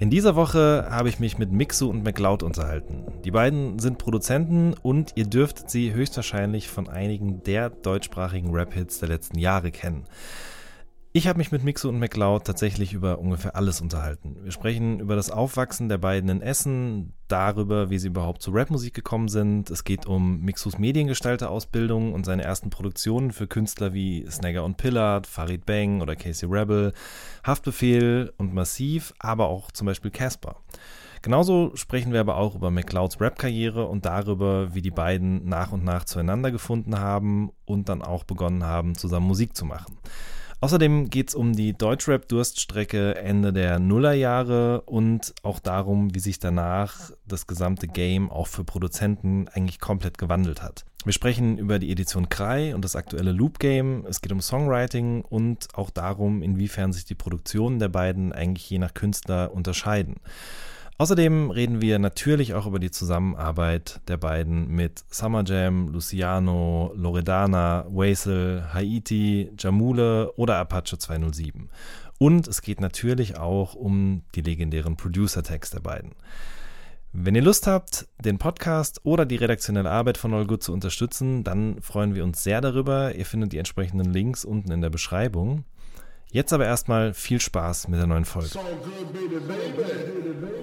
In dieser Woche habe ich mich mit Mixu und McLeod unterhalten. Die beiden sind Produzenten und ihr dürft sie höchstwahrscheinlich von einigen der deutschsprachigen Rap-Hits der letzten Jahre kennen. Ich habe mich mit Mixo und McLeod tatsächlich über ungefähr alles unterhalten. Wir sprechen über das Aufwachsen der beiden in Essen, darüber, wie sie überhaupt zur Rapmusik gekommen sind. Es geht um Mixos Mediengestalterausbildung und seine ersten Produktionen für Künstler wie Snagger und Pillard, Farid Bang oder Casey Rebel, Haftbefehl und Massiv, aber auch zum Beispiel Casper. Genauso sprechen wir aber auch über McLeods Rap-Karriere und darüber, wie die beiden nach und nach zueinander gefunden haben und dann auch begonnen haben, zusammen Musik zu machen. Außerdem geht es um die Deutschrap-Durststrecke Ende der Nullerjahre und auch darum, wie sich danach das gesamte Game auch für Produzenten eigentlich komplett gewandelt hat. Wir sprechen über die Edition Krei und das aktuelle Loop Game. Es geht um Songwriting und auch darum, inwiefern sich die Produktionen der beiden eigentlich je nach Künstler unterscheiden. Außerdem reden wir natürlich auch über die Zusammenarbeit der beiden mit Summer Jam, Luciano, Loredana, Waisel, Haiti, Jamule oder Apache 207. Und es geht natürlich auch um die legendären Producer-Tags der beiden. Wenn ihr Lust habt, den Podcast oder die redaktionelle Arbeit von All Good zu unterstützen, dann freuen wir uns sehr darüber. Ihr findet die entsprechenden Links unten in der Beschreibung. Jetzt aber erstmal viel Spaß mit der neuen Folge.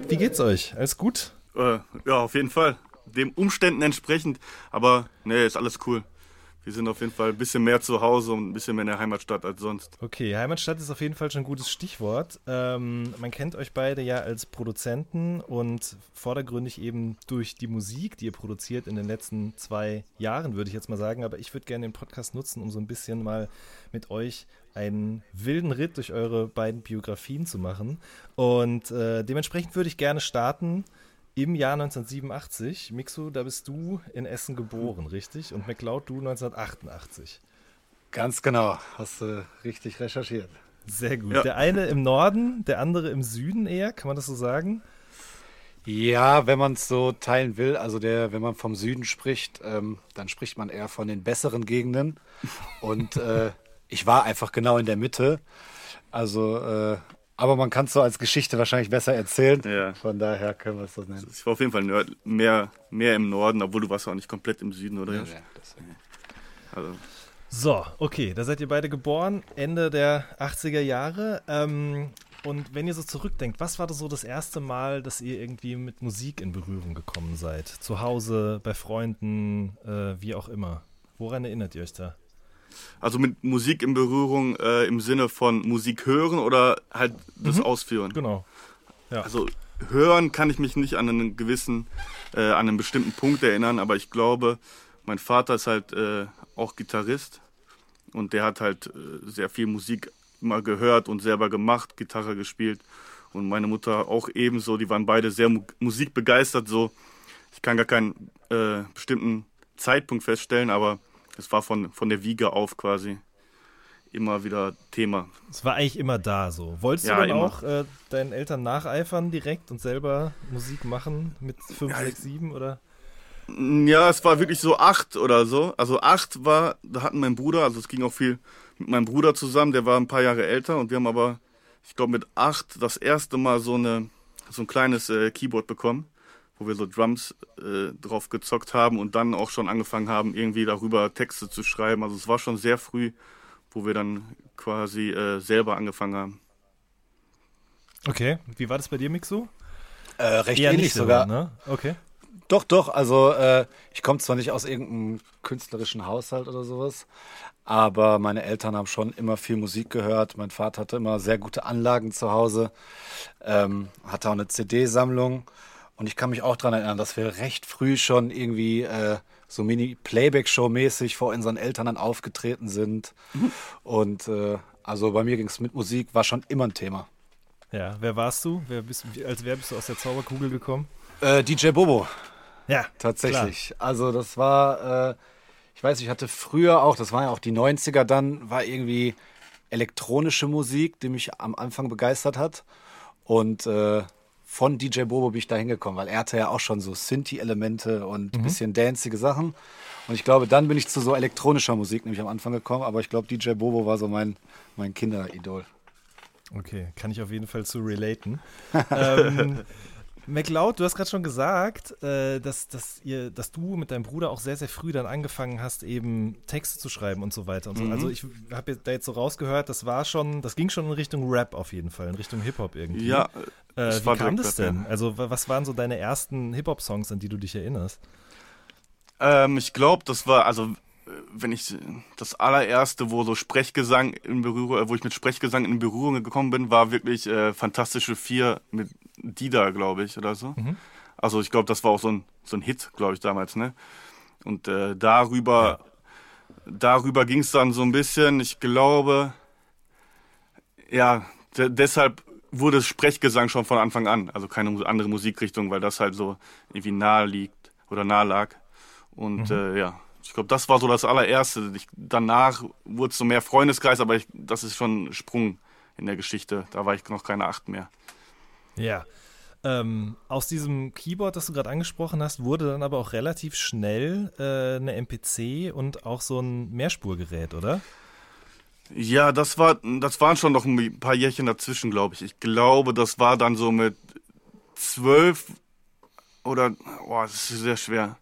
Wie geht's euch? Alles gut? Äh, ja, auf jeden Fall. Dem Umständen entsprechend. Aber nee, ist alles cool. Wir sind auf jeden Fall ein bisschen mehr zu Hause und ein bisschen mehr in der Heimatstadt als sonst. Okay, Heimatstadt ist auf jeden Fall schon ein gutes Stichwort. Ähm, man kennt euch beide ja als Produzenten und vordergründig eben durch die Musik, die ihr produziert in den letzten zwei Jahren, würde ich jetzt mal sagen. Aber ich würde gerne den Podcast nutzen, um so ein bisschen mal mit euch einen wilden Ritt durch eure beiden Biografien zu machen. Und äh, dementsprechend würde ich gerne starten im Jahr 1987. Mixu, da bist du in Essen geboren, richtig? Und McLeod, du 1988. Ganz genau, hast du richtig recherchiert. Sehr gut. Ja. Der eine im Norden, der andere im Süden eher, kann man das so sagen? Ja, wenn man es so teilen will, also der, wenn man vom Süden spricht, ähm, dann spricht man eher von den besseren Gegenden. Und äh, ich war einfach genau in der Mitte. Also, äh, aber man kann es so als Geschichte wahrscheinlich besser erzählen. Ja. Von daher können wir es so nennen. Ich war auf jeden Fall mehr, mehr im Norden, obwohl du warst auch nicht komplett im Süden, oder? Ja, ja also. So, okay, da seid ihr beide geboren, Ende der 80er Jahre. Ähm, und wenn ihr so zurückdenkt, was war das so das erste Mal, dass ihr irgendwie mit Musik in Berührung gekommen seid? Zu Hause, bei Freunden, äh, wie auch immer. Woran erinnert ihr euch da? Also mit Musik in Berührung äh, im Sinne von Musik hören oder halt das mhm. Ausführen? Genau. Ja. Also hören kann ich mich nicht an einen gewissen, äh, an einen bestimmten Punkt erinnern, aber ich glaube, mein Vater ist halt äh, auch Gitarrist und der hat halt äh, sehr viel Musik immer gehört und selber gemacht, Gitarre gespielt und meine Mutter auch ebenso. Die waren beide sehr mu musikbegeistert. So, ich kann gar keinen äh, bestimmten Zeitpunkt feststellen, aber es war von, von der Wiege auf quasi immer wieder Thema. Es war eigentlich immer da so. Wolltest ja, du dann immer. auch äh, deinen Eltern nacheifern direkt und selber Musik machen mit 5, ja, 6, 7 oder? Ja, es war wirklich so acht oder so. Also acht war, da hatten mein Bruder, also es ging auch viel mit meinem Bruder zusammen, der war ein paar Jahre älter und wir haben aber, ich glaube mit acht das erste Mal so eine so ein kleines äh, Keyboard bekommen wo wir so Drums äh, drauf gezockt haben und dann auch schon angefangen haben, irgendwie darüber Texte zu schreiben. Also es war schon sehr früh, wo wir dann quasi äh, selber angefangen haben. Okay, wie war das bei dir, Mixo? Äh, recht Eher ähnlich sogar. Ne? Okay. Doch, doch. Also äh, ich komme zwar nicht aus irgendeinem künstlerischen Haushalt oder sowas, aber meine Eltern haben schon immer viel Musik gehört. Mein Vater hatte immer sehr gute Anlagen zu Hause, ähm, hatte auch eine CD-Sammlung und ich kann mich auch daran erinnern, dass wir recht früh schon irgendwie äh, so Mini-Playback-Show-mäßig vor unseren Eltern dann aufgetreten sind. Mhm. Und äh, also bei mir ging es mit Musik, war schon immer ein Thema. Ja, wer warst du? Wer bist, als wer bist du aus der Zauberkugel gekommen? Äh, DJ Bobo. Ja, Tatsächlich. Also das war, äh, ich weiß, ich hatte früher auch, das waren ja auch die 90er dann, war irgendwie elektronische Musik, die mich am Anfang begeistert hat. Und äh, von DJ Bobo bin ich da hingekommen, weil er hatte ja auch schon so Synthi-Elemente und ein bisschen dancige Sachen. Und ich glaube, dann bin ich zu so elektronischer Musik nämlich am Anfang gekommen. Aber ich glaube, DJ Bobo war so mein, mein Kinderidol. Okay, kann ich auf jeden Fall zu relaten. ähm, McLeod, du hast gerade schon gesagt, äh, dass, dass, ihr, dass du mit deinem Bruder auch sehr, sehr früh dann angefangen hast, eben Texte zu schreiben und so weiter. Und so. Also ich habe da jetzt so rausgehört, das war schon, das ging schon in Richtung Rap auf jeden Fall, in Richtung Hip-Hop irgendwie. Ja, äh, wie kam das denn? ja. Also wa- was waren so deine ersten Hip-Hop-Songs, an die du dich erinnerst? Ähm, ich glaube, das war, also wenn ich das allererste, wo so Sprechgesang in Berührung, äh, wo ich mit Sprechgesang in Berührung gekommen bin, war wirklich äh, Fantastische Vier mit Dida, glaube ich, oder so. Also ich glaube, das war auch so ein, so ein Hit, glaube ich, damals, ne? Und äh, darüber, darüber ging es dann so ein bisschen, ich glaube, ja, de deshalb wurde Sprechgesang schon von Anfang an, also keine andere Musikrichtung, weil das halt so irgendwie nahe liegt oder nahe lag. Und äh, ja, ich glaube, das war so das allererste. Ich, danach wurde es so mehr Freundeskreis, aber ich, das ist schon ein Sprung in der Geschichte. Da war ich noch keine Acht mehr. Ja. Ähm, aus diesem Keyboard, das du gerade angesprochen hast, wurde dann aber auch relativ schnell äh, eine MPC und auch so ein Mehrspurgerät, oder? Ja, das war, das waren schon noch ein paar Jährchen dazwischen, glaube ich. Ich glaube, das war dann so mit zwölf oder, boah, das ist sehr schwer.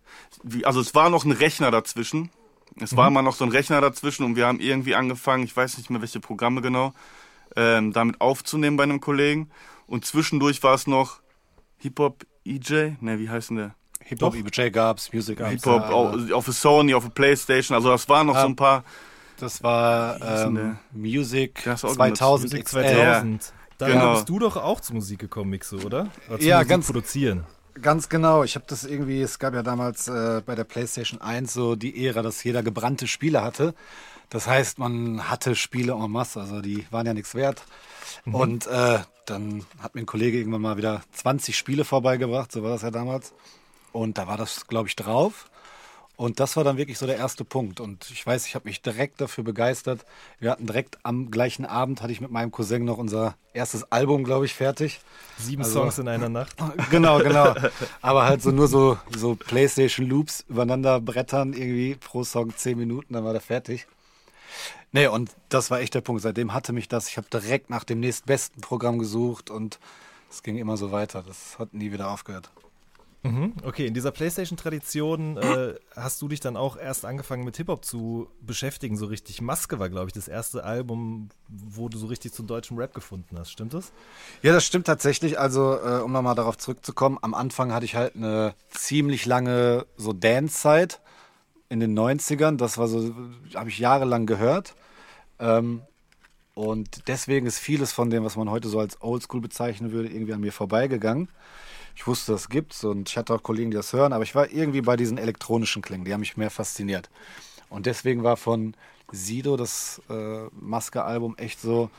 Also es war noch ein Rechner dazwischen. Es war immer noch so ein Rechner dazwischen und wir haben irgendwie angefangen, ich weiß nicht mehr welche Programme genau, ähm, damit aufzunehmen bei einem Kollegen. Und zwischendurch war es noch Hip-Hop EJ, ne, wie heißt denn der? Hip-Hop, EBJ gab's, Music gab's. Hip-Hop ja, auf, auf der Sony, auf der Playstation, also das waren noch so ein paar. Das war ähm, Music Das auch 2000 Musik XL. 2000. Da Genau. bist du doch auch zur Musik gekommen, Mixo, oder? oder Ja, Musik ganz- produzieren. Ganz genau. Ich habe das irgendwie, es gab ja damals äh, bei der PlayStation 1 so die Ära, dass jeder gebrannte Spiele hatte. Das heißt, man hatte Spiele en masse, also die waren ja nichts wert. Und äh, dann hat mir ein Kollege irgendwann mal wieder 20 Spiele vorbeigebracht, so war das ja damals. Und da war das, glaube ich, drauf. Und das war dann wirklich so der erste Punkt. Und ich weiß, ich habe mich direkt dafür begeistert. Wir hatten direkt am gleichen Abend, hatte ich mit meinem Cousin noch unser erstes Album, glaube ich, fertig. Sieben Also- Songs in einer Nacht. Genau, genau. Aber halt so nur so, so Playstation Loops übereinander brettern, irgendwie pro Song zehn Minuten, dann war der fertig. Nee, und das war echt der Punkt. Seitdem hatte mich das. Ich habe direkt nach dem nächstbesten Programm gesucht und es ging immer so weiter. Das hat nie wieder aufgehört. Mhm. Okay, in dieser PlayStation-Tradition äh, hast du dich dann auch erst angefangen mit Hip-Hop zu beschäftigen, so richtig. Maske war, glaube ich, das erste Album, wo du so richtig zum deutschen Rap gefunden hast. Stimmt das? Ja, das stimmt tatsächlich. Also, äh, um nochmal darauf zurückzukommen, am Anfang hatte ich halt eine ziemlich lange so Dance-Zeit in den 90ern. Das war so, habe ich jahrelang gehört. Ähm, und deswegen ist vieles von dem, was man heute so als Oldschool bezeichnen würde, irgendwie an mir vorbeigegangen. Ich wusste, das gibt's und ich hatte auch Kollegen, die das hören, aber ich war irgendwie bei diesen elektronischen Klängen, die haben mich mehr fasziniert. Und deswegen war von Sido das äh, Maske-Album echt so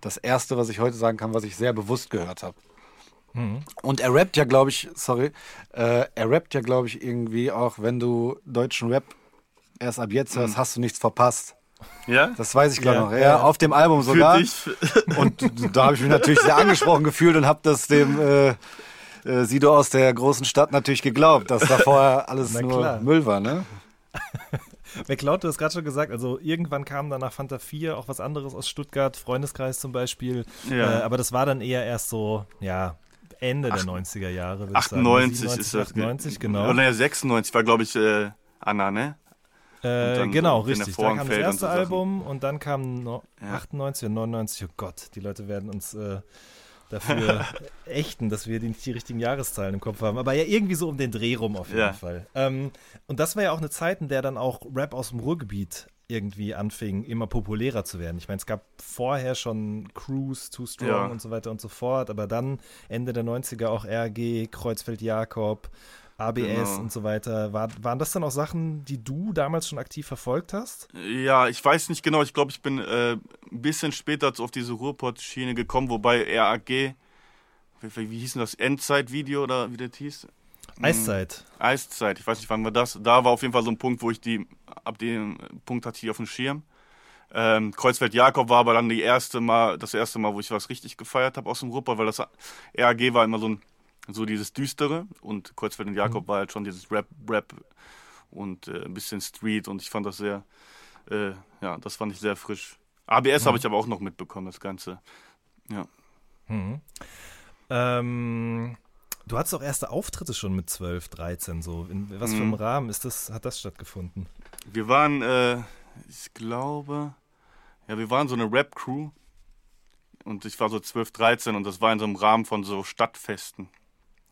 das erste, was ich heute sagen kann, was ich sehr bewusst gehört habe. Und er rappt ja, glaube ich, sorry, äh, er rappt ja, glaube ich, irgendwie auch, wenn du deutschen Rap erst ab jetzt hörst, hast du nichts verpasst. Ja? Das weiß ich, glaube Ja, noch. Ja, ja. auf dem Album Für sogar. dich. Und da habe ich mich natürlich sehr angesprochen gefühlt und habe das dem äh, äh, Sido aus der großen Stadt natürlich geglaubt, dass da vorher alles Na nur klar. Müll war, ne? McLeod, du hast gerade schon gesagt, also irgendwann kam dann nach Fanta 4 auch was anderes aus Stuttgart, Freundeskreis zum Beispiel. Ja. Äh, aber das war dann eher erst so, ja, Ende der 90er Jahre. würd ich sagen. 98 97, ist das. 98, genau. Oder ja, 96 war, glaube ich, äh, Anna, ne? Äh, genau, so, richtig. Da kam das fällt und erste so. Album und dann kam no Ja. 98 und 99. Oh Gott, die Leute werden uns äh, dafür ächten, dass wir nicht die richtigen Jahreszahlen im Kopf haben. Aber ja, irgendwie so um den Dreh rum auf jeden Ja. Fall. Ähm, und das war ja auch eine Zeit, in der dann auch Rap aus dem Ruhrgebiet irgendwie anfing, immer populärer zu werden. Ich meine, es gab vorher schon Cruise, Too Strong Ja. und so weiter und so fort, aber dann Ende der 90er auch RG, Kreuzfeld Jakob, ABS Genau. und so weiter. War, waren das dann auch Sachen, die du damals schon aktiv verfolgt hast? Ja, ich weiß nicht genau. Ich glaube, ich bin äh, ein bisschen später auf diese Ruhrpott-Schiene gekommen, wobei RAG, wie, wie hieß denn das, Endzeit-Video oder wie das hieß? Eiszeit. Eiszeit, ich weiß nicht, wann war das. Da war auf jeden Fall so ein Punkt, wo ich die, ab dem Punkt hatte ich auf dem Schirm. Ähm, Kreuzfeld Jakob war aber dann die erste Mal, das erste Mal, wo ich was richtig gefeiert habe aus dem Rupper, weil das RAG war immer so ein, so dieses Düstere und Kreuzfeld und Jakob mhm. war halt schon dieses Rap, Rap und äh, ein bisschen Street und ich fand das sehr, äh, ja, das fand ich sehr frisch. ABS mhm. habe ich aber auch noch mitbekommen, das Ganze. Ja. Mhm. Ähm, du hattest auch erste Auftritte schon mit 12, 13, so. In was für einem mhm. Rahmen ist das, hat das stattgefunden? Wir waren, äh, ich glaube, ja, wir waren so eine Rap-Crew und ich war so 12, 13 und das war in so einem Rahmen von so Stadtfesten.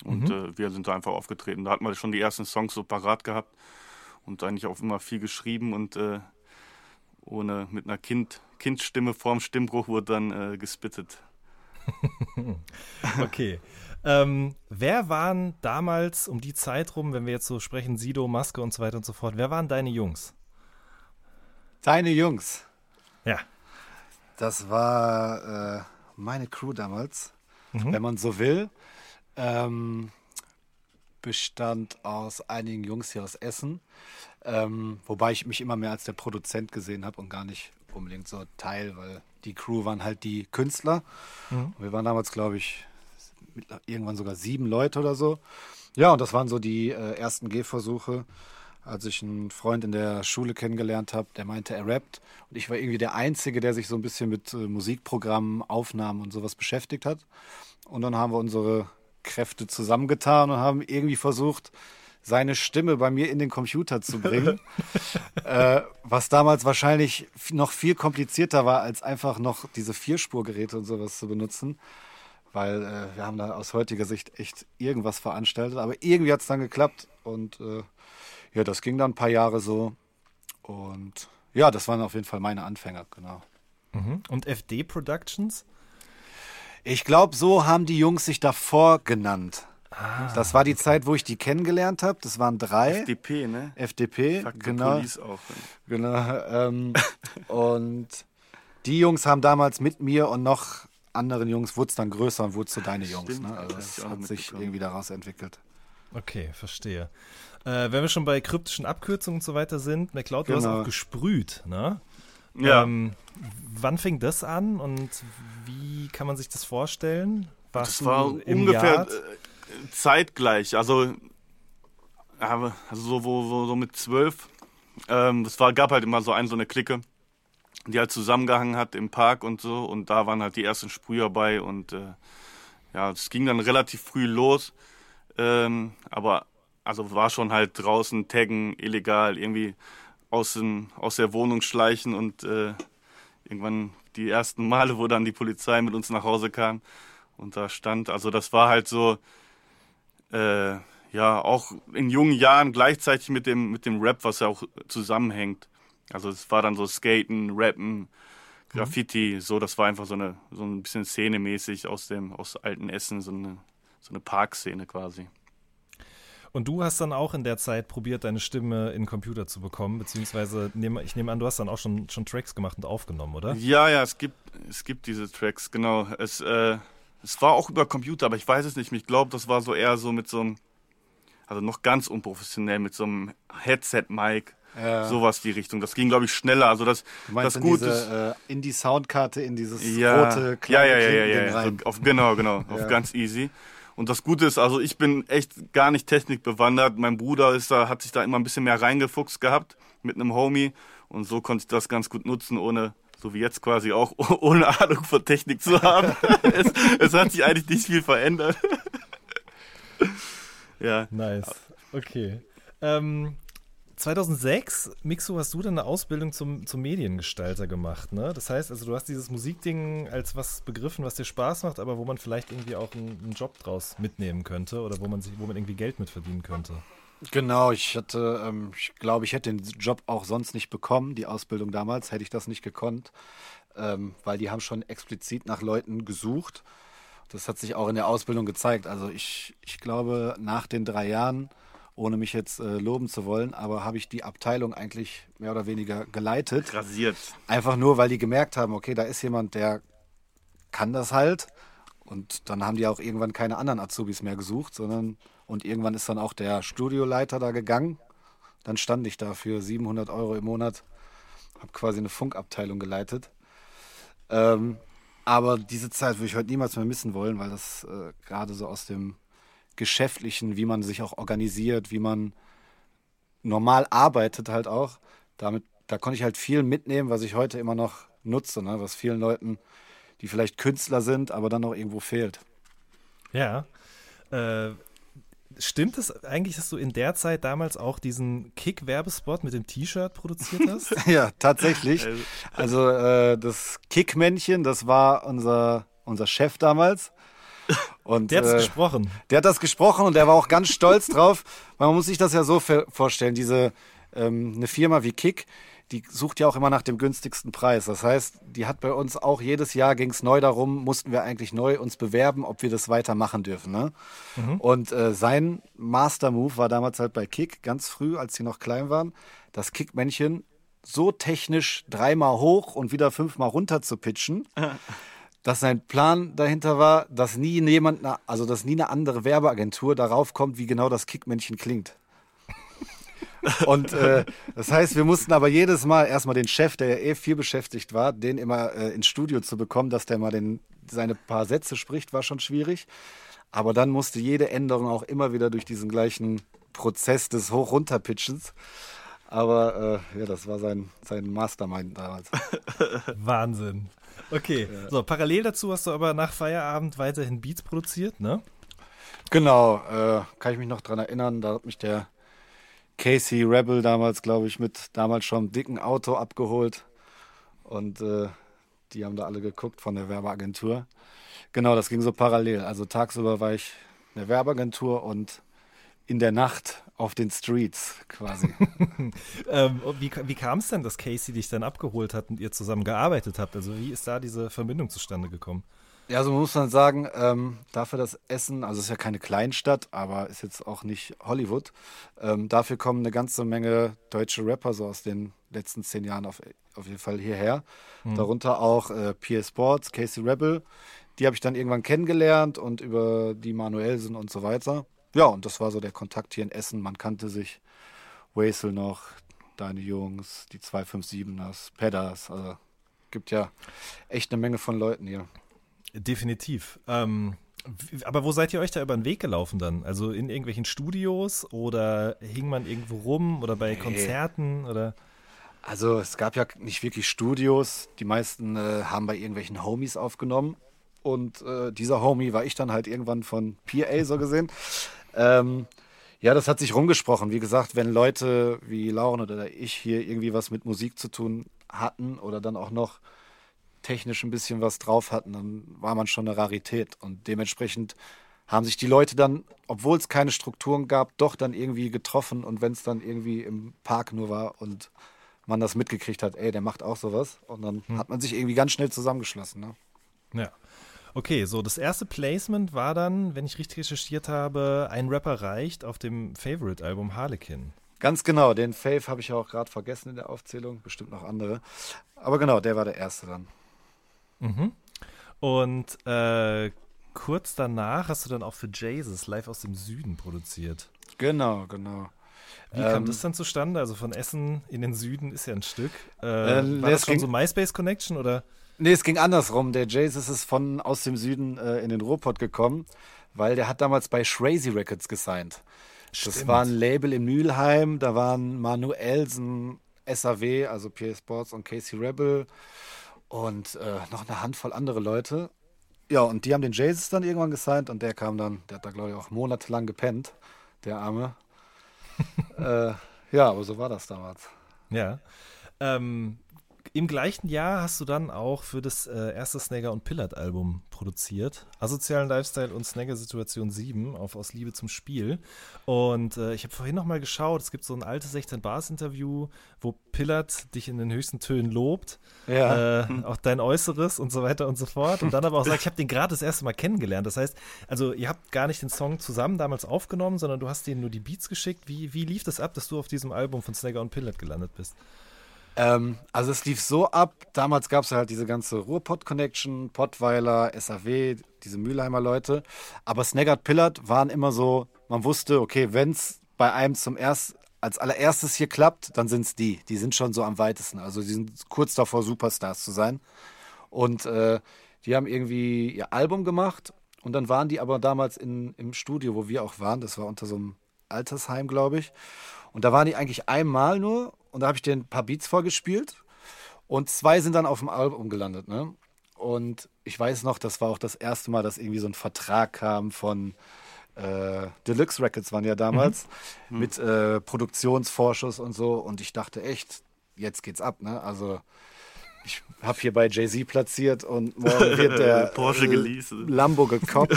Und mhm. äh, wir sind da einfach aufgetreten. Da hatten wir schon die ersten Songs so parat gehabt und eigentlich auch immer viel geschrieben und äh, ohne mit einer kind, Kindstimme vorm Stimmbruch wurde dann äh, gespittet. okay. Ähm, wer waren damals um die Zeit rum, wenn wir jetzt so sprechen, Sido, Maske und so weiter und so fort, wer waren deine Jungs? Deine Jungs? Ja. Das war äh, meine Crew damals, mhm. wenn man so will. Ähm, bestand aus einigen Jungs hier aus Essen, ähm, wobei ich mich immer mehr als der Produzent gesehen habe und gar nicht unbedingt so Teil, weil die Crew waren halt die Künstler. Mhm. Wir waren damals, glaube ich, irgendwann sogar sieben Leute oder so. Ja, und das waren so die äh, ersten Gehversuche, als ich einen Freund in der Schule kennengelernt habe, der meinte, er rappt. Und ich war irgendwie der Einzige, der sich so ein bisschen mit äh, Musikprogrammen, Aufnahmen und sowas beschäftigt hat. Und dann haben wir unsere Kräfte zusammengetan und haben irgendwie versucht, seine Stimme bei mir in den Computer zu bringen. äh, was damals wahrscheinlich noch viel komplizierter war, als einfach noch diese Vierspurgeräte und sowas zu benutzen. Weil äh, wir haben da aus heutiger Sicht echt irgendwas veranstaltet. Aber irgendwie hat es dann geklappt. Und äh, ja, das ging dann ein paar Jahre so. Und ja, das waren auf jeden Fall meine Anfänger, genau. Mhm. Und FD Productions? Ich glaube, so haben die Jungs sich davor genannt. Ah, das war die Zeit, wo ich die kennengelernt habe. Das waren drei. FDP, ne? FDP, Fuck genau. Police auch, ne? Genau. Ähm, und die Jungs haben damals mit mir und noch anderen Jungs wurde es dann größer und wurde zu deine Jungs. Stimmt, ne? Also das hat sich irgendwie daraus entwickelt. Okay, verstehe. Äh, wenn wir schon bei kryptischen Abkürzungen und so weiter sind, McCloud, genau. du hast genau. auch gesprüht, ne? Ja. Ähm, wann fing das an und wie kann man sich das vorstellen? Warst das war ungefähr Jahr? Äh, zeitgleich. Also, also so, wo, so mit zwölf. Ähm, das war, gab halt immer so einen, so eine Clique, die halt zusammengehangen hat im Park und so. Und da waren halt die ersten Sprüher bei. Und äh, ja, es ging dann relativ früh los. Ähm, aber also war schon halt draußen taggen, illegal, irgendwie aus, dem, aus der Wohnung schleichen und äh, irgendwann die ersten Male, wo dann die Polizei mit uns nach Hause kam und da stand. Also das war halt so, äh, ja, auch in jungen Jahren gleichzeitig mit dem, mit dem Rap, was ja auch zusammenhängt. Also es war dann so Skaten, Rappen, Graffiti, mhm. so, das war einfach so eine, so ein bisschen szenemäßig aus dem, aus alten Essen, so eine, so eine Parkszene quasi. Und du hast dann auch in der Zeit probiert, deine Stimme in den Computer zu bekommen, beziehungsweise ich nehme an, du hast dann auch schon, schon Tracks gemacht und aufgenommen, oder? Ja, ja, es gibt, es gibt diese Tracks, genau. Es, äh, es war auch über Computer, aber ich weiß es nicht. Ich glaube, das war so eher so mit so einem, also noch ganz unprofessionell, mit so einem Headset-Mic. Ja. Sowas die Richtung. Das ging, glaube ich, schneller. Also das, du meinst das in Gute diese, äh, in die Soundkarte, in dieses ja, rote kleine ja, ja, ja, ja, ja. rein. So auf, genau, genau, auf ganz easy. Und das Gute ist, also ich bin echt gar nicht technikbewandert. Mein Bruder ist da, hat sich da immer ein bisschen mehr reingefuchst gehabt mit einem Homie. Und so konnte ich das ganz gut nutzen, ohne, so wie jetzt quasi auch, ohne Ahnung von Technik zu haben. es, es hat sich eigentlich nicht viel verändert. ja. Nice. Okay. Ähm, 2006, Mixo, hast du dann eine Ausbildung zum, zum Mediengestalter gemacht, ne? Das heißt, also du hast dieses Musikding als was begriffen, was dir Spaß macht, aber wo man vielleicht irgendwie auch einen, einen Job draus mitnehmen könnte oder wo man sich, wo man irgendwie Geld mit verdienen könnte. Genau, ich hatte, ähm, ich glaube, ich hätte den Job auch sonst nicht bekommen, die Ausbildung damals, hätte ich das nicht gekonnt, ähm, weil die haben schon explizit nach Leuten gesucht. Das hat sich auch in der Ausbildung gezeigt. Also ich, ich glaube, nach den drei Jahren ohne mich jetzt äh, loben zu wollen, aber habe ich die Abteilung eigentlich mehr oder weniger geleitet. Rasiert. Einfach nur, weil die gemerkt haben, okay, da ist jemand, der kann das halt Und dann haben die auch irgendwann keine anderen Azubis mehr gesucht, sondern und irgendwann ist dann auch der Studioleiter da gegangen. Dann stand ich da für 700 Euro im Monat, habe quasi eine Funkabteilung geleitet. Ähm, aber diese Zeit würde ich heute niemals mehr missen wollen, weil das äh, gerade so aus dem Geschäftlichen, wie man sich auch organisiert, wie man normal arbeitet halt auch, damit, da konnte ich halt viel mitnehmen, was ich heute immer noch nutze, ne? was vielen Leuten, die vielleicht Künstler sind, aber dann noch irgendwo fehlt. Ja. Äh, stimmt es eigentlich, dass du in der Zeit damals auch diesen Kick-Werbespot mit dem T-Shirt produziert hast? ja, tatsächlich. Also äh, das Kick-Männchen, das war unser, unser Chef damals. Und, der hat es äh, gesprochen. Der hat das gesprochen und der war auch ganz stolz drauf. Man muss sich das ja so vorstellen, diese ähm, eine Firma wie Kick, die sucht ja auch immer nach dem günstigsten Preis. Das heißt, die hat bei uns auch jedes Jahr ging es neu darum, mussten wir eigentlich neu uns bewerben, ob wir das weitermachen dürfen. Ne? Mhm. Und äh, sein Master Move war damals halt bei Kick, ganz früh, als sie noch klein waren, das Kick-Männchen so technisch dreimal hoch und wieder fünfmal runter zu pitchen. dass sein Plan dahinter war, dass nie jemand, also dass nie eine andere Werbeagentur darauf kommt, wie genau das Kickmännchen klingt. Und äh, das heißt, wir mussten aber jedes Mal erstmal den Chef, der ja eh viel beschäftigt war, den immer äh, ins Studio zu bekommen, dass der mal den, seine paar Sätze spricht, war schon schwierig. Aber dann musste jede Änderung auch immer wieder durch diesen gleichen Prozess des Hoch-Runter-Pitchens. Aber äh, ja, das war sein, sein Mastermind damals. Wahnsinn. Okay, ja. so parallel dazu hast du aber nach Feierabend weiterhin Beats produziert, ne? Genau, äh, kann ich mich noch dran erinnern, da hat mich der Casey Rebel damals, glaube ich, mit damals schon dicken Auto abgeholt und äh, die haben da alle geguckt von der Werbeagentur. Genau, das ging so parallel. Also tagsüber war ich in der Werbeagentur und in der Nacht auf den Streets quasi. ähm, wie wie kam es denn, dass Casey dich dann abgeholt hat und ihr zusammen gearbeitet habt? Also wie ist da diese Verbindung zustande gekommen? Ja, so muss man sagen, ähm, dafür das Essen, also es ist ja keine Kleinstadt, aber ist jetzt auch nicht Hollywood. Ähm, dafür kommen eine ganze Menge deutsche Rapper so aus den letzten zehn Jahren auf, auf jeden Fall hierher. Mhm. Darunter auch äh, PA Sports, Casey Rebel. Die habe ich dann irgendwann kennengelernt und über die Manuelsen und so weiter. Ja, und das war so der Kontakt hier in Essen. Man kannte sich. Wesel noch, deine Jungs, die 257ers, Pedders. Also gibt ja echt eine Menge von Leuten hier. Definitiv. Ähm, aber wo seid ihr euch da über den Weg gelaufen dann? Also in irgendwelchen Studios oder hing man irgendwo rum oder bei nee. Konzerten oder? Also es gab ja nicht wirklich Studios. Die meisten äh, haben bei irgendwelchen Homies aufgenommen. Und äh, dieser Homie war ich dann halt irgendwann von PA so gesehen. Ähm, ja, das hat sich rumgesprochen. Wie gesagt, wenn Leute wie Lauren oder ich hier irgendwie was mit Musik zu tun hatten oder dann auch noch technisch ein bisschen was drauf hatten, dann war man schon eine Rarität. Und dementsprechend haben sich die Leute dann, obwohl es keine Strukturen gab, doch dann irgendwie getroffen. Und wenn es dann irgendwie im Park nur war und man das mitgekriegt hat, ey, der macht auch sowas. Und dann hm. hat man sich irgendwie ganz schnell zusammengeschlossen. Ne? Ja. Okay, so das erste Placement war dann, wenn ich richtig recherchiert habe, ein Rapper reicht auf dem Favorite-Album Harlequin. Ganz genau, den Fave habe ich ja auch gerade vergessen in der Aufzählung, bestimmt noch andere. Aber genau, der war der erste dann. Mhm. Und äh, kurz danach hast du dann auch für Jesus live aus dem Süden produziert. Genau, genau. Wie kam ähm, das dann zustande? Also von Essen in den Süden ist ja ein Stück. Äh, äh, war das schon so MySpace Connection oder? Nee, es ging andersrum. Der Jesus ist von aus dem Süden äh, in den Ruhrpott gekommen, weil der hat damals bei Shrazy Records gesigned. Stimmt. Das war ein Label in Mülheim, da waren Manuelsen, SAW, also PA Sports und Casey Rebel und äh, noch eine Handvoll andere Leute. Ja, und die haben den Jesus dann irgendwann gesigned und der kam dann, der hat da glaube ich auch monatelang gepennt, der Arme. äh, ja, aber so war das damals. Ja. Ähm, im gleichen Jahr hast du dann auch für das äh, erste Snagger und Pillard Album produziert. Asozialen Lifestyle und Snagger Situation 7 auf Aus Liebe zum Spiel. Und äh, ich habe vorhin noch mal geschaut, es gibt so ein altes 16 Bars Interview, wo Pillard dich in den höchsten Tönen lobt. Ja. Äh, auch dein Äußeres und so weiter und so fort. Und dann aber auch sagt, ich habe den gerade das erste Mal kennengelernt. Das heißt, also ihr habt gar nicht den Song zusammen damals aufgenommen, sondern du hast denen nur die Beats geschickt. Wie, wie lief das ab, dass du auf diesem Album von Snagger und Pillard gelandet bist? Ähm, also es lief so ab, damals gab es halt diese ganze Ruhrpott-Connection, Pottweiler, SAW, diese Mülheimer Leute. Aber Snaggart Pillard waren immer so, man wusste, okay, wenn es bei einem zum erst, als allererstes hier klappt, dann sind es die. Die sind schon so am weitesten. Also die sind kurz davor, Superstars zu sein. Und äh, die haben irgendwie ihr Album gemacht und dann waren die aber damals in, im Studio, wo wir auch waren. Das war unter so einem Altersheim, glaube ich. Und da waren die eigentlich einmal nur und da habe ich denen ein paar Beats vorgespielt und zwei sind dann auf dem Album gelandet. Ne? Und ich weiß noch, das war auch das erste Mal, dass irgendwie so ein Vertrag kam von äh, Deluxe Records waren ja damals mhm. mit äh, Produktionsvorschuss und so. Und ich dachte echt, jetzt geht's ab. Ne? Also ich habe hier bei Jay-Z platziert und morgen wird der Porsche äh, Lambo gekoppt.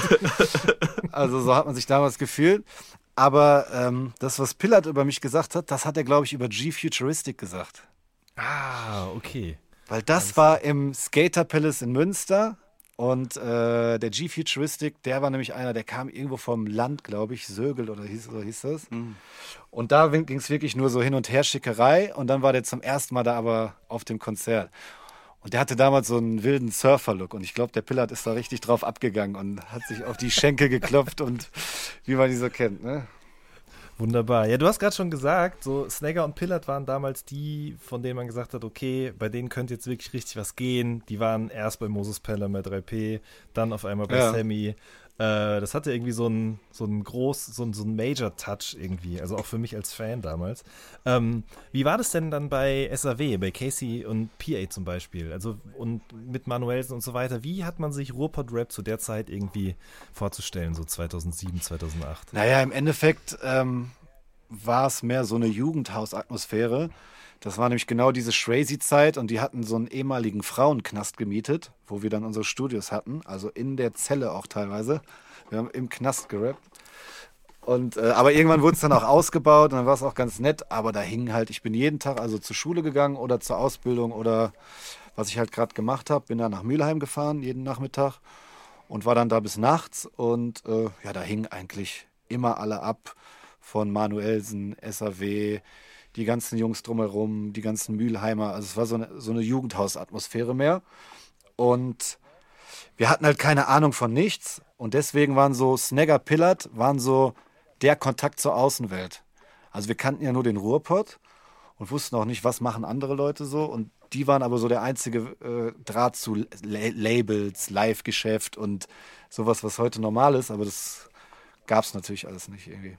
also so hat man sich damals gefühlt. Aber ähm, das, was Pillard über mich gesagt hat, das hat er, glaube ich, über G-Futuristic gesagt. Ah, okay. Weil das Alles war im Skater Palace in Münster. Und äh, der G-Futuristic, der war nämlich einer, der kam irgendwo vom Land, glaube ich, Sögel oder hieß, oder hieß das. Mhm. Und da ging es wirklich nur so hin und her Schickerei. Und dann war der zum ersten Mal da aber auf dem Konzert. Und der hatte damals so einen wilden Surfer-Look. Und ich glaube, der Pillard ist da richtig drauf abgegangen und hat sich auf die Schenkel geklopft und wie man die so kennt, ne? Wunderbar. Ja, du hast gerade schon gesagt, so Snagger und Pillard waren damals die, von denen man gesagt hat, okay, bei denen könnte jetzt wirklich richtig was gehen. Die waren erst bei Moses Pelham bei 3P, dann auf einmal bei ja. Sammy, äh, das hatte irgendwie so einen so einen groß, so einen, so einen Major-Touch irgendwie, also auch für mich als Fan damals. Ähm, wie war das denn dann bei SAW, bei Casey und PA zum Beispiel? Also und mit Manuelsen und so weiter. Wie hat man sich Ruhrpott-Rap zu der Zeit irgendwie vorzustellen, so 2007, 2008? Naja, im Endeffekt ähm, war es mehr so eine Jugendhausatmosphäre. Das war nämlich genau diese Shrazy-Zeit und die hatten so einen ehemaligen Frauenknast gemietet, wo wir dann unsere Studios hatten, also in der Zelle auch teilweise. Wir haben im Knast gerappt. Und, äh, aber irgendwann wurde es dann auch ausgebaut und dann war es auch ganz nett, aber da hing halt, ich bin jeden Tag also zur Schule gegangen oder zur Ausbildung oder was ich halt gerade gemacht habe, bin dann nach Mülheim gefahren jeden Nachmittag und war dann da bis nachts und äh, ja, da hingen eigentlich immer alle ab von Manuelsen, SAW, die ganzen Jungs drumherum, die ganzen Mülheimer. Also es war so eine, so eine Jugendhausatmosphäre mehr. Und wir hatten halt keine Ahnung von nichts. Und deswegen waren so Snagger Pillard, waren so der Kontakt zur Außenwelt. Also wir kannten ja nur den Ruhrpott und wussten auch nicht, was machen andere Leute so. Und die waren aber so der einzige äh, Draht zu La Labels, Live-Geschäft und sowas, was heute normal ist. Aber das gab es natürlich alles nicht irgendwie.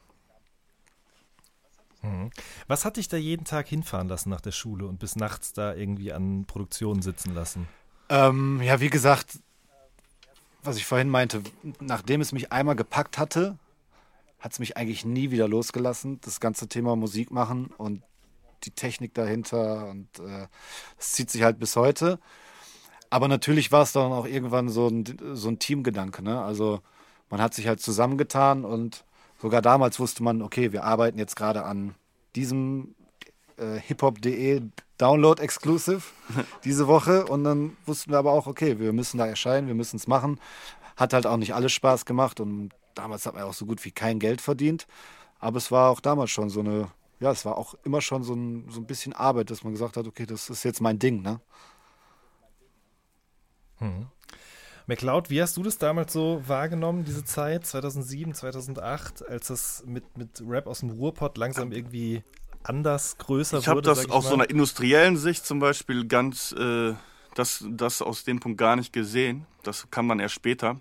Mhm. Was hat dich da jeden Tag hinfahren lassen nach der Schule und bis nachts da irgendwie an Produktionen sitzen lassen? Ähm, ja, wie gesagt, was ich vorhin meinte, nachdem es mich einmal gepackt hatte, hat es mich eigentlich nie wieder losgelassen. Das ganze Thema Musik machen und die Technik dahinter und äh, das zieht sich halt bis heute. Aber natürlich war es dann auch irgendwann so ein, so ein Teamgedanke. Ne? Also man hat sich halt zusammengetan und Sogar damals wusste man, okay, wir arbeiten jetzt gerade an diesem äh, hiphop.de Download Exclusive diese Woche und dann wussten wir aber auch, okay, wir müssen da erscheinen, wir müssen es machen. Hat halt auch nicht alles Spaß gemacht und damals hat man auch so gut wie kein Geld verdient. Aber es war auch damals schon so eine, ja, es war auch immer schon so ein, so ein bisschen Arbeit, dass man gesagt hat, okay, das ist jetzt mein Ding, ne? Hm. McLeod, wie hast du das damals so wahrgenommen, diese Zeit, 2007, 2008, als das mit, mit Rap aus dem Ruhrpott langsam irgendwie anders, größer ich wurde? Ich habe das aus so einer industriellen Sicht zum Beispiel ganz, äh, das, das aus dem Punkt gar nicht gesehen. Das kann man erst später.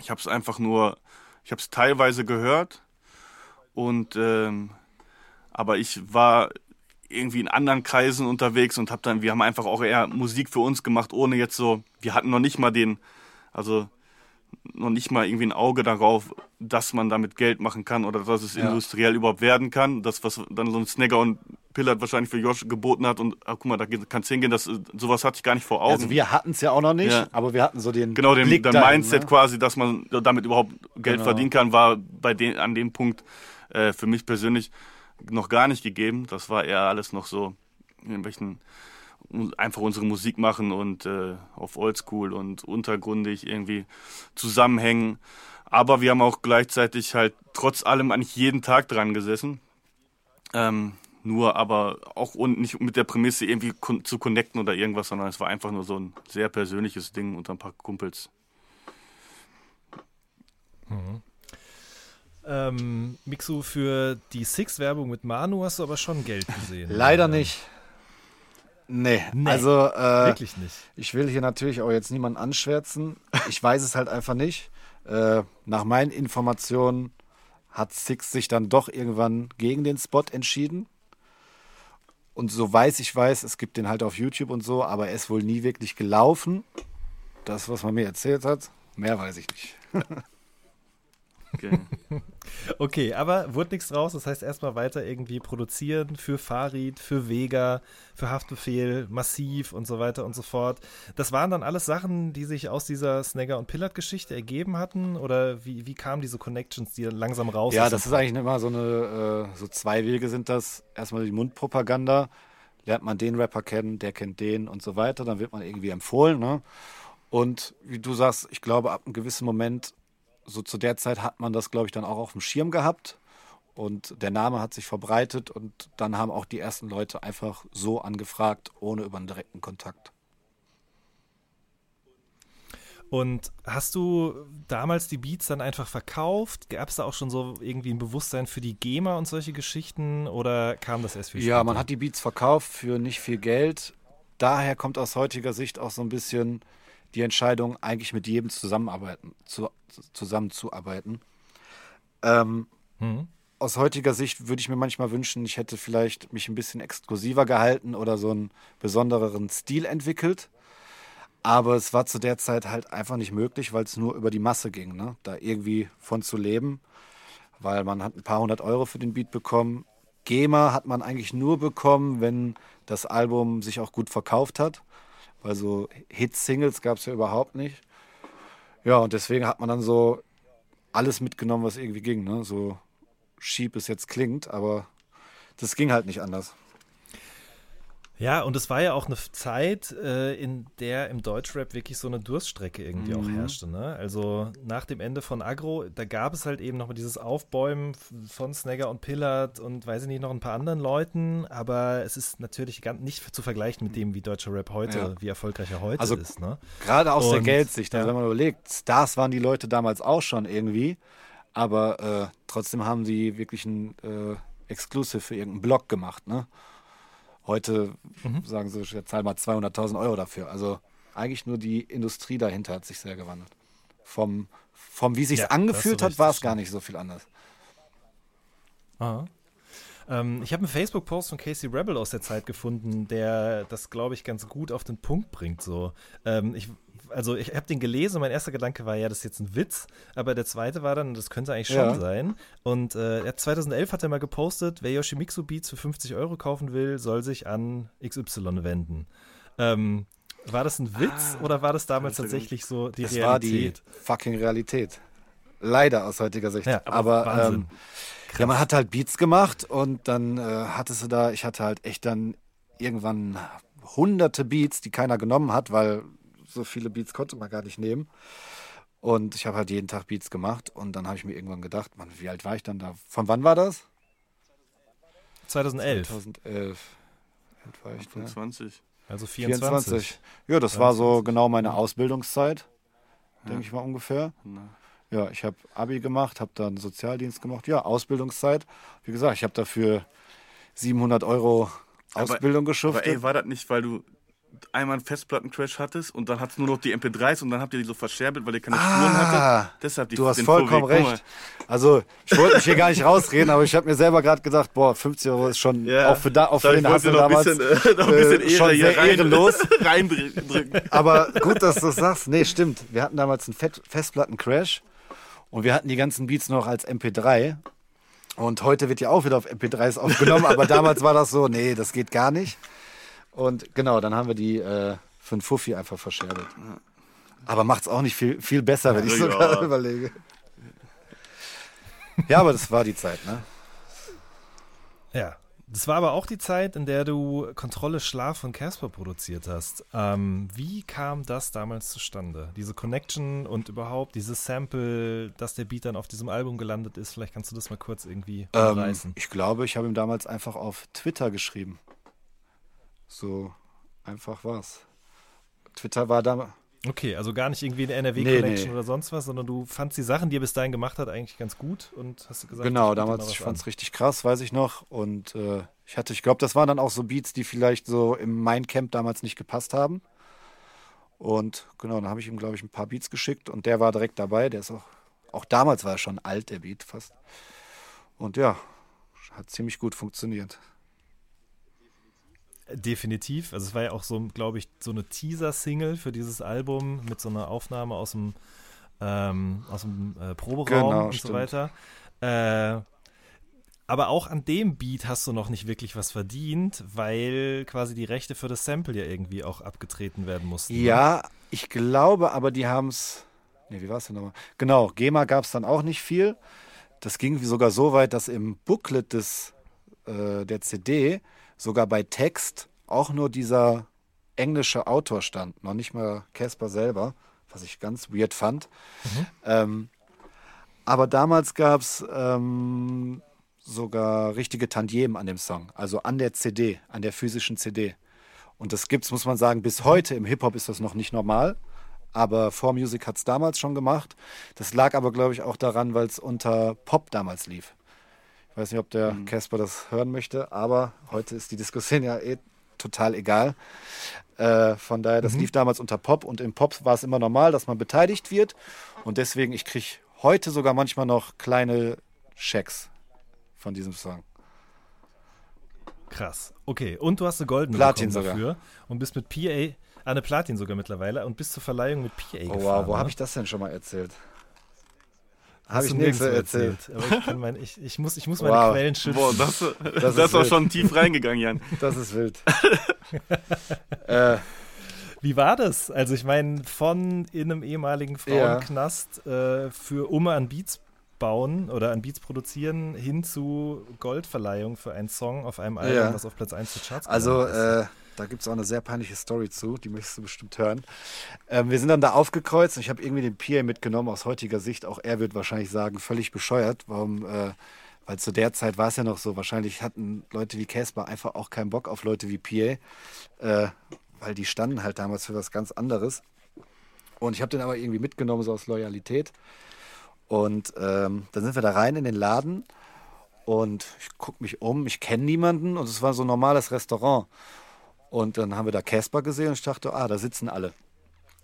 Ich habe es einfach nur, ich habe es teilweise gehört und ähm, aber ich war irgendwie in anderen Kreisen unterwegs und habe dann, wir haben einfach auch eher Musik für uns gemacht, ohne jetzt so, wir hatten noch nicht mal den, also noch nicht mal irgendwie ein Auge darauf, dass man damit Geld machen kann oder dass es ja. industriell überhaupt werden kann. Das, was dann so ein Snagger und Pillard wahrscheinlich für Josh geboten hat und ach, guck mal, da kann es hingehen, das, sowas hatte ich gar nicht vor Augen. Also wir hatten es ja auch noch nicht, ja. aber wir hatten so den Genau, den, Blick den Mindset ne? quasi, dass man damit überhaupt Geld genau. verdienen kann, war bei den, an dem Punkt äh, für mich persönlich noch gar nicht gegeben. Das war eher alles noch so in irgendwelchen einfach unsere Musik machen und äh, auf Oldschool und untergrundig irgendwie zusammenhängen. Aber wir haben auch gleichzeitig halt trotz allem eigentlich jeden Tag dran gesessen. Ähm, nur, aber auch und nicht mit der Prämisse irgendwie kon zu connecten oder irgendwas, sondern es war einfach nur so ein sehr persönliches Ding unter ein paar Kumpels. Ähm, Mixu, für die Six-Werbung mit Manu hast du aber schon Geld gesehen. Leider Ähm, nicht. Nee, Nee, also äh, Wirklich nicht. ich will hier natürlich auch jetzt niemanden anschwärzen. Ich weiß es halt einfach nicht. Äh, nach meinen Informationen hat Six sich dann doch irgendwann gegen den Spot entschieden. Und so weiß ich weiß, es gibt den halt auf YouTube und so, aber er ist wohl nie wirklich gelaufen. Das, was man mir erzählt hat, mehr weiß ich nicht. Okay. Okay, aber wurde nichts draus. Das heißt, erstmal weiter irgendwie produzieren für Farid, für Vega, für Haftbefehl, Massiv und so weiter und so fort. Das waren dann alles Sachen, die sich aus dieser Snagger- und Pillard-Geschichte ergeben hatten? Oder wie, wie kamen diese Connections, die dann langsam raus Ja, das ist eigentlich immer so eine, äh, so zwei Wege sind das. Erstmal die Mundpropaganda, lernt man den Rapper kennen, der kennt den und so weiter, dann wird man irgendwie empfohlen. Ne? Und wie du sagst, ich glaube, ab einem gewissen Moment, so zu der Zeit hat man das, glaube ich, dann auch auf dem Schirm gehabt. Und der Name hat sich verbreitet und dann haben auch die ersten Leute einfach so angefragt, ohne über einen direkten Kontakt. Und hast du damals die Beats dann einfach verkauft? Gab es da auch schon so irgendwie ein Bewusstsein für die GEMA und solche Geschichten? Oder kam das erst viel Ja, später? man hat die Beats verkauft für nicht viel Geld. Daher kommt aus heutiger Sicht auch so ein bisschen die Entscheidung, eigentlich mit jedem zusammenarbeiten, zu, zusammenzuarbeiten. Ähm, Mhm. aus heutiger Sicht würde ich mir manchmal wünschen, ich hätte vielleicht mich ein bisschen exklusiver gehalten oder so einen besondereren Stil entwickelt. Aber es war zu der Zeit halt einfach nicht möglich, weil es nur über die Masse ging, ne? da irgendwie von zu leben. Weil man hat ein paar hundert Euro für den Beat bekommen. GEMA hat man eigentlich nur bekommen, wenn das Album sich auch gut verkauft hat. Weil so Hit-Singles gab es ja überhaupt nicht. Ja, und deswegen hat man dann so alles mitgenommen, was irgendwie ging. Ne? So schieb es jetzt klingt, aber das ging halt nicht anders. Ja, und es war ja auch eine Zeit, äh, in der im Deutschrap wirklich so eine Durststrecke irgendwie auch herrschte. Ne? Also nach dem Ende von Agro, da gab es halt eben nochmal dieses Aufbäumen von Snagger und Pillard und weiß ich nicht, noch ein paar anderen Leuten, aber es ist natürlich ganz nicht zu vergleichen mit dem, wie deutscher Rap heute, Ja. wie erfolgreich er heute Also ist. Ne? Gerade aus der Und, Geldsicht, also ja. wenn man überlegt, Stars waren die Leute damals auch schon irgendwie, aber äh, trotzdem haben sie wirklich ein äh, Exclusive für irgendeinen Blog gemacht. Ne? Heute Mhm. sagen sie, ja, zahl mal 200.000 Euro dafür. Also eigentlich nur die Industrie dahinter hat sich sehr gewandelt. Vom, vom wie sich Ja, angefühlt hat, war es gar nicht so viel anders. Aha. Ähm, ich habe einen Facebook-Post von Casey Rebel aus der Zeit gefunden, der das, glaube ich, ganz gut auf den Punkt bringt. So. Ähm, ich, also ich habe den gelesen und mein erster Gedanke war, ja, das ist jetzt ein Witz, aber der zweite war dann, das könnte eigentlich schon Ja. sein. Und äh, er hat 2011 hat er mal gepostet, wer Yoshimitsu Beats für 50 Euro kaufen will, soll sich an XY wenden. Ähm, war das ein Witz oder war das damals tatsächlich so die Es war die Realität? fucking Realität. Leider aus heutiger Sicht. Ja, aber Wahnsinn. ähm, ja, man hat halt Beats gemacht und dann äh, hattest du da, ich hatte halt echt dann irgendwann hunderte Beats, die keiner genommen hat, weil so viele Beats konnte man gar nicht nehmen. Und ich habe halt jeden Tag Beats gemacht und dann habe ich mir irgendwann gedacht, Mann, wie alt war ich dann da? Von wann war das? 2011, 2011. Wie alt war ich da? 25. also 24. 24. Ja, das war so 23. genau meine Ausbildungszeit, denke ich mal ungefähr. Na. Ja, ich habe Abi gemacht, habe dann Sozialdienst gemacht. Ja, Ausbildungszeit. Wie gesagt, ich habe dafür 700 Euro Aber- Ausbildung Aber geschuftet. ey, war das nicht, weil du einmal einen Festplattencrash hattest und dann hattest du nur noch die MP3s und dann habt ihr die so verscherbelt, weil ihr keine Spuren hattet? Deshalb die Ah, du hast vollkommen. Guck recht. Also, ich wollte mich hier gar nicht rausreden, aber ich habe mir selber gerade gedacht, boah, 50 Euro ist schon. Ja, auch für, da, auch für den Hassel damals bisschen, äh, äh, schon sehr rein, ehrenlos. reindrücken. Aber gut, dass du es sagst. Nee, stimmt. Wir hatten damals einen Festplattencrash und wir hatten die ganzen Beats noch als MP3. Und heute wird ja auch wieder auf MP3s aufgenommen, aber damals war das so, nee, das geht gar nicht. Und genau, dann haben wir die äh, für einen Fuffi einfach verscherbelt. Aber macht's auch nicht viel, viel besser, wenn ich Ja. so gerade überlege. Ja, aber das war die Zeit, ne? Ja. Das war aber auch die Zeit, in der du Kontrolle Schlaf von Casper produziert hast. Ähm, wie kam das damals zustande? Diese Connection und überhaupt dieses Sample, dass der Beat dann auf diesem Album gelandet ist. Vielleicht kannst du das mal kurz irgendwie Ähm, umreißen. ich glaube, ich habe ihm damals einfach auf Twitter geschrieben. So einfach war's. Twitter war damals. Okay, also gar nicht irgendwie eine Nee, NRW-Connection nee. oder sonst was, sondern du fandst die Sachen, die er bis dahin gemacht hat, eigentlich ganz gut und hast gesagt, Genau, ich damals, ich fand's an. richtig krass, weiß ich noch. Und äh, ich hatte, ich glaube, das waren dann auch so Beats, die vielleicht so im Mindcamp damals nicht gepasst haben. Und genau, dann habe ich ihm, glaube ich, ein paar Beats geschickt und der war direkt dabei. Der ist auch, auch damals war er schon alt, der Beat fast. Und ja, hat ziemlich gut funktioniert. Definitiv. Also es war ja auch so, glaube ich, so eine Teaser-Single für dieses Album mit so einer Aufnahme aus dem, ähm, aus dem äh, Proberaum Genau, und so stimmt. weiter. Äh, aber auch an dem Beat hast du noch nicht wirklich was verdient, weil quasi die Rechte für das Sample ja irgendwie auch abgetreten werden mussten. ne? Ja, ich glaube, aber die haben es. Nee, wie war es denn nochmal? Genau, GEMA gab es dann auch nicht viel. Das ging sogar so weit, dass im Booklet des, äh, der CD sogar bei Text auch nur dieser englische Autor stand, noch nicht mal Casper selber, was ich ganz weird fand. Ähm, aber damals gab es ähm, sogar richtige Tantiemen an dem Song, also an der CD, an der physischen CD. Und das gibt's, muss man sagen, bis heute. Im Hip-Hop ist das noch nicht normal. Aber 4Music hat es damals schon gemacht. Das lag aber, glaube ich, auch daran, weil es unter Pop damals lief. Ich weiß nicht, ob der Casper das hören möchte, aber heute ist die Diskussion ja eh total egal. Äh, von daher, das lief damals unter Pop und im Pop war es immer normal, dass man beteiligt wird. Und deswegen, ich kriege heute sogar manchmal noch kleine Schecks von diesem Song. Krass. Okay, und du hast eine goldene Platin sogar. dafür und bist mit PA, ah, eine Platin sogar mittlerweile und bist zur Verleihung mit PA Oh gefahren. wow, wo ne? habe ich das denn schon mal erzählt? Hast Habe ich du nichts erzählt. Aber ich, kann mein, ich, ich muss, ich muss meine Wow. Quellen schützen. Boah, das, das, ist ist auch wild. schon tief reingegangen, Jan. Das ist wild. äh, Wie war das? Also ich meine, von in einem ehemaligen Frauenknast äh, für um an Beats bauen oder an Beats produzieren hin zu Goldverleihung für einen Song auf einem Album, Ja. das auf Platz 1 der Charts Also, äh, da gibt es auch eine sehr peinliche Story zu, die möchtest du bestimmt hören. Ähm, wir sind dann da aufgekreuzt und ich habe irgendwie den PA mitgenommen, aus heutiger Sicht. Auch er wird wahrscheinlich sagen, völlig bescheuert. Warum? Äh, weil zu der Zeit war es ja noch so, wahrscheinlich hatten Leute wie Casper einfach auch keinen Bock auf Leute wie PA, äh, weil die standen halt damals für was ganz anderes. Und ich habe den aber irgendwie mitgenommen, so aus Loyalität. Und ähm, dann sind wir da rein in den Laden und ich gucke mich um, ich kenne niemanden und es war so ein normales Restaurant. Und dann haben wir da Casper gesehen und ich dachte, ah, da sitzen alle.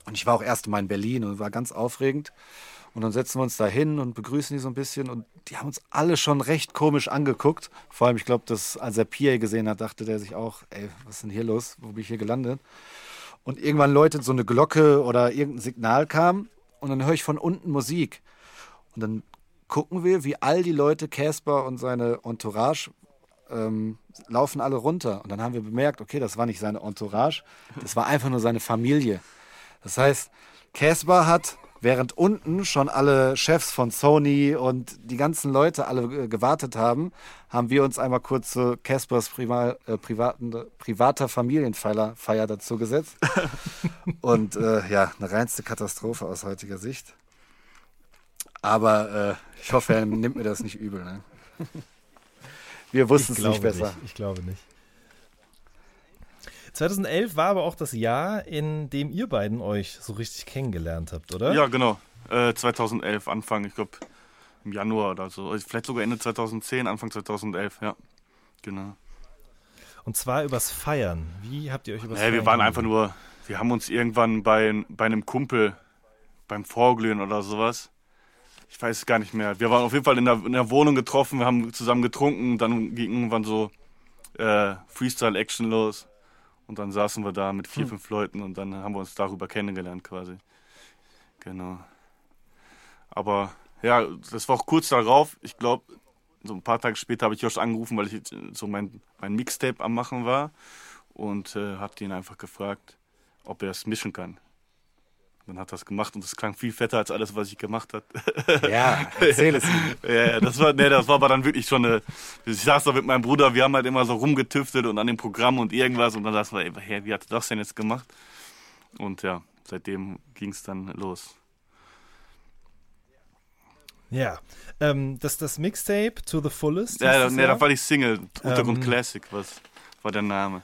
Und ich war auch erst mal in Berlin und war ganz aufregend. Und dann setzen wir uns da hin und begrüßen die so ein bisschen und die haben uns alle schon recht komisch angeguckt. Vor allem, ich glaube, dass als er PA gesehen hat, dachte der sich auch, ey, was ist denn hier los? Wo bin ich hier gelandet? Und irgendwann läutet so eine Glocke oder irgendein Signal kam und dann höre ich von unten Musik. Und dann gucken wir, wie all die Leute, Casper und seine Entourage, ähm, laufen alle runter. Und dann haben wir bemerkt, okay, das war nicht seine Entourage, das war einfach nur seine Familie. Das heißt, Casper hat, während unten schon alle Chefs von Sony und die ganzen Leute alle äh, gewartet haben, haben wir uns einmal kurz zu Caspers Prima, äh, privaten, privater Familienfeier Feier dazu gesetzt. und äh, ja, eine reinste Katastrophe aus heutiger Sicht. Aber äh, ich hoffe, er nimmt mir das nicht übel. Ne? Wir wussten ich es nicht glaube besser. nicht. Ich glaube nicht. 2011 war aber auch das Jahr, in dem ihr beiden euch so richtig kennengelernt habt, oder? Ja, genau. Äh, 2011, Anfang, ich glaube im Januar oder so. Also Vielleicht sogar Ende 2010, Anfang 2011, ja. Genau. Und zwar übers Feiern. Wie habt ihr euch übers wir Feiern waren einfach nur, wir haben uns irgendwann bei, bei einem Kumpel beim Vorglühen oder sowas, ich weiß es gar nicht mehr. Wir waren auf jeden Fall in der, in der Wohnung getroffen, wir haben zusammen getrunken, dann ging irgendwann so äh, Freestyle-Action los. Und dann saßen wir da mit Hm. vier, fünf Leuten und dann haben wir uns darüber kennengelernt quasi. Genau. Aber ja, das war auch kurz darauf. Ich glaube, so ein paar Tage später habe ich Josh angerufen, weil ich äh, so mein, mein Mixtape am Machen war und äh, habe ihn einfach gefragt, ob er es mischen kann. Dann hat das gemacht und es klang viel fetter als alles, was ich gemacht habe. Ja, erzähl es ihm. ja, das war, nee, das war aber dann wirklich schon eine. Ich saß da mit meinem Bruder, wir haben halt immer so rumgetüftelt und an dem Programm und irgendwas und dann dachte ich, hey, wie hat das denn jetzt gemacht? Und ja, seitdem ging es dann los. Ja, ähm, das, das Mixtape To the Fullest. Ja, nee, da war die Single, Untergrund Ähm, Classic, was war der Name.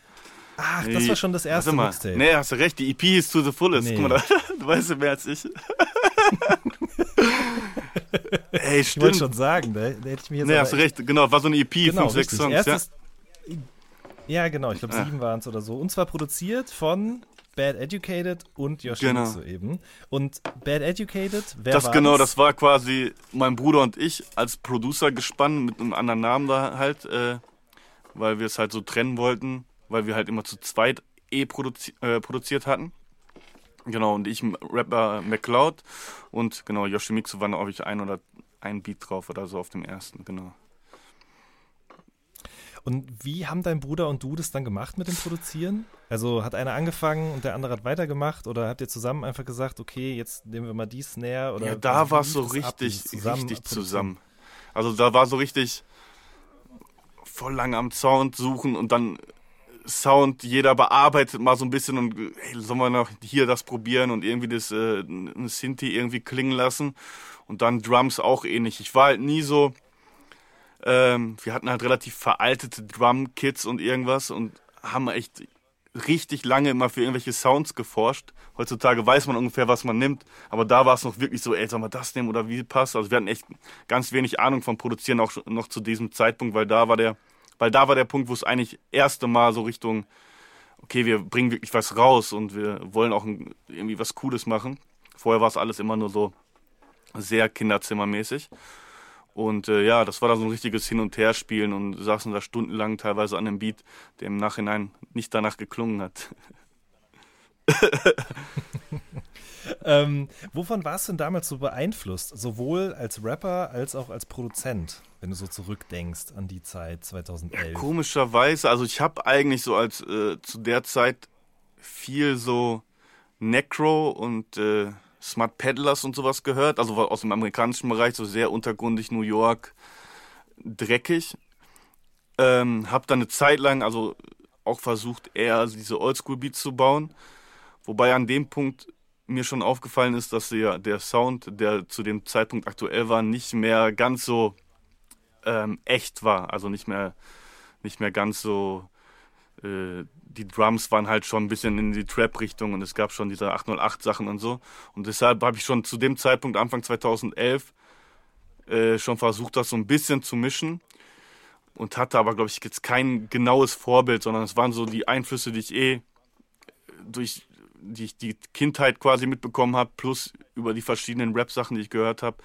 Ach, das war schon das erste mal. Mixtape. Nee, hast du recht, die EP ist To the Fullest. Nee. Guck mal, du weißt ja mehr als ich. Ey, ich wollte stimmt. schon sagen, da, da hätte ich mir jetzt Nee, hast du recht, genau, war so eine EP, Genau, fünf, sechs richtig. Songs, ja. Erstes, ja. genau, ich glaube Ah. sieben waren es oder so. Und zwar produziert von Bad Educated und Yoshimitsu Genau. eben. Und Bad Educated, wer Das war genau, das war quasi mein Bruder und ich als Producer gespannt mit einem anderen Namen da halt, äh, weil wir es halt so trennen wollten, weil wir halt immer zu zweit eh produzi äh, produziert hatten. Genau, und ich Rapper McCloud und genau, Yoshimitsu war noch, glaube ich, ein oder ein Beat drauf oder so auf dem ersten, genau. Und wie haben dein Bruder und du das dann gemacht mit dem Produzieren? Also hat einer angefangen und der andere hat weitergemacht oder habt ihr zusammen einfach gesagt, okay, jetzt nehmen wir mal die Snare oder Ja, da war es so richtig, zusammen richtig zusammen. Also da war so richtig voll lang am Sound suchen und dann Sound, jeder bearbeitet mal so ein bisschen und hey, sollen wir noch hier das probieren und irgendwie das äh, Sinti irgendwie klingen lassen und dann Drums auch ähnlich. Ich war halt nie so, ähm, wir hatten halt relativ veraltete Drum-Kits und irgendwas und haben echt richtig lange immer für irgendwelche Sounds geforscht. Heutzutage weiß man ungefähr, was man nimmt, aber da war es noch wirklich so, ey, soll man das nehmen oder wie passt? Also wir hatten echt ganz wenig Ahnung vom Produzieren auch noch zu diesem Zeitpunkt, weil da war der, weil da war der Punkt, wo es eigentlich erste Mal so Richtung, okay, wir bringen wirklich was raus und wir wollen auch irgendwie was Cooles machen. Vorher war es alles immer nur so sehr kinderzimmermäßig. Und äh, ja, das war da so ein richtiges Hin- und Herspielen und saßen da stundenlang teilweise an einem Beat, der im Nachhinein nicht danach geklungen hat. Ähm, wovon warst du denn damals so beeinflusst? Sowohl als Rapper als auch als Produzent, wenn du so zurückdenkst an die Zeit 2011. Komischerweise, also ich habe eigentlich so als äh, zu der Zeit viel so Necro und äh, Smart Peddlers und sowas gehört, also aus dem amerikanischen Bereich, so sehr untergrundig New York, dreckig. Ähm, hab dann eine Zeit lang also auch versucht, eher diese Oldschool-Beats zu bauen. Wobei an dem Punkt mir schon aufgefallen ist, dass der, der Sound, der zu dem Zeitpunkt aktuell war, nicht mehr ganz so ähm, echt war. Also nicht mehr, nicht mehr ganz so. Äh, die Drums waren halt schon ein bisschen in die Trap-Richtung und es gab schon diese 808-Sachen und so. Und deshalb habe ich schon zu dem Zeitpunkt, Anfang 2011, äh, schon versucht, das so ein bisschen zu mischen. Und hatte aber, glaube ich, jetzt kein genaues Vorbild, sondern es waren so die Einflüsse, die ich eh durch die ich die Kindheit quasi mitbekommen habe, plus über die verschiedenen Rap-Sachen, die ich gehört habe,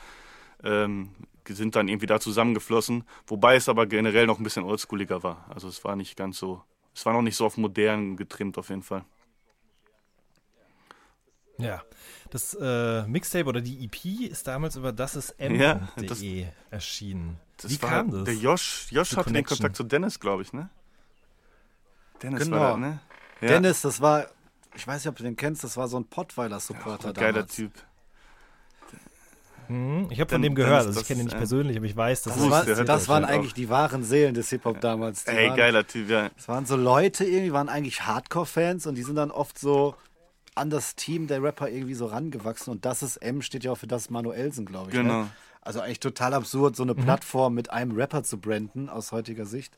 ähm, sind dann irgendwie da zusammengeflossen. Wobei es aber generell noch ein bisschen oldschooliger war. Also es war nicht ganz so, es war noch nicht so auf modern getrimmt auf jeden Fall. Ja, das äh, Mixtape oder die EP ist damals über das ist Ja, das- m.de erschienen. Das Wie war, kam das? Der Josh, Josh hatte den. Kontakt zu Dennis, glaube ich, ne? Dennis Genau. war das, ne? Ja, Dennis, das war, ich weiß nicht, ob du den kennst, das war so ein Pottweiler-Supporter geiler damals. Typ. Mhm, ich habe von dem gehört, also ich kenne ihn nicht äh, persönlich, aber ich weiß, dass Das, war, das das waren wahrscheinlich eigentlich die wahren Seelen des Hip-Hop damals. Die Ey, waren, geiler Typ, ja. Das waren so Leute irgendwie, waren eigentlich Hardcore-Fans und die sind dann oft so an das Team der Rapper irgendwie so rangewachsen und das ist M steht ja auch für das Manuelsen, glaube ich. Genau. Ne? Also eigentlich total absurd, so eine Plattform mit einem Rapper zu branden, aus heutiger Sicht.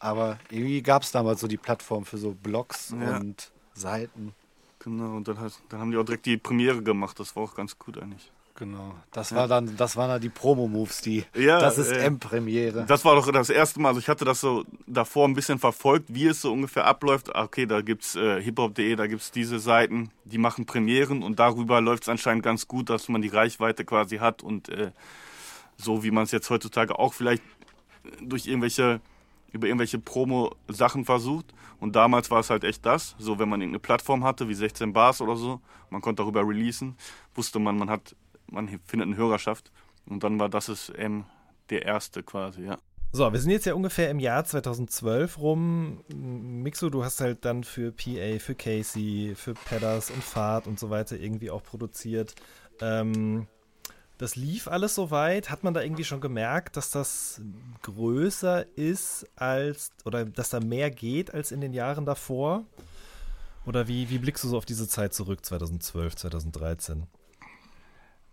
Aber irgendwie gab es damals so die Plattform für so Blogs Ja. und Seiten. Genau, und dann, hat, dann haben die auch direkt die Premiere gemacht. Das war auch ganz gut eigentlich. Genau. Das war dann, das waren dann die Promo-Moves, die. Ja, das ist äh, M-Premiere. Das war doch das erste Mal. Also ich hatte das so davor ein bisschen verfolgt, wie es so ungefähr abläuft. Ah, Okay, da gibt's äh, hiphop.de, da gibt's diese Seiten, die machen Premieren und darüber läuft es anscheinend ganz gut, dass man die Reichweite quasi hat und äh, so wie man es jetzt heutzutage auch vielleicht durch irgendwelche über irgendwelche Promo-Sachen versucht. Und damals war es halt echt das. So, wenn man irgendeine Plattform hatte, wie 16 Bars oder so, man konnte darüber releasen, wusste man, man hat, man findet eine Hörerschaft. Und dann war das ist ähm, der erste quasi, ja. So, wir sind jetzt ja ungefähr im Jahr 2012 rum. Mixo, du hast halt dann für PA, für Casey, für Pedders und Fahrt und so weiter irgendwie auch produziert. Ähm, das lief alles soweit. Hat man da irgendwie schon gemerkt, dass das größer ist als oder dass da mehr geht als in den Jahren davor? Oder wie, wie blickst du so auf diese Zeit zurück, 2012, 2013?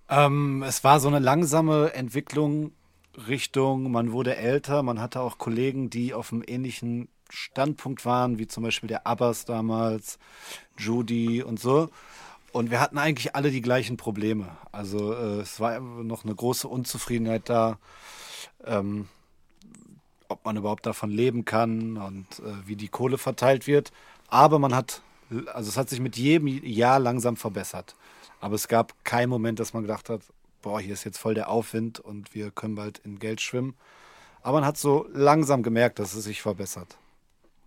Ähm, es war so eine langsame Entwicklung Richtung, man wurde älter, man hatte auch Kollegen, die auf einem ähnlichen Standpunkt waren, wie zum Beispiel der Abbas damals, Judy und so. Und wir hatten eigentlich alle die gleichen Probleme. Also äh, es war noch eine große Unzufriedenheit da, ähm, ob man überhaupt davon leben kann und äh, wie die Kohle verteilt wird. Aber man hat, also es hat sich mit jedem Jahr langsam verbessert. Aber es gab keinen Moment, dass man gedacht hat, boah, hier ist jetzt voll der Aufwind und wir können bald in Geld schwimmen. Aber man hat so langsam gemerkt, dass es sich verbessert.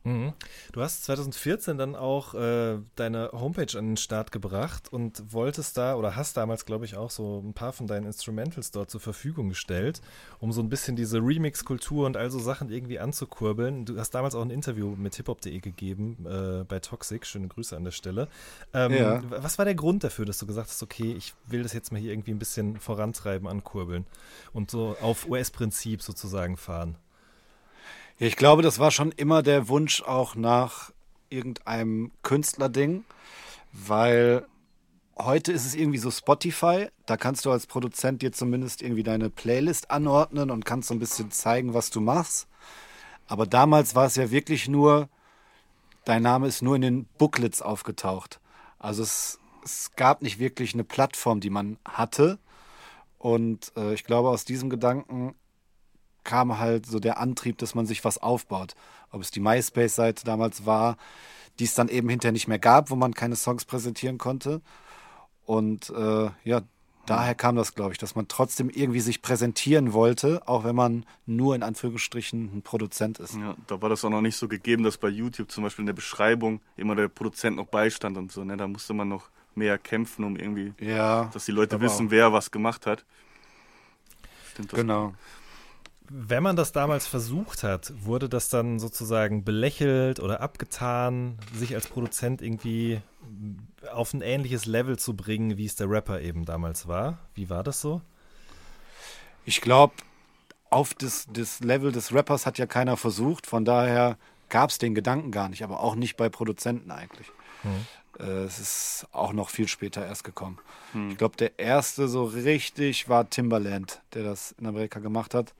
Mhm. Du hast 2014 dann auch äh, deine Homepage an den Start gebracht und wolltest da oder hast damals, glaube ich, auch so ein paar von deinen Instrumentals dort zur Verfügung gestellt, um so ein bisschen diese Remix-Kultur und all so Sachen irgendwie anzukurbeln. Du hast damals auch ein Interview mit hiphop.de gegeben äh, bei Toxic. Schöne Grüße an der Stelle. Ähm, ja. Was war der Grund dafür, dass du gesagt hast, okay, ich will das jetzt mal hier irgendwie ein bisschen vorantreiben, ankurbeln und so auf US-Prinzip sozusagen fahren? Ja, ich glaube, das war schon immer der Wunsch auch nach irgendeinem Künstlerding, weil heute ist es irgendwie so Spotify, da kannst du als Produzent dir zumindest irgendwie deine Playlist anordnen und kannst so ein bisschen zeigen, was du machst. Aber damals war es ja wirklich nur, dein Name ist nur in den Booklets aufgetaucht. Also es, es gab nicht wirklich eine Plattform, die man hatte. Und äh, ich glaube, aus diesem Gedanken kam halt so der Antrieb, dass man sich was aufbaut. Ob es die MySpace-Seite damals war, die es dann eben hinterher nicht mehr gab, wo man keine Songs präsentieren konnte. Und äh, ja, daher kam das, glaube ich, dass man trotzdem irgendwie sich präsentieren wollte, auch wenn man nur in Anführungsstrichen ein Produzent ist. Ja, da war das auch noch nicht so gegeben, dass bei YouTube zum Beispiel in der Beschreibung immer der Produzent noch beistand und so. Ne? Da musste man noch mehr kämpfen, um irgendwie, ja, dass die Leute wissen, auch. wer was gemacht hat. Stimmt das? Genau. Wenn man das damals versucht hat, wurde das dann sozusagen belächelt oder abgetan, sich als Produzent irgendwie auf ein ähnliches Level zu bringen, wie es der Rapper eben damals war? Wie war das so? Ich glaube, auf das, das Level des Rappers hat ja keiner versucht, von daher gab es den Gedanken gar nicht, aber auch nicht bei Produzenten eigentlich. Hm. Es ist auch noch viel später erst gekommen. Hm. Ich glaube, der erste so richtig war Timbaland, der das in Amerika gemacht hat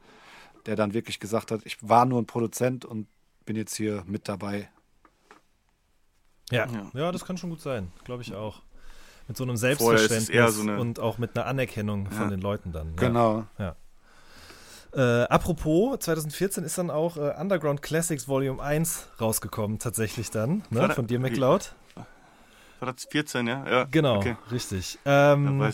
der dann wirklich gesagt hat, ich war nur ein Produzent und bin jetzt hier mit dabei. Ja, ja, ja das kann schon gut sein, glaube ich auch. Mit so einem Selbstverständnis so und auch mit einer Anerkennung von den Leuten dann. Genau. Ja. Äh, apropos, 2014 ist dann auch äh, Underground Classics Volume 1 rausgekommen, tatsächlich dann, ne, von dir, McLeod. War das 14, ja? ja. Genau, okay. richtig. Ähm,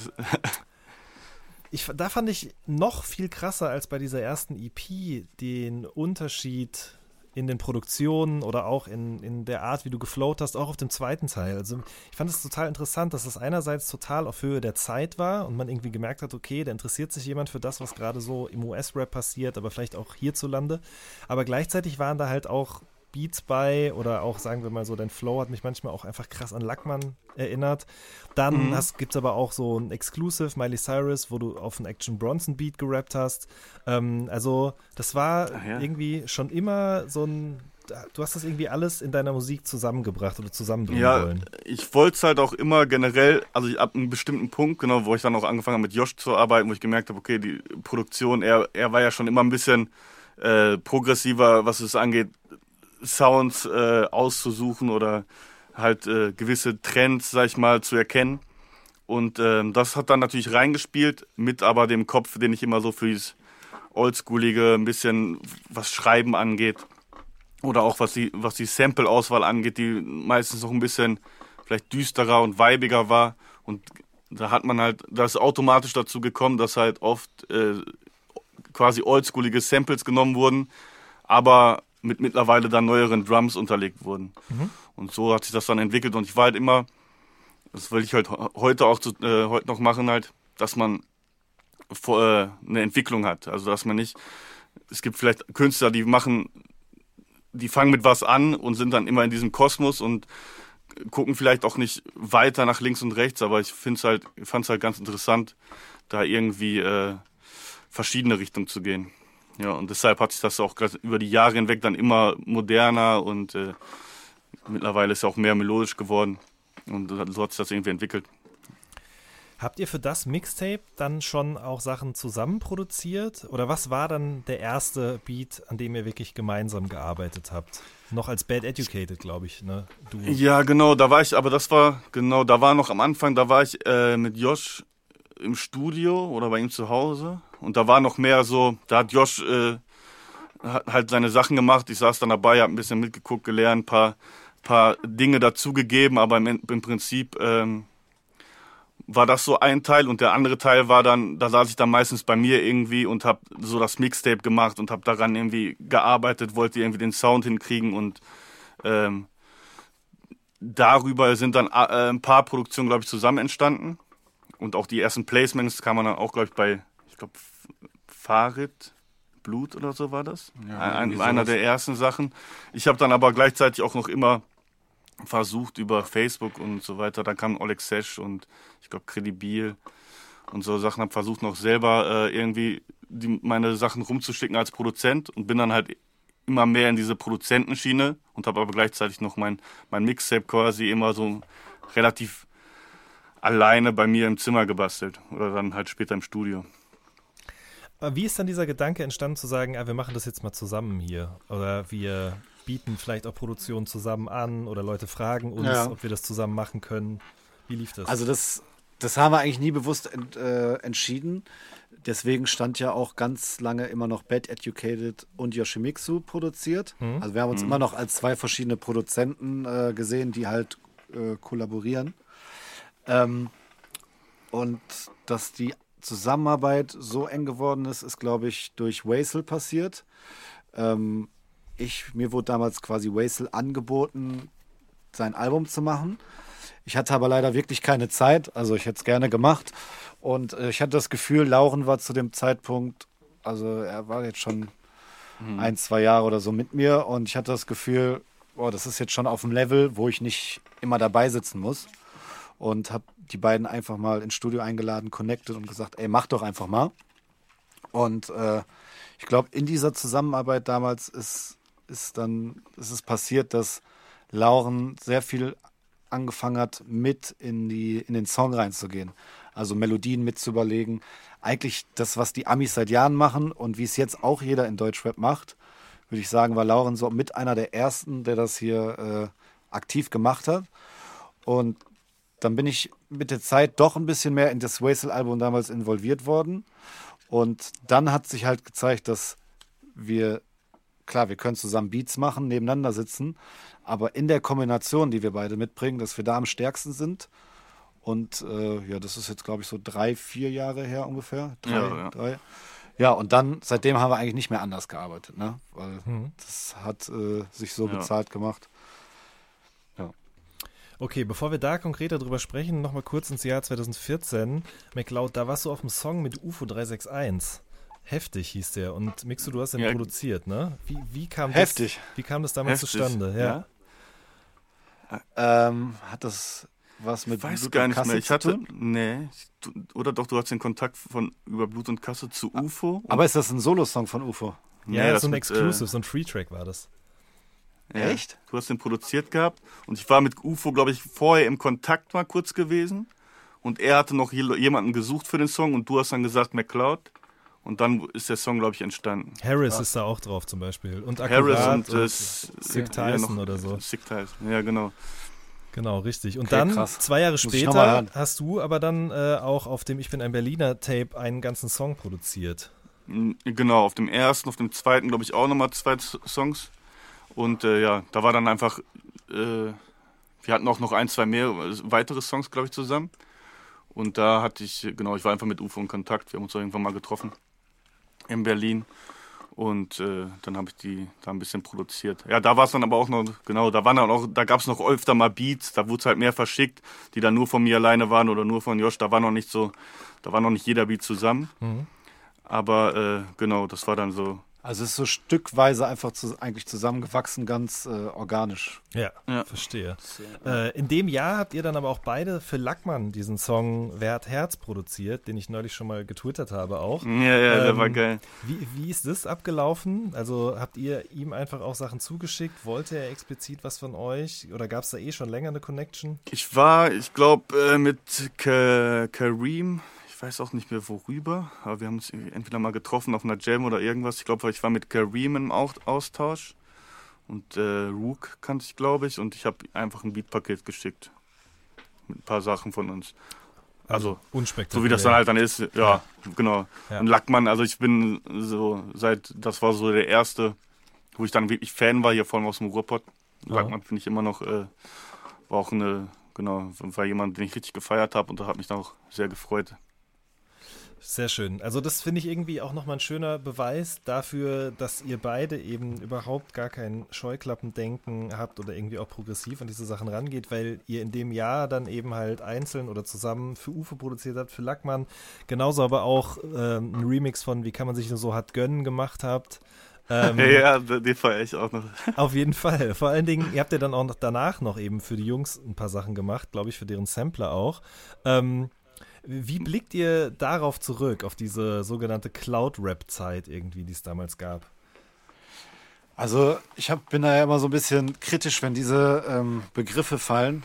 ich, da fand ich noch viel krasser als bei dieser ersten EP den Unterschied in den Produktionen oder auch in, in der Art, wie du geflowt hast, auch auf dem zweiten Teil. Also ich fand es total interessant, dass es einerseits total auf Höhe der Zeit war und man irgendwie gemerkt hat, okay, da interessiert sich jemand für das, was gerade so im US-Rap passiert, aber vielleicht auch hierzulande. Aber gleichzeitig waren da halt auch Beats bei oder auch, sagen wir mal so, dein Flow hat mich manchmal auch einfach krass an Lackmann erinnert. Dann mhm. gibt es aber auch so ein Exclusive, Miley Cyrus, wo du auf einen Action Bronson Beat gerappt hast. Ähm, also, das war ja. irgendwie schon immer so ein du hast das irgendwie alles in deiner Musik zusammengebracht oder zusammenbringen ja, wollen. Ich wollte es halt auch immer generell, also ab einem bestimmten Punkt, genau, wo ich dann auch angefangen habe mit Josh zu arbeiten, wo ich gemerkt habe, okay, die Produktion, er, er war ja schon immer ein bisschen äh, progressiver, was es angeht, Sounds äh, auszusuchen oder halt äh, gewisse Trends, sag ich mal, zu erkennen. Und äh, das hat dann natürlich reingespielt, mit aber dem Kopf, den ich immer so für dieses Oldschoolige, ein bisschen was Schreiben angeht. Oder auch was die, was die Sample-Auswahl angeht, die meistens noch ein bisschen vielleicht düsterer und weibiger war. Und da hat man halt, da ist automatisch dazu gekommen, dass halt oft äh, quasi oldschoolige Samples genommen wurden, aber mit mittlerweile dann neueren Drums unterlegt wurden. Mhm. Und so hat sich das dann entwickelt und ich war halt immer, das will ich halt heute auch zu, äh, heute noch machen halt, dass man vor, äh, eine Entwicklung hat. Also dass man nicht es gibt vielleicht Künstler, die machen, die fangen mit was an und sind dann immer in diesem Kosmos und gucken vielleicht auch nicht weiter nach links und rechts, aber ich finde es halt, fand es halt ganz interessant, da irgendwie äh, verschiedene Richtungen zu gehen. Ja, und deshalb hat sich das auch über die Jahre hinweg dann immer moderner und äh, mittlerweile ist ja auch mehr melodisch geworden. Und so hat sich das irgendwie entwickelt. Habt ihr für das Mixtape dann schon auch Sachen zusammen produziert? Oder was war dann der erste Beat, an dem ihr wirklich gemeinsam gearbeitet habt? Noch als Bad Educated, glaube ich, ne? Du. Ja, genau, da war ich, aber das war, genau, da war noch am Anfang, da war ich äh, mit Josh im Studio oder bei ihm zu Hause. Und da war noch mehr so, da hat Josh äh, halt seine Sachen gemacht. Ich saß dann dabei, habe ein bisschen mitgeguckt, gelernt, ein paar, paar Dinge dazugegeben, aber im, im Prinzip ähm, war das so ein Teil. Und der andere Teil war dann, da saß ich dann meistens bei mir irgendwie und habe so das Mixtape gemacht und habe daran irgendwie gearbeitet, wollte irgendwie den Sound hinkriegen. Und ähm, darüber sind dann äh, ein paar Produktionen, glaube ich, zusammen entstanden. Und auch die ersten Placements kann man dann auch, glaube ich, bei, ich glaube, Farid Blut oder so war das. Ja, ein, einer der ersten Sachen. Ich habe dann aber gleichzeitig auch noch immer versucht über Facebook und so weiter. Da kam Oleg Sesh und ich glaube Credibil und so Sachen. Habe versucht noch selber äh, irgendwie die, meine Sachen rumzuschicken als Produzent und bin dann halt immer mehr in diese Produzentenschiene und habe aber gleichzeitig noch mein, mein Mixtape quasi immer so relativ alleine bei mir im Zimmer gebastelt oder dann halt später im Studio. Wie ist dann dieser Gedanke entstanden zu sagen, ah, wir machen das jetzt mal zusammen hier oder wir bieten vielleicht auch Produktionen zusammen an oder Leute fragen uns, ja. ob wir das zusammen machen können. Wie lief das? Also das, das haben wir eigentlich nie bewusst ent, äh, entschieden. Deswegen stand ja auch ganz lange immer noch Bad Educated und Yoshimitsu produziert. Hm. Also wir haben uns hm. immer noch als zwei verschiedene Produzenten äh, gesehen, die halt äh, kollaborieren. Ähm, und dass die Zusammenarbeit so eng geworden ist, ist, glaube ich, durch Wasel passiert. Ähm, ich, mir wurde damals quasi Wasel angeboten, sein Album zu machen. Ich hatte aber leider wirklich keine Zeit, also ich hätte es gerne gemacht. Und äh, ich hatte das Gefühl, Lauren war zu dem Zeitpunkt, also er war jetzt schon mhm. ein, zwei Jahre oder so mit mir und ich hatte das Gefühl, boah, das ist jetzt schon auf dem Level, wo ich nicht immer dabei sitzen muss. Und habe die beiden einfach mal ins Studio eingeladen, connected und gesagt, ey, mach doch einfach mal. Und äh, ich glaube, in dieser Zusammenarbeit damals ist ist dann ist es passiert, dass Lauren sehr viel angefangen hat, mit in, die, in den Song reinzugehen. Also Melodien mitzuüberlegen. Eigentlich das, was die Amis seit Jahren machen und wie es jetzt auch jeder in Deutschrap macht, würde ich sagen, war Lauren so mit einer der ersten, der das hier äh, aktiv gemacht hat. Und dann bin ich mit der Zeit doch ein bisschen mehr in das Wastel-Album damals involviert worden. Und dann hat sich halt gezeigt, dass wir klar, wir können zusammen Beats machen, nebeneinander sitzen, aber in der Kombination, die wir beide mitbringen, dass wir da am stärksten sind. Und äh, ja, das ist jetzt, glaube ich, so drei, vier Jahre her ungefähr. Drei, ja, ja. drei. Ja, und dann, seitdem haben wir eigentlich nicht mehr anders gearbeitet, ne? Weil mhm. das hat äh, sich so ja. bezahlt gemacht. Okay, bevor wir da konkreter drüber sprechen, nochmal kurz ins Jahr 2014. McLeod, da warst du auf dem Song mit UFO 361. Heftig hieß der. Und Mixo, du hast den ja. produziert, ne? Wie, wie, kam Heftig. Das, wie kam das damals Heftig. zustande? Ja. ja. Ähm, hat das was mit ich weiß Blut gar nicht mehr. Ich hatte, nee, oder doch, du hast den Kontakt von über Blut und Kasse zu UFO. Aber ist das ein Solo-Song von UFO? Ja, nee, so ein Exclusive, äh, so ein Free-Track war das. Ja, Echt? Du hast den produziert gehabt und ich war mit UFO, glaube ich, vorher im Kontakt mal kurz gewesen und er hatte noch jemanden gesucht für den Song und du hast dann gesagt, McCloud. Und dann ist der Song, glaube ich, entstanden. Harris ja. ist da auch drauf zum Beispiel. Und Akkurat Harris und, und äh, Sick Tyson ja, oder so. Sick Tyson, ja genau. Genau, richtig. Und okay, dann, krass. zwei Jahre später, hast du aber dann äh, auch auf dem Ich bin ein Berliner Tape einen ganzen Song produziert. Genau, auf dem ersten, auf dem zweiten, glaube ich, auch nochmal zwei Songs. Und äh, ja, da war dann einfach, äh, wir hatten auch noch ein, zwei mehr weitere Songs, glaube ich, zusammen. Und da hatte ich, genau, ich war einfach mit UFO in Kontakt. Wir haben uns irgendwann mal getroffen in Berlin. Und äh, dann habe ich die da ein bisschen produziert. Ja, da war es dann aber auch noch, genau, da waren dann auch, da gab es noch öfter mal Beats, da wurde es halt mehr verschickt, die dann nur von mir alleine waren oder nur von Josh. Da war noch nicht so, da war noch nicht jeder Beat zusammen. Mhm. Aber äh, genau, das war dann so Also es ist so stückweise einfach zu, eigentlich zusammengewachsen, ganz äh, organisch. Ja, Ja. verstehe. Äh, in dem Jahr habt ihr dann aber auch beide für Lackmann diesen Song Wer hat Herz produziert, den ich neulich schon mal getwittert habe auch. Ja, ja, der Ähm, war geil. Wie, wie ist das abgelaufen? Also habt ihr ihm einfach auch Sachen zugeschickt? Wollte er explizit was von euch? Oder gab es da eh schon länger eine Connection? Ich war, ich glaube, äh, mit Ka Kareem, weiß auch nicht mehr worüber, aber wir haben uns entweder mal getroffen auf einer Jam oder irgendwas. Ich glaube, ich war mit Kareem im Au- Austausch und äh, Rook kannte ich, glaube ich, und ich habe einfach ein Beatpaket geschickt mit ein paar Sachen von uns. Also, unspektakulär. so wie das dann halt dann ist, ja, genau. Ja. Und Lackmann, also ich bin so seit, das war so der erste, wo ich dann wirklich Fan war, hier vor allem aus dem Ruhrpott. Ja. Lackmann finde ich immer noch, äh, war auch eine, genau, war jemand, den ich richtig gefeiert habe und da hat mich dann auch sehr gefreut. Sehr schön. Also das finde ich irgendwie auch nochmal ein schöner Beweis dafür, dass ihr beide eben überhaupt gar kein Scheuklappendenken habt oder irgendwie auch progressiv an diese Sachen rangeht, weil ihr in dem Jahr dann eben halt einzeln oder zusammen für UFO produziert habt, für Lackmann, genauso aber auch ähm, ein Remix von Wie kann man sich nur so hat gönnen gemacht habt. Ähm, ja, den feiere ich auch noch. Auf jeden Fall. Vor allen Dingen, ihr habt ja dann auch noch danach noch eben für die Jungs ein paar Sachen gemacht, glaube ich, für deren Sampler auch. Ähm, wie blickt ihr darauf zurück, auf diese sogenannte Cloud-Rap-Zeit irgendwie, die es damals gab? Also ich hab, bin da ja immer so ein bisschen kritisch, wenn diese ähm, Begriffe fallen.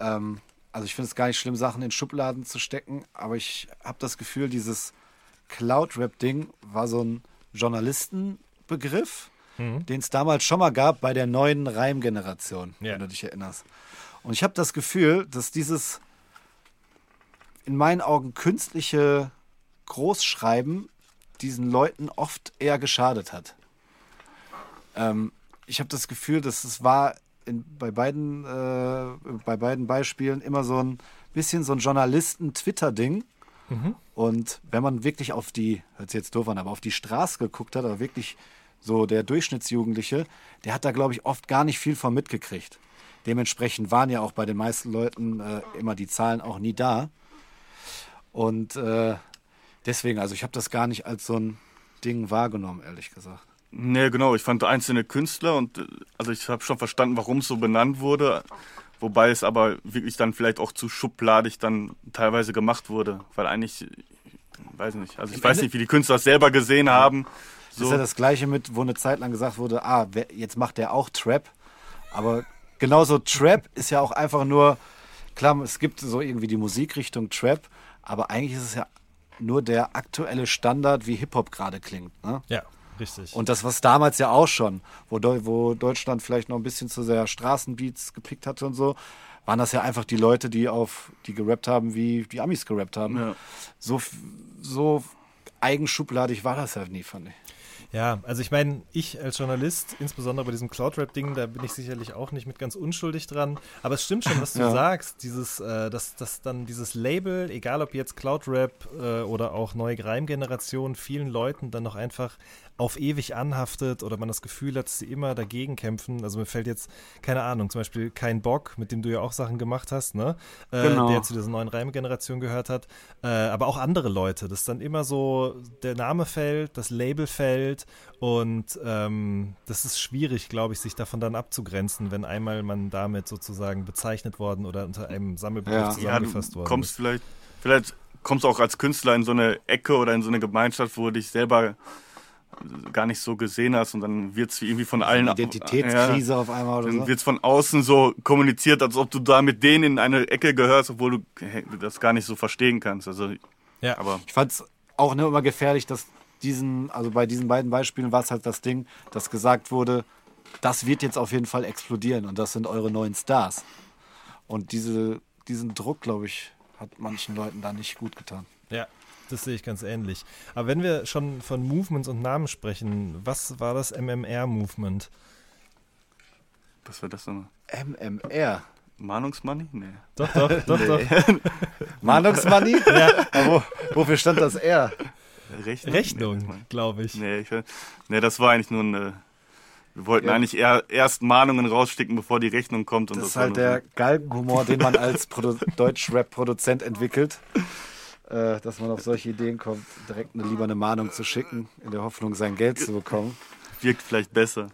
Ähm, also ich finde es gar nicht schlimm, Sachen in Schubladen zu stecken, aber ich habe das Gefühl, dieses Cloud-Rap-Ding war so ein Journalistenbegriff, den es damals schon mal gab bei der neuen Reimgeneration, Ja. wenn du dich erinnerst. Und ich habe das Gefühl, dass dieses in meinen Augen künstliche Großschreiben diesen Leuten oft eher geschadet hat. Ähm, ich habe das Gefühl, dass es war in, bei, beiden, äh, bei beiden Beispielen immer so ein bisschen so ein Journalisten-Twitter-Ding. Und wenn man wirklich auf die, hört sich jetzt doof an, aber auf die Straße geguckt hat, aber wirklich so der Durchschnittsjugendliche, der hat da, glaube ich, oft gar nicht viel von mitgekriegt. Dementsprechend waren ja auch bei den meisten Leuten äh, immer die Zahlen auch nie da. Und äh, deswegen, also ich habe das gar nicht als so ein Ding wahrgenommen, ehrlich gesagt. Nee, genau, ich fand einzelne Künstler und äh, also ich habe schon verstanden, warum es so benannt wurde, wobei es aber wirklich dann vielleicht auch zu schubladig dann teilweise gemacht wurde, weil eigentlich, ich weiß nicht, also ich Im weiß Ende- nicht, wie die Künstler es selber gesehen haben. Das So. ist ja das Gleiche mit, wo eine Zeit lang gesagt wurde, ah, wer, jetzt macht der auch Trap. Aber genauso Trap ist ja auch einfach nur, klar, es gibt so irgendwie die Musikrichtung Trap, aber eigentlich ist es ja nur der aktuelle Standard, wie Hip-Hop gerade klingt. Ne? Ja, richtig. Und das, was damals ja auch schon, wo, Deu wo Deutschland vielleicht noch ein bisschen zu sehr Straßenbeats gepickt hatte und so, waren das ja einfach die Leute, die auf, die gerappt haben, wie die Amis gerappt haben. Ja. So, so eigenschubladig war das ja nie, fand ich. Ja, also ich meine, ich als Journalist, insbesondere bei diesem Cloud-Rap-Ding, da bin ich sicherlich auch nicht mit ganz unschuldig dran. Aber es stimmt schon, was du Ja. sagst. Dieses, äh, dass, dass dann dieses Label, egal ob jetzt Cloud-Rap äh, oder auch neue Grime-Generation, vielen Leuten dann noch einfach auf ewig anhaftet oder man das Gefühl hat, dass sie immer dagegen kämpfen. Also mir fällt jetzt, keine Ahnung, zum Beispiel Kein Bock, mit dem du ja auch Sachen gemacht hast, ne? Äh, Genau. Der zu dieser neuen Reimgeneration gehört hat. Äh, aber auch andere Leute, dass dann immer so der Name fällt, das Label fällt und ähm, das ist schwierig, glaube ich, sich davon dann abzugrenzen, wenn einmal man damit sozusagen bezeichnet worden oder unter einem Sammelbegriff Ja. Ja, du zusammengefasst worden kommst ist. vielleicht, vielleicht kommst du auch als Künstler in so eine Ecke oder in so eine Gemeinschaft, wo du dich selber gar nicht so gesehen hast und dann wird es irgendwie von allen Identitätskrise Ja. auf einmal oder Dann so. wird es von außen so kommuniziert, als ob du da mit denen in eine Ecke gehörst, obwohl du das gar nicht so verstehen kannst. Also, Ja. aber Ich fand es auch nur immer gefährlich, dass diesen, also bei diesen beiden Beispielen war es halt das Ding, dass gesagt wurde, das wird jetzt auf jeden Fall explodieren und das sind eure neuen Stars. Und diese, diesen Druck, glaube ich, hat manchen Leuten da nicht gut getan. Ja, das sehe ich ganz ähnlich. Aber wenn wir schon von Movements und Namen sprechen, was war das MMR-Movement? was war das nochmal? MMR. Mahnungsmoney? Nee. Doch, doch, doch, doch. Mahnungsmoney? ja. Aber wo, wofür stand das R? Rechnung? Rechnung, Nee, glaube ich. nee, ich, nee, das war eigentlich nur ein. Äh, wir wollten Ja. eigentlich eher erst Mahnungen raussticken, bevor die Rechnung kommt. Und Das ist war halt der Galgenhumor, den man als Produ Deutsch-Rap-Produzent entwickelt. Äh, dass man auf solche Ideen kommt, direkt eine, lieber eine Mahnung zu schicken, in der Hoffnung, sein Geld zu bekommen. Wirkt vielleicht besser.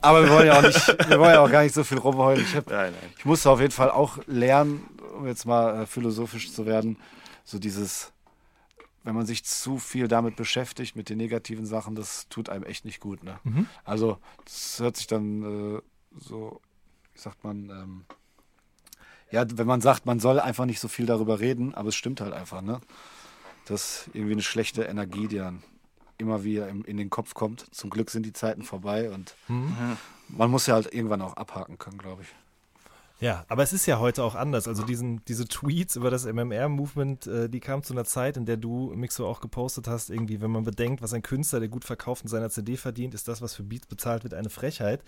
Aber wir wollen ja auch nicht, wir wollen ja auch gar nicht so viel rumheulen. Ich, hab, Nein, nein. ich musste auf jeden Fall auch lernen, um jetzt mal äh, philosophisch zu werden, so dieses, wenn man sich zu viel damit beschäftigt, mit den negativen Sachen, das tut einem echt nicht gut. Ne? Also, das hört sich dann äh, so, wie sagt man, ähm, ja, wenn man sagt, man soll einfach nicht so viel darüber reden, aber es stimmt halt einfach, ne? Das ist irgendwie eine schlechte Energie, die dann immer wieder in den Kopf kommt. Zum Glück sind die Zeiten vorbei und man muss ja halt irgendwann auch abhaken können, glaube ich. Ja, aber es ist ja heute auch anders. Also diesen, diese Tweets über das MMR-Movement, äh, die kamen zu einer Zeit, in der du, Mixo, auch gepostet hast, irgendwie, wenn man bedenkt, was ein Künstler, der gut verkauft in seiner CD verdient, ist das, was für Beats bezahlt wird, eine Frechheit.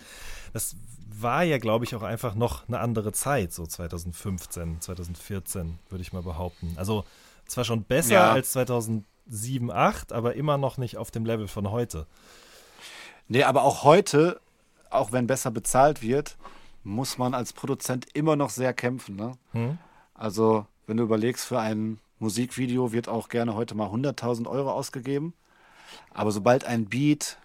Das war ja, glaube ich, auch einfach noch eine andere Zeit, so 2015, 2014, würde ich mal behaupten. Also zwar schon besser Ja. als 2007, 2008, aber immer noch nicht auf dem Level von heute. Nee, aber auch heute, auch wenn besser bezahlt wird, muss man als Produzent immer noch sehr kämpfen. Ne? Hm? Also, wenn du überlegst, für ein Musikvideo wird auch gerne heute mal 100.000 Euro ausgegeben. Aber sobald ein Beat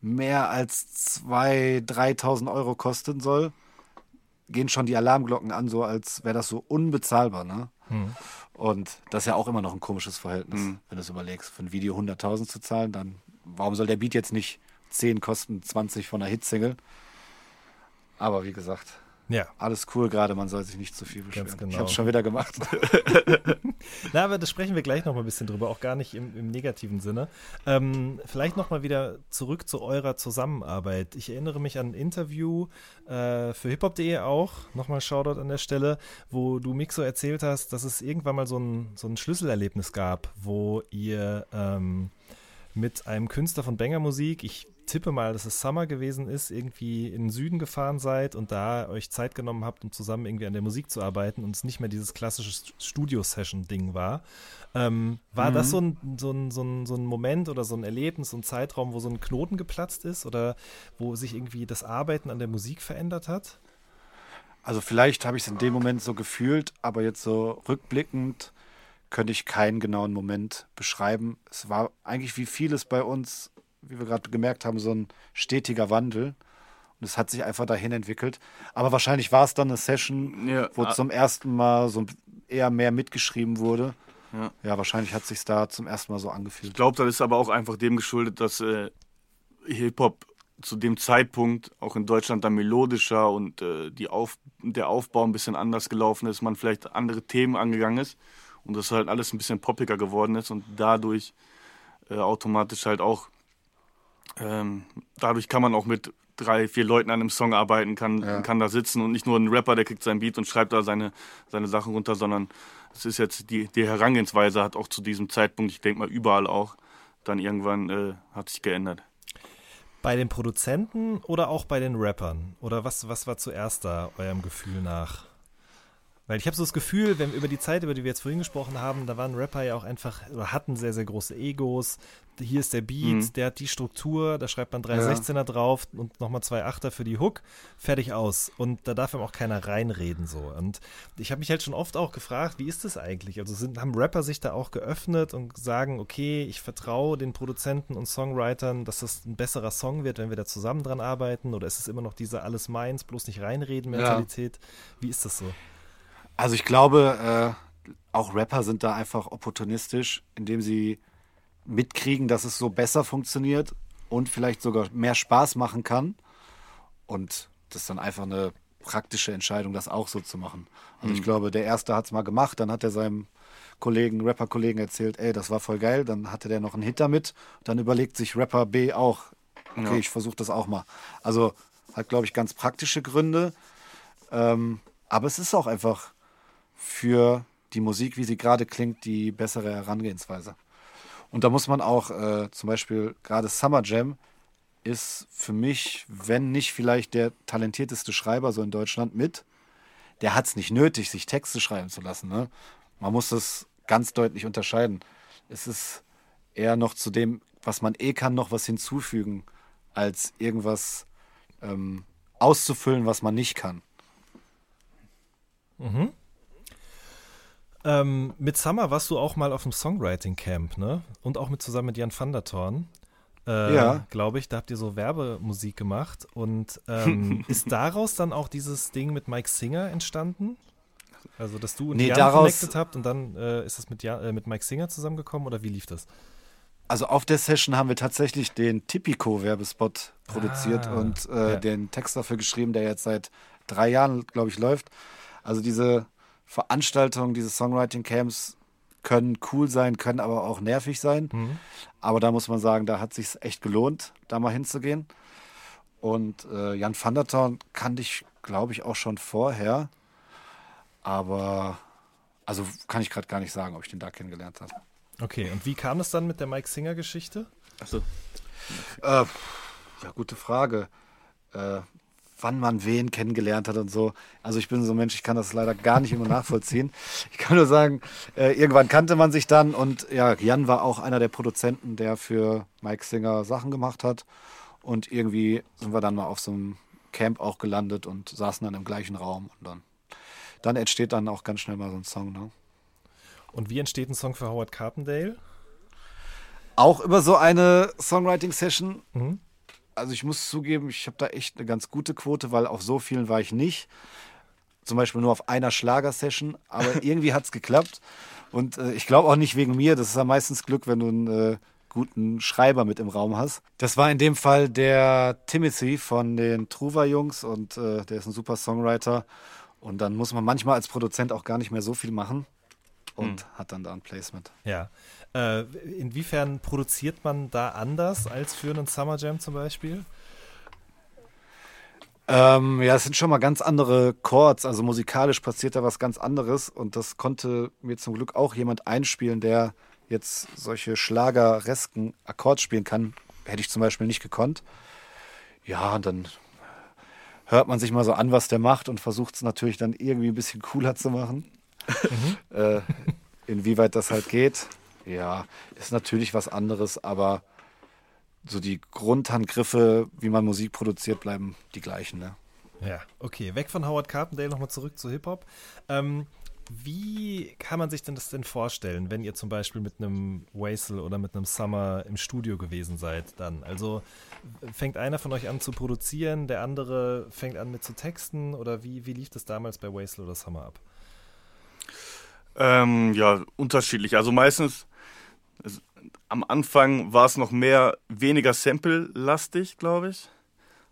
mehr als 2.000, 3.000 Euro kosten soll, gehen schon die Alarmglocken an, so als wäre das so unbezahlbar. Ne? Und das ist ja auch immer noch ein komisches Verhältnis, wenn du es überlegst. Für ein Video 100.000 zu zahlen, dann warum soll der Beat jetzt nicht 10 kosten, 20 von einer Hitsingle? Aber wie gesagt, Ja. alles cool gerade, man soll sich nicht zu viel beschweren. Ganz genau. Ich habe es schon wieder gemacht. Na, aber das sprechen wir gleich noch mal ein bisschen drüber, auch gar nicht im, im negativen Sinne. Ähm, vielleicht noch mal wieder zurück zu eurer Zusammenarbeit. Ich erinnere mich an ein Interview äh, für hiphop.de auch, nochmal Shoutout an der Stelle, wo du Mixo erzählt hast, dass es irgendwann mal so ein, so ein Schlüsselerlebnis gab, wo ihr ähm, mit einem Künstler von Banger Musik, ich tippe mal, dass es Summer gewesen ist, irgendwie in den Süden gefahren seid und da euch Zeit genommen habt, um zusammen irgendwie an der Musik zu arbeiten und es nicht mehr dieses klassische Studio-Session-Ding war. Ähm, war das so ein, so, ein, so, ein, so ein Moment oder so ein Erlebnis, so ein Zeitraum, wo so ein Knoten geplatzt ist oder wo sich irgendwie das Arbeiten an der Musik verändert hat? Also vielleicht habe ich es in dem Moment so gefühlt, aber jetzt so rückblickend könnte ich keinen genauen Moment beschreiben. Es war eigentlich wie vieles bei uns, wie wir gerade gemerkt haben, so ein stetiger Wandel. Und es hat sich einfach dahin entwickelt. Aber wahrscheinlich war es dann eine Session, Ja, wo ah. zum ersten Mal so eher mehr mitgeschrieben wurde. Ja. Ja, wahrscheinlich hat sich da zum ersten Mal so Ich angefühlt. glaube, das ist aber auch einfach dem geschuldet, dass äh, Hip-Hop zu dem Zeitpunkt auch in Deutschland dann melodischer und äh, die Auf der Aufbau ein bisschen anders gelaufen ist, man vielleicht andere Themen angegangen ist und das halt alles ein bisschen poppiger geworden ist und dadurch äh, automatisch halt auch, ähm, dadurch kann man auch mit drei, vier Leuten an einem Song arbeiten, kann, Ja. kann da sitzen und nicht nur ein Rapper, der kriegt sein Beat und schreibt da seine, seine Sachen runter, sondern es ist jetzt die, die Herangehensweise hat auch zu diesem Zeitpunkt, ich denke mal überall auch, dann irgendwann äh, hat sich geändert. Bei den Produzenten oder auch bei den Rappern? Oder was, was war zuerst da eurem Gefühl nach? Weil ich habe so das Gefühl, wenn wir über die Zeit, über die wir jetzt vorhin gesprochen haben, da waren Rapper ja auch einfach, oder hatten sehr, sehr große Egos. Hier ist der Beat, Mhm. der hat die Struktur, da schreibt man drei Ja. 16er drauf und nochmal zwei Achter für die Hook, fertig aus. Und da darf ihm auch keiner reinreden so. Und ich habe mich halt schon oft auch gefragt, wie ist das eigentlich? Also sind, haben Rapper sich da auch geöffnet und sagen, okay, ich vertraue den Produzenten und Songwritern, dass das ein besserer Song wird, wenn wir da zusammen dran arbeiten? Oder ist es immer noch diese alles meins, bloß nicht reinreden Mentalität? Wie ist das so? Also ich glaube, äh, auch Rapper sind da einfach opportunistisch, indem sie mitkriegen, dass es so besser funktioniert und vielleicht sogar mehr Spaß machen kann. Und das ist dann einfach eine praktische Entscheidung, das auch so zu machen. Also ich glaube, der erste hat es mal gemacht, dann hat er seinem Kollegen, Rapper-Kollegen erzählt, ey, das war voll geil, dann hatte der noch einen Hit damit, dann überlegt sich Rapper B auch, okay, Ja. ich versuche das auch mal. Also hat, glaube ich, ganz praktische Gründe. Ähm, aber es ist auch einfach für die Musik, wie sie gerade klingt, die bessere Herangehensweise. Und da muss man auch äh, zum Beispiel gerade Summer Jam ist für mich, wenn nicht vielleicht der talentierteste Schreiber so in Deutschland mit, der hat es nicht nötig, sich Texte schreiben zu lassen. Ne? Man muss das ganz deutlich unterscheiden. Es ist eher noch zu dem, was man eh kann, noch was hinzufügen, als irgendwas ähm, auszufüllen, was man nicht kann. Ähm, mit Summer warst du auch mal auf dem Songwriting Camp, ne? Und auch mit zusammen mit Jan van der Thorn. Äh, Ja. Glaube ich, da habt ihr so Werbemusik gemacht. Und ähm, ist daraus dann auch dieses Ding mit Mike Singer entstanden? Also, dass du und Nee, Jan daraus- connected habt und dann äh, ist das mit, Jan, äh, mit Mike Singer zusammengekommen oder wie lief das? Also auf der Session haben wir tatsächlich den Tipico-Werbespot produziert Ah, und äh, ja. den Text dafür geschrieben, der jetzt seit drei Jahren, glaube ich, läuft. Also diese Veranstaltungen, diese Songwriting-Camps können cool sein, können aber auch nervig sein. Mhm. Aber da muss man sagen, da hat sich echt gelohnt, da mal hinzugehen. Und äh, Jan van der Thorn kannte ich, glaube ich, auch schon vorher. Aber also kann ich gerade gar nicht sagen, ob ich den da kennengelernt habe. Okay, und wie kam es dann mit der Mike Singer-Geschichte? Achso. Äh, ja, gute Frage. Äh, wann man wen kennengelernt hat und so. Also ich bin so ein Mensch, ich kann das leider gar nicht immer nachvollziehen. Ich kann nur sagen, äh, irgendwann kannte man sich dann und ja, Jan war auch einer der Produzenten, der für Mike Singer Sachen gemacht hat. Und irgendwie sind wir dann mal auf so einem Camp auch gelandet und saßen dann im gleichen Raum und dann, dann entsteht dann auch ganz schnell mal so ein Song. Ne? Und wie entsteht ein Song für Howard Carpendale? Auch über so eine Songwriting-Session. Mhm. Also ich muss zugeben, ich habe da echt eine ganz gute Quote, weil auf so vielen war ich nicht. Zum Beispiel nur auf einer Schlagersession, aber irgendwie hat es geklappt. Und äh, ich glaube auch nicht wegen mir. Das ist ja meistens Glück, wenn du einen äh, guten Schreiber mit im Raum hast. Das war in dem Fall der Timothy von den Truva-Jungs und äh, der ist ein super Songwriter. Und dann muss man manchmal als Produzent auch gar nicht mehr so viel machen und hat dann da ein Placement. Ja. Äh, inwiefern produziert man da anders als für einen Summer Jam zum Beispiel? Ähm, ja, es sind schon mal ganz andere Chords, also musikalisch passiert da was ganz anderes und das konnte mir zum Glück auch jemand einspielen, der jetzt solche schlageresken Akkords spielen kann. Hätte ich zum Beispiel nicht gekonnt. Ja, und dann hört man sich mal so an, was der macht und versucht es natürlich dann irgendwie ein bisschen cooler zu machen. äh, inwieweit das halt geht, ja, ist natürlich was anderes, aber so die Grundhandgriffe, wie man Musik produziert, bleiben die gleichen. Ne? Ja, okay. Weg von Howard Carpendale nochmal zurück zu Hip-Hop. Ähm, wie kann man sich denn das denn vorstellen, wenn ihr zum Beispiel mit einem Waisel oder mit einem Summer im Studio gewesen seid dann? Also fängt einer von euch an zu produzieren, der andere fängt an mit zu texten oder wie, wie lief das damals bei Waisel oder Summer ab? Ähm, ja, unterschiedlich. Also meistens, es, am Anfang war es noch mehr, weniger Sample-lastig, glaube ich.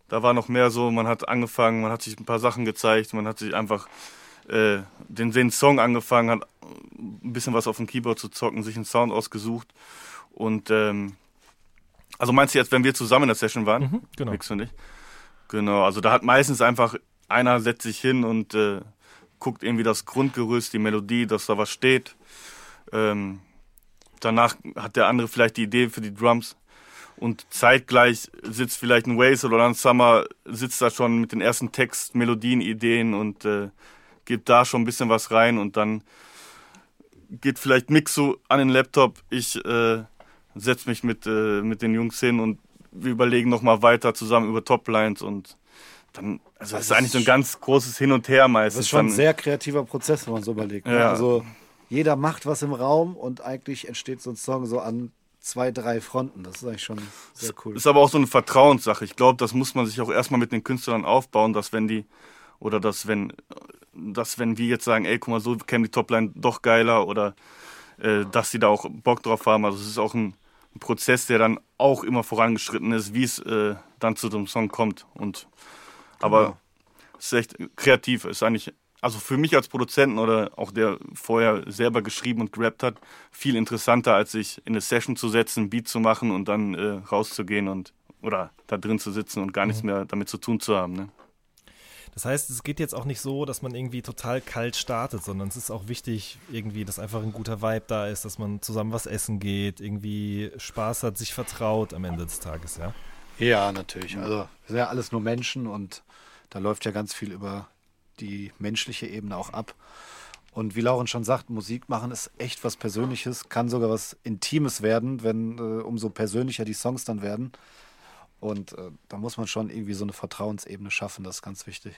Da war noch mehr so, man hat angefangen, man hat sich ein paar Sachen gezeigt, man hat sich einfach äh, den, den Song angefangen, hat ein bisschen was auf dem Keyboard zu zocken, sich einen Sound ausgesucht. Und ähm, also meinst du jetzt, wenn wir zusammen in der Session waren? Mhm, genau. Mix und ich. Genau, also da hat meistens einfach einer setzt sich hin und äh, guckt irgendwie das Grundgerüst, die Melodie, dass da was steht. Ähm, danach hat der andere vielleicht die Idee für die Drums und zeitgleich sitzt vielleicht ein Waze oder ein Summer, sitzt da schon mit den ersten Text, Melodien, Ideen und äh, gibt da schon ein bisschen was rein und dann geht vielleicht Mixo an den Laptop, ich äh, setze mich mit, äh, mit den Jungs hin und wir überlegen nochmal weiter zusammen über Toplines und dann, also das ist eigentlich so ein ganz großes Hin und Her meistens. Das ist schon ein sehr kreativer Prozess, wenn man so überlegt. Ne? Ja. Also jeder macht was im Raum und eigentlich entsteht so ein Song so an zwei, drei Fronten. Das ist eigentlich schon sehr cool. Ist aber auch so eine Vertrauenssache. Ich glaube, das muss man sich auch erstmal mit den Künstlern aufbauen, dass wenn die, oder dass wenn, dass wenn wir jetzt sagen, ey, guck mal, so käme die Topline doch geiler oder äh, dass die da auch Bock drauf haben. Also es ist auch ein, ein Prozess, der dann auch immer vorangeschritten ist, wie es äh, dann zu dem Song kommt. Und aber Genau. es ist echt kreativ. Es ist eigentlich, also für mich als Produzenten oder auch der vorher selber geschrieben und gerappt hat, viel interessanter, als sich in eine Session zu setzen, ein Beat zu machen und dann äh, rauszugehen und oder da drin zu sitzen und gar nichts mehr damit zu tun zu haben. Ne? Das heißt, es geht jetzt auch nicht so, dass man irgendwie total kalt startet, sondern es ist auch wichtig, irgendwie, dass einfach ein guter Vibe da ist, dass man zusammen was essen geht, irgendwie Spaß hat, sich vertraut am Ende des Tages, ja. Ja, natürlich. Also wir sind ja alles nur Menschen und da läuft ja ganz viel über die menschliche Ebene auch ab. Und wie Lauren schon sagt, Musik machen ist echt was Persönliches, kann sogar was Intimes werden, wenn äh, umso persönlicher die Songs dann werden. Und äh, da muss man schon irgendwie so eine Vertrauensebene schaffen, das ist ganz wichtig.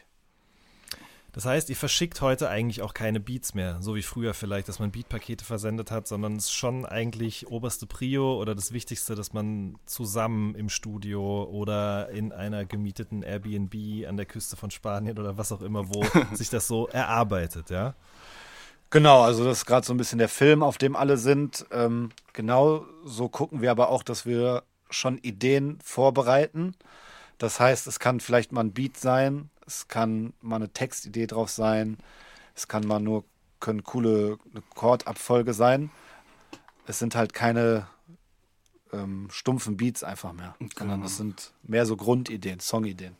Das heißt, ihr verschickt heute eigentlich auch keine Beats mehr, so wie früher vielleicht, dass man Beatpakete versendet hat, sondern es ist schon eigentlich oberste Prio oder das Wichtigste, dass man zusammen im Studio oder in einer gemieteten Airbnb an der Küste von Spanien oder was auch immer, wo sich das so erarbeitet, ja? Genau, also das ist gerade so ein bisschen der Film, auf dem alle sind. Ähm, genau so gucken wir aber auch, dass wir schon Ideen vorbereiten. Das heißt, es kann vielleicht mal ein Beat sein, es kann mal eine Textidee drauf sein, es kann mal nur können coole Chordabfolge sein. Es sind halt keine ähm, stumpfen Beats einfach mehr, sondern es sind mehr so Grundideen, Songideen.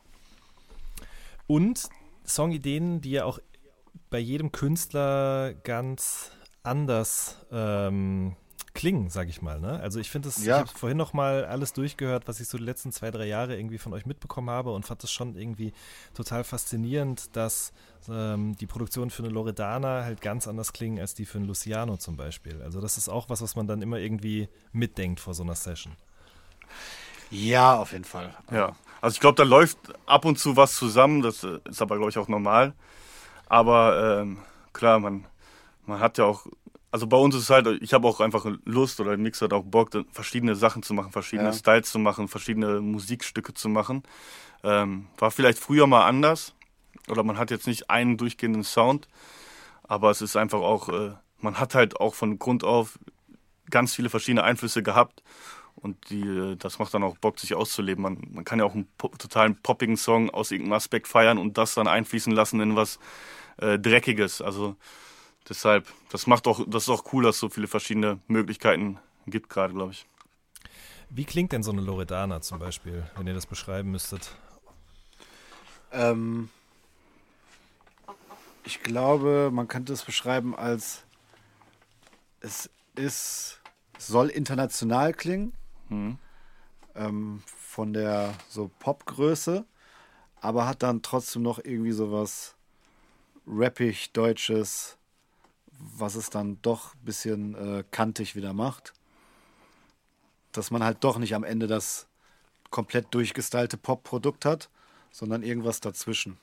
Und Songideen, die ja auch bei jedem Künstler ganz anders ähm, klingen, sag ich mal. Ne? Also ich finde es, Ja. ich habe vorhin noch mal alles durchgehört, was ich so die letzten zwei, drei Jahre irgendwie von euch mitbekommen habe und fand es schon irgendwie total faszinierend, dass ähm, die Produktionen für eine Loredana halt ganz anders klingen als die für einen Luciano zum Beispiel. Also das ist auch was, was man dann immer irgendwie mitdenkt vor so einer Session. Ja, auf jeden Fall. Ja, also ich glaube, da läuft ab und zu was zusammen, das äh, ist aber, glaube ich, auch normal. Aber ähm, klar, man, man hat ja auch, also bei uns ist es halt, ich habe auch einfach Lust oder Mix hat auch Bock, verschiedene Sachen zu machen, verschiedene Ja. Styles zu machen, verschiedene Musikstücke zu machen. Ähm, war vielleicht früher mal anders oder man hat jetzt nicht einen durchgehenden Sound, aber es ist einfach auch, äh, man hat halt auch von Grund auf ganz viele verschiedene Einflüsse gehabt und die, äh, das macht dann auch Bock, sich auszuleben. Man, man kann ja auch einen po totalen poppigen Song aus irgendeinem Aspekt feiern und das dann einfließen lassen in was äh, Dreckiges. Also deshalb, das macht auch, das ist auch cool, dass es so viele verschiedene Möglichkeiten gibt gerade, glaube ich. Wie klingt denn so eine Loredana zum Beispiel, wenn ihr das beschreiben müsstet? Ähm, ich glaube, man könnte es beschreiben als es ist, es soll international klingen, ähm, von der so Popgröße, aber hat dann trotzdem noch irgendwie sowas rappig Deutsches, was es dann doch ein bisschen äh, kantig wieder macht. Dass man halt doch nicht am Ende das komplett durchgestylte Pop-Produkt hat, sondern irgendwas dazwischen.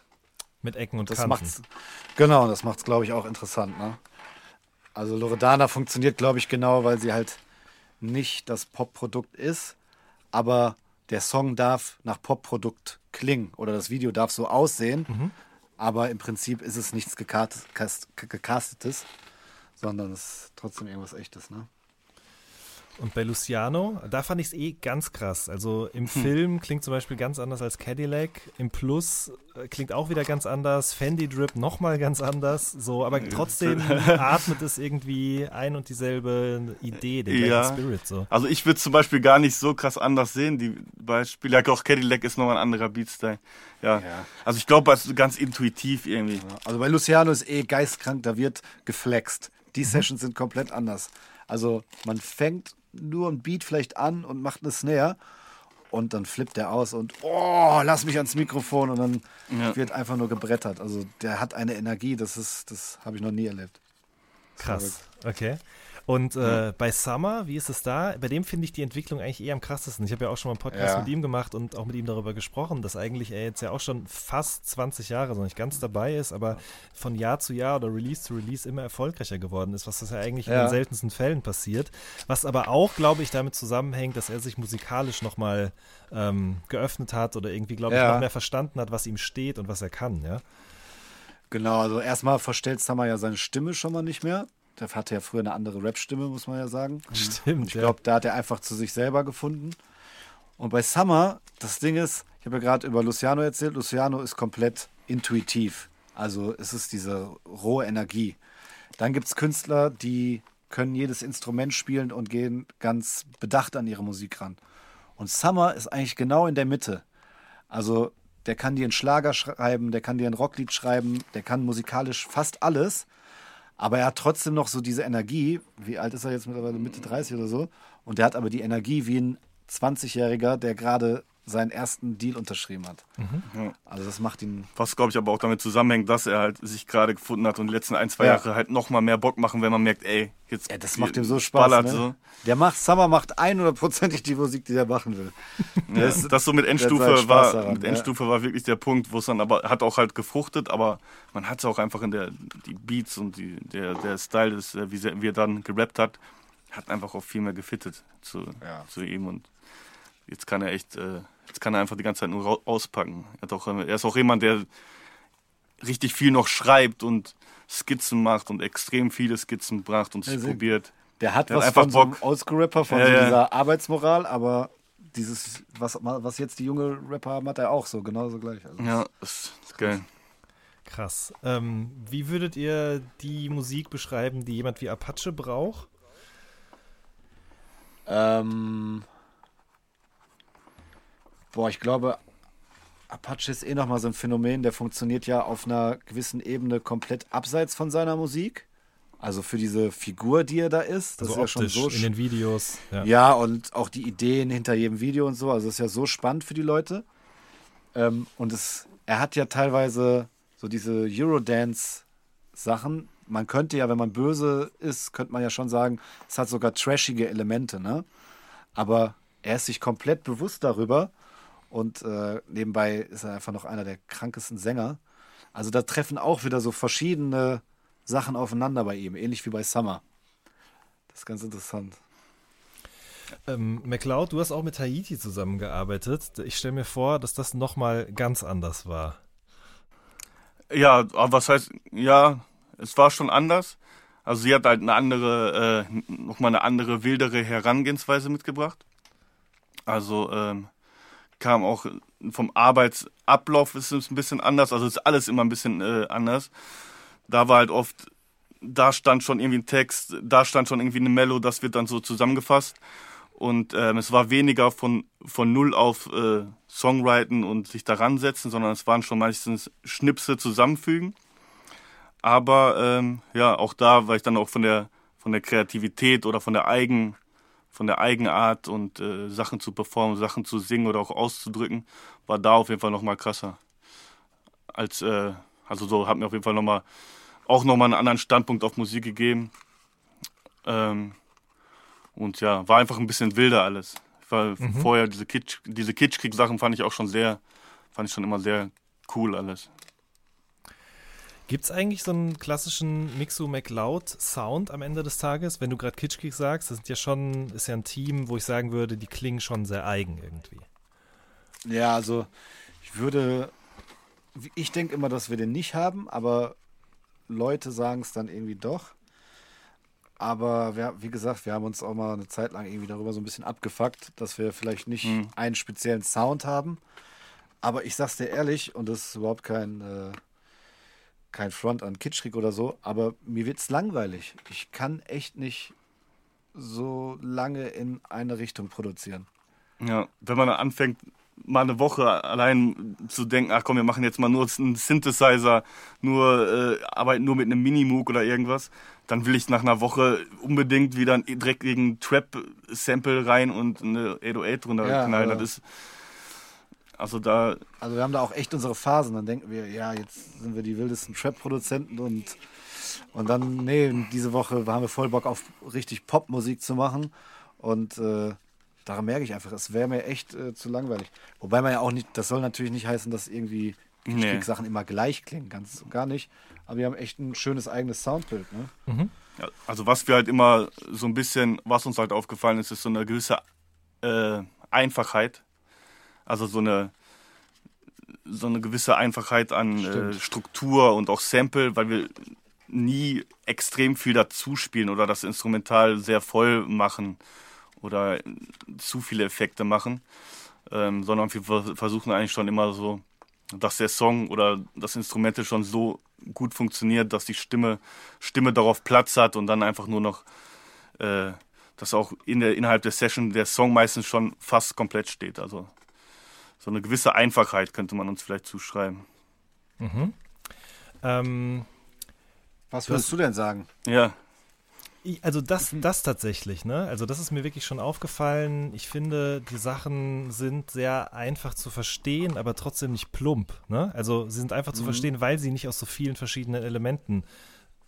Mit Ecken und Das Kanten. macht's. Genau, das macht's, glaube ich, auch interessant. Ne? Also Loredana funktioniert, glaube ich, genau, weil sie halt nicht das Pop-Produkt ist, aber der Song darf nach Pop-Produkt klingen oder das Video darf so aussehen, aber im Prinzip ist es nichts gecast, cast, gecastetes, sondern es ist trotzdem irgendwas echtes. Ne? Und bei Luciano, da fand ich es eh ganz krass. Also Hm. im Film klingt zum Beispiel ganz anders als Cadillac. Im Plus äh, klingt auch wieder ganz anders. Fendi Drip nochmal ganz anders. So, aber trotzdem atmet es irgendwie ein und dieselbe Idee, den Ja. gleichen Spirit. So. Also ich würde zum Beispiel gar nicht so krass anders sehen. Die Beispiele, ja, auch Cadillac ist nochmal ein anderer Beatstyle. Ja. Ja. Also ich glaube, ist ganz intuitiv irgendwie. Also bei Luciano ist eh geistkrank, da wird geflext. Die Sessions sind komplett anders. Also man fängt nur ein Beat vielleicht an und macht eine Snare und dann flippt der aus und oh, lass mich ans Mikrofon und dann Ja. wird einfach nur gebrettert. Also der hat eine Energie, das ist, das habe ich noch nie erlebt. Krass. Okay. Und äh, bei Summer, wie ist es da? Bei dem finde ich die Entwicklung eigentlich eher am krassesten. Ich habe ja auch schon mal einen Podcast Ja. mit ihm gemacht und auch mit ihm darüber gesprochen, dass eigentlich er jetzt ja auch schon fast 20 Jahre so nicht ganz dabei ist, aber von Jahr zu Jahr oder Release zu Release immer erfolgreicher geworden ist, was das ja eigentlich in Ja. den seltensten Fällen passiert. Was aber auch, glaube ich, damit zusammenhängt, dass er sich musikalisch nochmal ähm, geöffnet hat oder irgendwie, glaube ich, Ja. noch mehr verstanden hat, was ihm steht und was er kann, ja. Genau, also erstmal verstellt Summer ja seine Stimme schon mal nicht mehr. Der hatte ja früher eine andere Rap-Stimme, muss man ja sagen. Stimmt, Ich glaube, da hat er einfach zu sich selber gefunden. Und bei Summer, das Ding ist, ich habe ja gerade über Luciano erzählt, Luciano ist komplett intuitiv. Also es ist diese rohe Energie. Dann gibt es Künstler, die können jedes Instrument spielen und gehen ganz bedacht an ihre Musik ran. Und Summer ist eigentlich genau in der Mitte. Also der kann dir einen Schlager schreiben, der kann dir ein Rocklied schreiben, der kann musikalisch fast alles. Aber er hat trotzdem noch so diese Energie. Wie alt ist er jetzt mittlerweile? Mitte 30 oder so. Und der hat aber die Energie wie ein 20-Jähriger, der gerade seinen ersten Deal unterschrieben hat. Ja. Also das macht ihn. Was, glaube ich, aber auch damit zusammenhängt, dass er halt sich gerade gefunden hat und die letzten ein, zwei Ja. Jahre halt noch mal mehr Bock machen, wenn man merkt, ey, jetzt Ja, das macht ihm so Spaß. ballert Ne? so. Der macht Summer macht 100%ig die Musik, die er machen will. Ja, ist- das so mit Endstufe Spaß war, daran, mit ja. Endstufe war wirklich der Punkt, wo es dann aber hat auch halt gefruchtet, aber man hat es auch einfach in der die Beats und die, der, der Style, des, äh, wie, wie er dann gerappt hat, hat einfach auch viel mehr gefittet zu, Ja. zu ihm und jetzt kann er echt, äh, jetzt kann er einfach die ganze Zeit nur auspacken. Er, hat auch, er ist auch jemand, der richtig viel noch schreibt und Skizzen macht und extrem viele Skizzen bracht und sich Also, probiert. Der hat Der hat was einfach von so einem Bock. Oldschool-Rapper, von Ja, so ja. dieser Arbeitsmoral, aber dieses, was, was jetzt die junge Rapper haben, hat er auch so, genauso gleich. Also Ja, das ist geil. Krass. Ähm, wie würdet ihr die Musik beschreiben, die jemand wie Apache braucht? Ähm, boah, ich glaube, Apache ist eh nochmal so ein Phänomen, der funktioniert ja auf einer gewissen Ebene komplett abseits von seiner Musik. Also für diese Figur, die er da ist. Das Also ist ja schon so in den Videos. Ja. Ja, und auch die Ideen hinter jedem Video und so. Also es ist ja so spannend für die Leute. Ähm, und es, er hat ja teilweise so diese Eurodance-Sachen. Man könnte ja, wenn man böse ist, könnte man ja schon sagen, es hat sogar trashige Elemente, ne? Aber er ist sich komplett bewusst darüber. Und äh, nebenbei ist er einfach noch einer der krankesten Sänger. Also da treffen auch wieder so verschiedene Sachen aufeinander bei ihm, ähnlich wie bei Summer. Das ist ganz interessant. Ähm, McLeod, du hast auch mit Haiti zusammengearbeitet. Ich stelle mir vor, dass das nochmal ganz anders war. Ja, aber was heißt, ja, es war schon anders. Also sie hat halt eine andere, äh, nochmal eine andere, wildere Herangehensweise mitgebracht. Also ähm, kam auch vom Arbeitsablauf ist es ein bisschen anders. Also ist alles immer ein bisschen äh, anders. Da war halt oft, da stand schon irgendwie ein Text, da stand schon irgendwie eine Mello, das wird dann so zusammengefasst. Und ähm, es war weniger von, von null auf äh, Songwriten und sich daran setzen, sondern es waren schon meistens Schnipse zusammenfügen. Aber ähm, ja, auch da war ich dann auch von der von der Kreativität oder von der Eigen von der Eigenart und äh, Sachen zu performen, Sachen zu singen oder auch auszudrücken, war da auf jeden Fall noch mal krasser. Als äh, also so hat mir auf jeden Fall noch mal auch noch mal einen anderen Standpunkt auf Musik gegeben. Ähm, und ja, war einfach ein bisschen wilder alles. Weil vorher diese Kitsch, diese Kitschkrieg-Sachen fand ich auch schon sehr, fand ich schon immer sehr cool alles. Gibt es eigentlich so einen klassischen Mixu McLeod Sound am Ende des Tages? Wenn du gerade Kitschkrieg sagst, das sind ja schon, ist ja ein Team, wo ich sagen würde, die klingen schon sehr eigen irgendwie. Ja, also ich würde, ich denke immer, dass wir den nicht haben, aber Leute sagen es dann irgendwie doch. Aber wir, wie gesagt, wir haben uns auch mal eine Zeit lang irgendwie darüber so ein bisschen abgefuckt, dass wir vielleicht nicht Mhm. einen speziellen Sound haben. Aber ich sag's dir ehrlich, und das ist überhaupt kein, äh, kein Front an Kitschkrieg oder so, aber mir wird's langweilig. Ich kann echt nicht so lange in eine Richtung produzieren. Ja, wenn man anfängt, mal eine Woche allein zu denken, ach komm, wir machen jetzt mal nur einen Synthesizer, nur äh, arbeiten nur mit einem Minimoog oder irgendwas, dann will ich nach einer Woche unbedingt wieder einen dreckigen Trap-Sample rein und eine 808 drunter Ja, knallen. aber- Das ist, also da, Also wir haben da auch echt unsere Phasen. Dann denken wir, ja, jetzt sind wir die wildesten Trap-Produzenten und, und dann, nee, diese Woche haben wir voll Bock auf richtig Popmusik zu machen. Und äh, daran merke ich einfach, es wäre mir echt äh, zu langweilig. Wobei man ja auch nicht, das soll natürlich nicht heißen, dass irgendwie Nee. Sachen immer gleich klingen, ganz und gar nicht. Aber wir haben echt ein schönes eigenes Soundbild. Ne? Ja, also was wir halt immer so ein bisschen, was uns halt aufgefallen ist, ist so eine gewisse äh, Einfachheit. Also so eine so eine gewisse Einfachheit an äh. Struktur und auch Sample, weil wir nie extrem viel dazu spielen oder das Instrumental sehr voll machen oder zu viele Effekte machen, ähm, sondern wir vers- versuchen eigentlich schon immer so, dass der Song oder das Instrumental schon so gut funktioniert, dass die Stimme, Stimme darauf Platz hat und dann einfach nur noch, äh, dass auch in der, innerhalb der Session der Song meistens schon fast komplett steht. Also so eine gewisse Einfachheit könnte man uns vielleicht zuschreiben. Ähm, Was würdest du denn sagen? Ja, Ich, also das, das tatsächlich, ne? Also das ist mir wirklich schon aufgefallen. Ich finde, die Sachen sind sehr einfach zu verstehen, aber trotzdem nicht plump, ne? Also sie sind einfach zu verstehen, weil sie nicht aus so vielen verschiedenen Elementen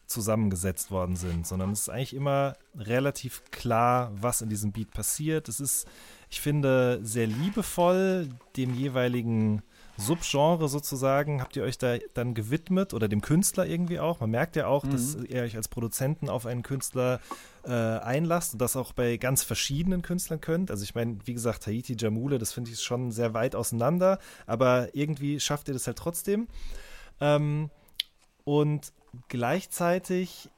zusammengesetzt worden sind, sondern es ist eigentlich immer relativ klar, was in diesem Beat passiert. Es ist, ich finde, sehr liebevoll dem jeweiligen Subgenre sozusagen habt ihr euch da dann gewidmet oder dem Künstler irgendwie auch. Man merkt ja auch, mhm. dass ihr euch als Produzenten auf einen Künstler äh, einlasst und das auch bei ganz verschiedenen Künstlern könnt. Also ich meine, wie gesagt, Haiti Jamule, das finde ich schon sehr weit auseinander, aber irgendwie schafft ihr das halt trotzdem. Ähm, und gleichzeitig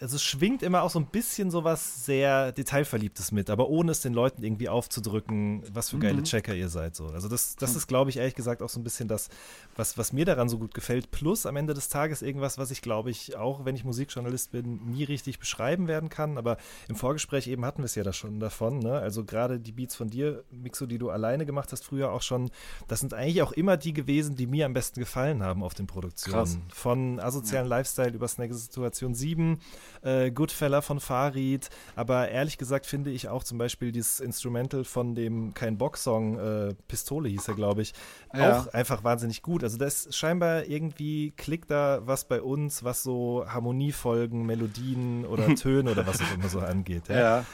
also es schwingt immer auch so ein bisschen so was sehr Detailverliebtes mit, aber ohne es den Leuten irgendwie aufzudrücken, was für geile mhm. Checker ihr seid. So. Also das, das ist, glaube ich, ehrlich gesagt auch so ein bisschen das, was, was mir daran so gut gefällt. Plus am Ende des Tages irgendwas, was ich, glaube ich, auch wenn ich Musikjournalist bin, nie richtig beschreiben werden kann. Aber im Vorgespräch eben hatten wir es ja da schon davon. Ne? Also gerade die Beats von dir, Mixo, die du alleine gemacht hast, früher auch schon, das sind eigentlich auch immer die gewesen, die mir am besten gefallen haben auf den Produktionen. Krass. Von asozialen ja. Lifestyle über Snake Situation 7 äh, Goodfella von Farid, aber ehrlich gesagt finde ich auch zum Beispiel dieses Instrumental von dem Kein Bock-Song, äh, Pistole hieß er, glaube ich, ja. auch einfach wahnsinnig gut. Also das scheinbar irgendwie klickt da was bei uns, was so Harmoniefolgen, Melodien oder Töne oder was auch immer so angeht. Ja. ja.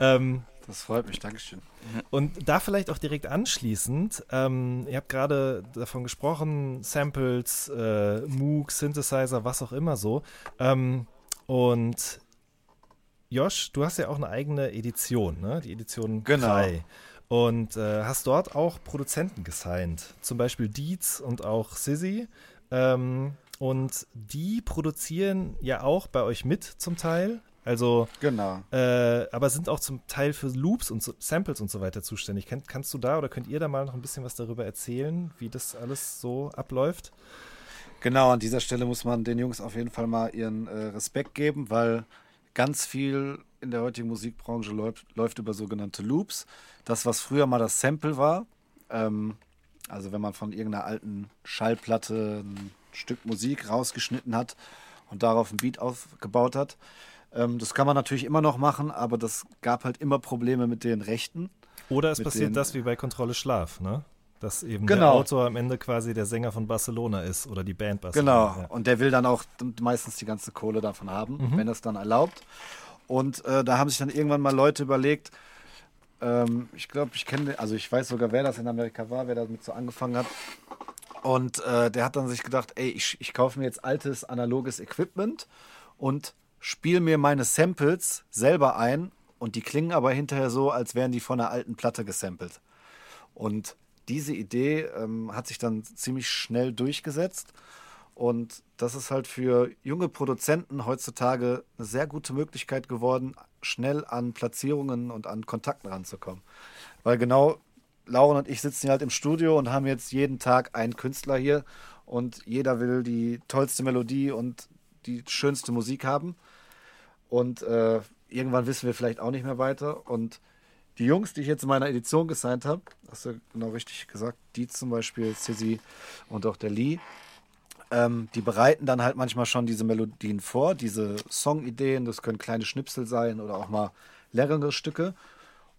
Ähm, das freut mich, Dankeschön. Und da vielleicht auch direkt anschließend, ähm, ihr habt gerade davon gesprochen, Samples, äh, Moog, Synthesizer, was auch immer so. Ähm, und Josh, du hast ja auch eine eigene Edition, ne? Die Edition genau. 3. Und äh, hast dort auch Produzenten gesigned. Zum Beispiel Dietz und auch Sizzy. Ähm, und die produzieren ja auch bei euch mit zum Teil. Also, genau. Äh, aber sind auch zum Teil für Loops und so, Samples und so weiter zuständig. Kann, kannst du da oder könnt ihr da mal noch ein bisschen was darüber erzählen, wie das alles so abläuft? Genau, an dieser Stelle muss man den Jungs auf jeden Fall mal ihren äh, Respekt geben, weil ganz viel in der heutigen Musikbranche läuft, läuft über sogenannte Loops. Das, was früher mal das Sample war, ähm, also wenn man von irgendeiner alten Schallplatte ein Stück Musik rausgeschnitten hat und darauf ein Beat aufgebaut hat, ähm, das kann man natürlich immer noch machen, aber das gab halt immer Probleme mit den Rechten. Oder es passiert das wie bei Kontrolle Schlaf, ne? Dass eben genau. der Autor am Ende quasi der Sänger von Barcelona ist oder die Band Barcelona. Genau, ja. und der will dann auch meistens die ganze Kohle davon haben, mhm. wenn das dann erlaubt. Und äh, da haben sich dann irgendwann mal Leute überlegt, ähm, ich glaube, ich kenne, also ich weiß sogar, wer das in Amerika war, wer damit so angefangen hat. Und äh, der hat dann sich gedacht, ey, ich, ich kaufe mir jetzt altes analoges Equipment und spiele mir meine Samples selber ein und die klingen aber hinterher so, als wären die von einer alten Platte gesampelt. Und diese Idee ähm, hat sich dann ziemlich schnell durchgesetzt. Und das ist halt für junge Produzenten heutzutage eine sehr gute Möglichkeit geworden, schnell an Platzierungen und an Kontakten ranzukommen. Weil genau Lauren und ich sitzen hier halt im Studio und haben jetzt jeden Tag einen Künstler hier und jeder will die tollste Melodie und die schönste Musik haben. Und äh, irgendwann wissen wir vielleicht auch nicht mehr weiter. Und die Jungs, die ich jetzt in meiner Edition gesigned habe, hast du genau richtig gesagt, die zum Beispiel, Sissy und auch der Lee, ähm, die bereiten dann halt manchmal schon diese Melodien vor, diese Songideen, das können kleine Schnipsel sein oder auch mal längere Stücke.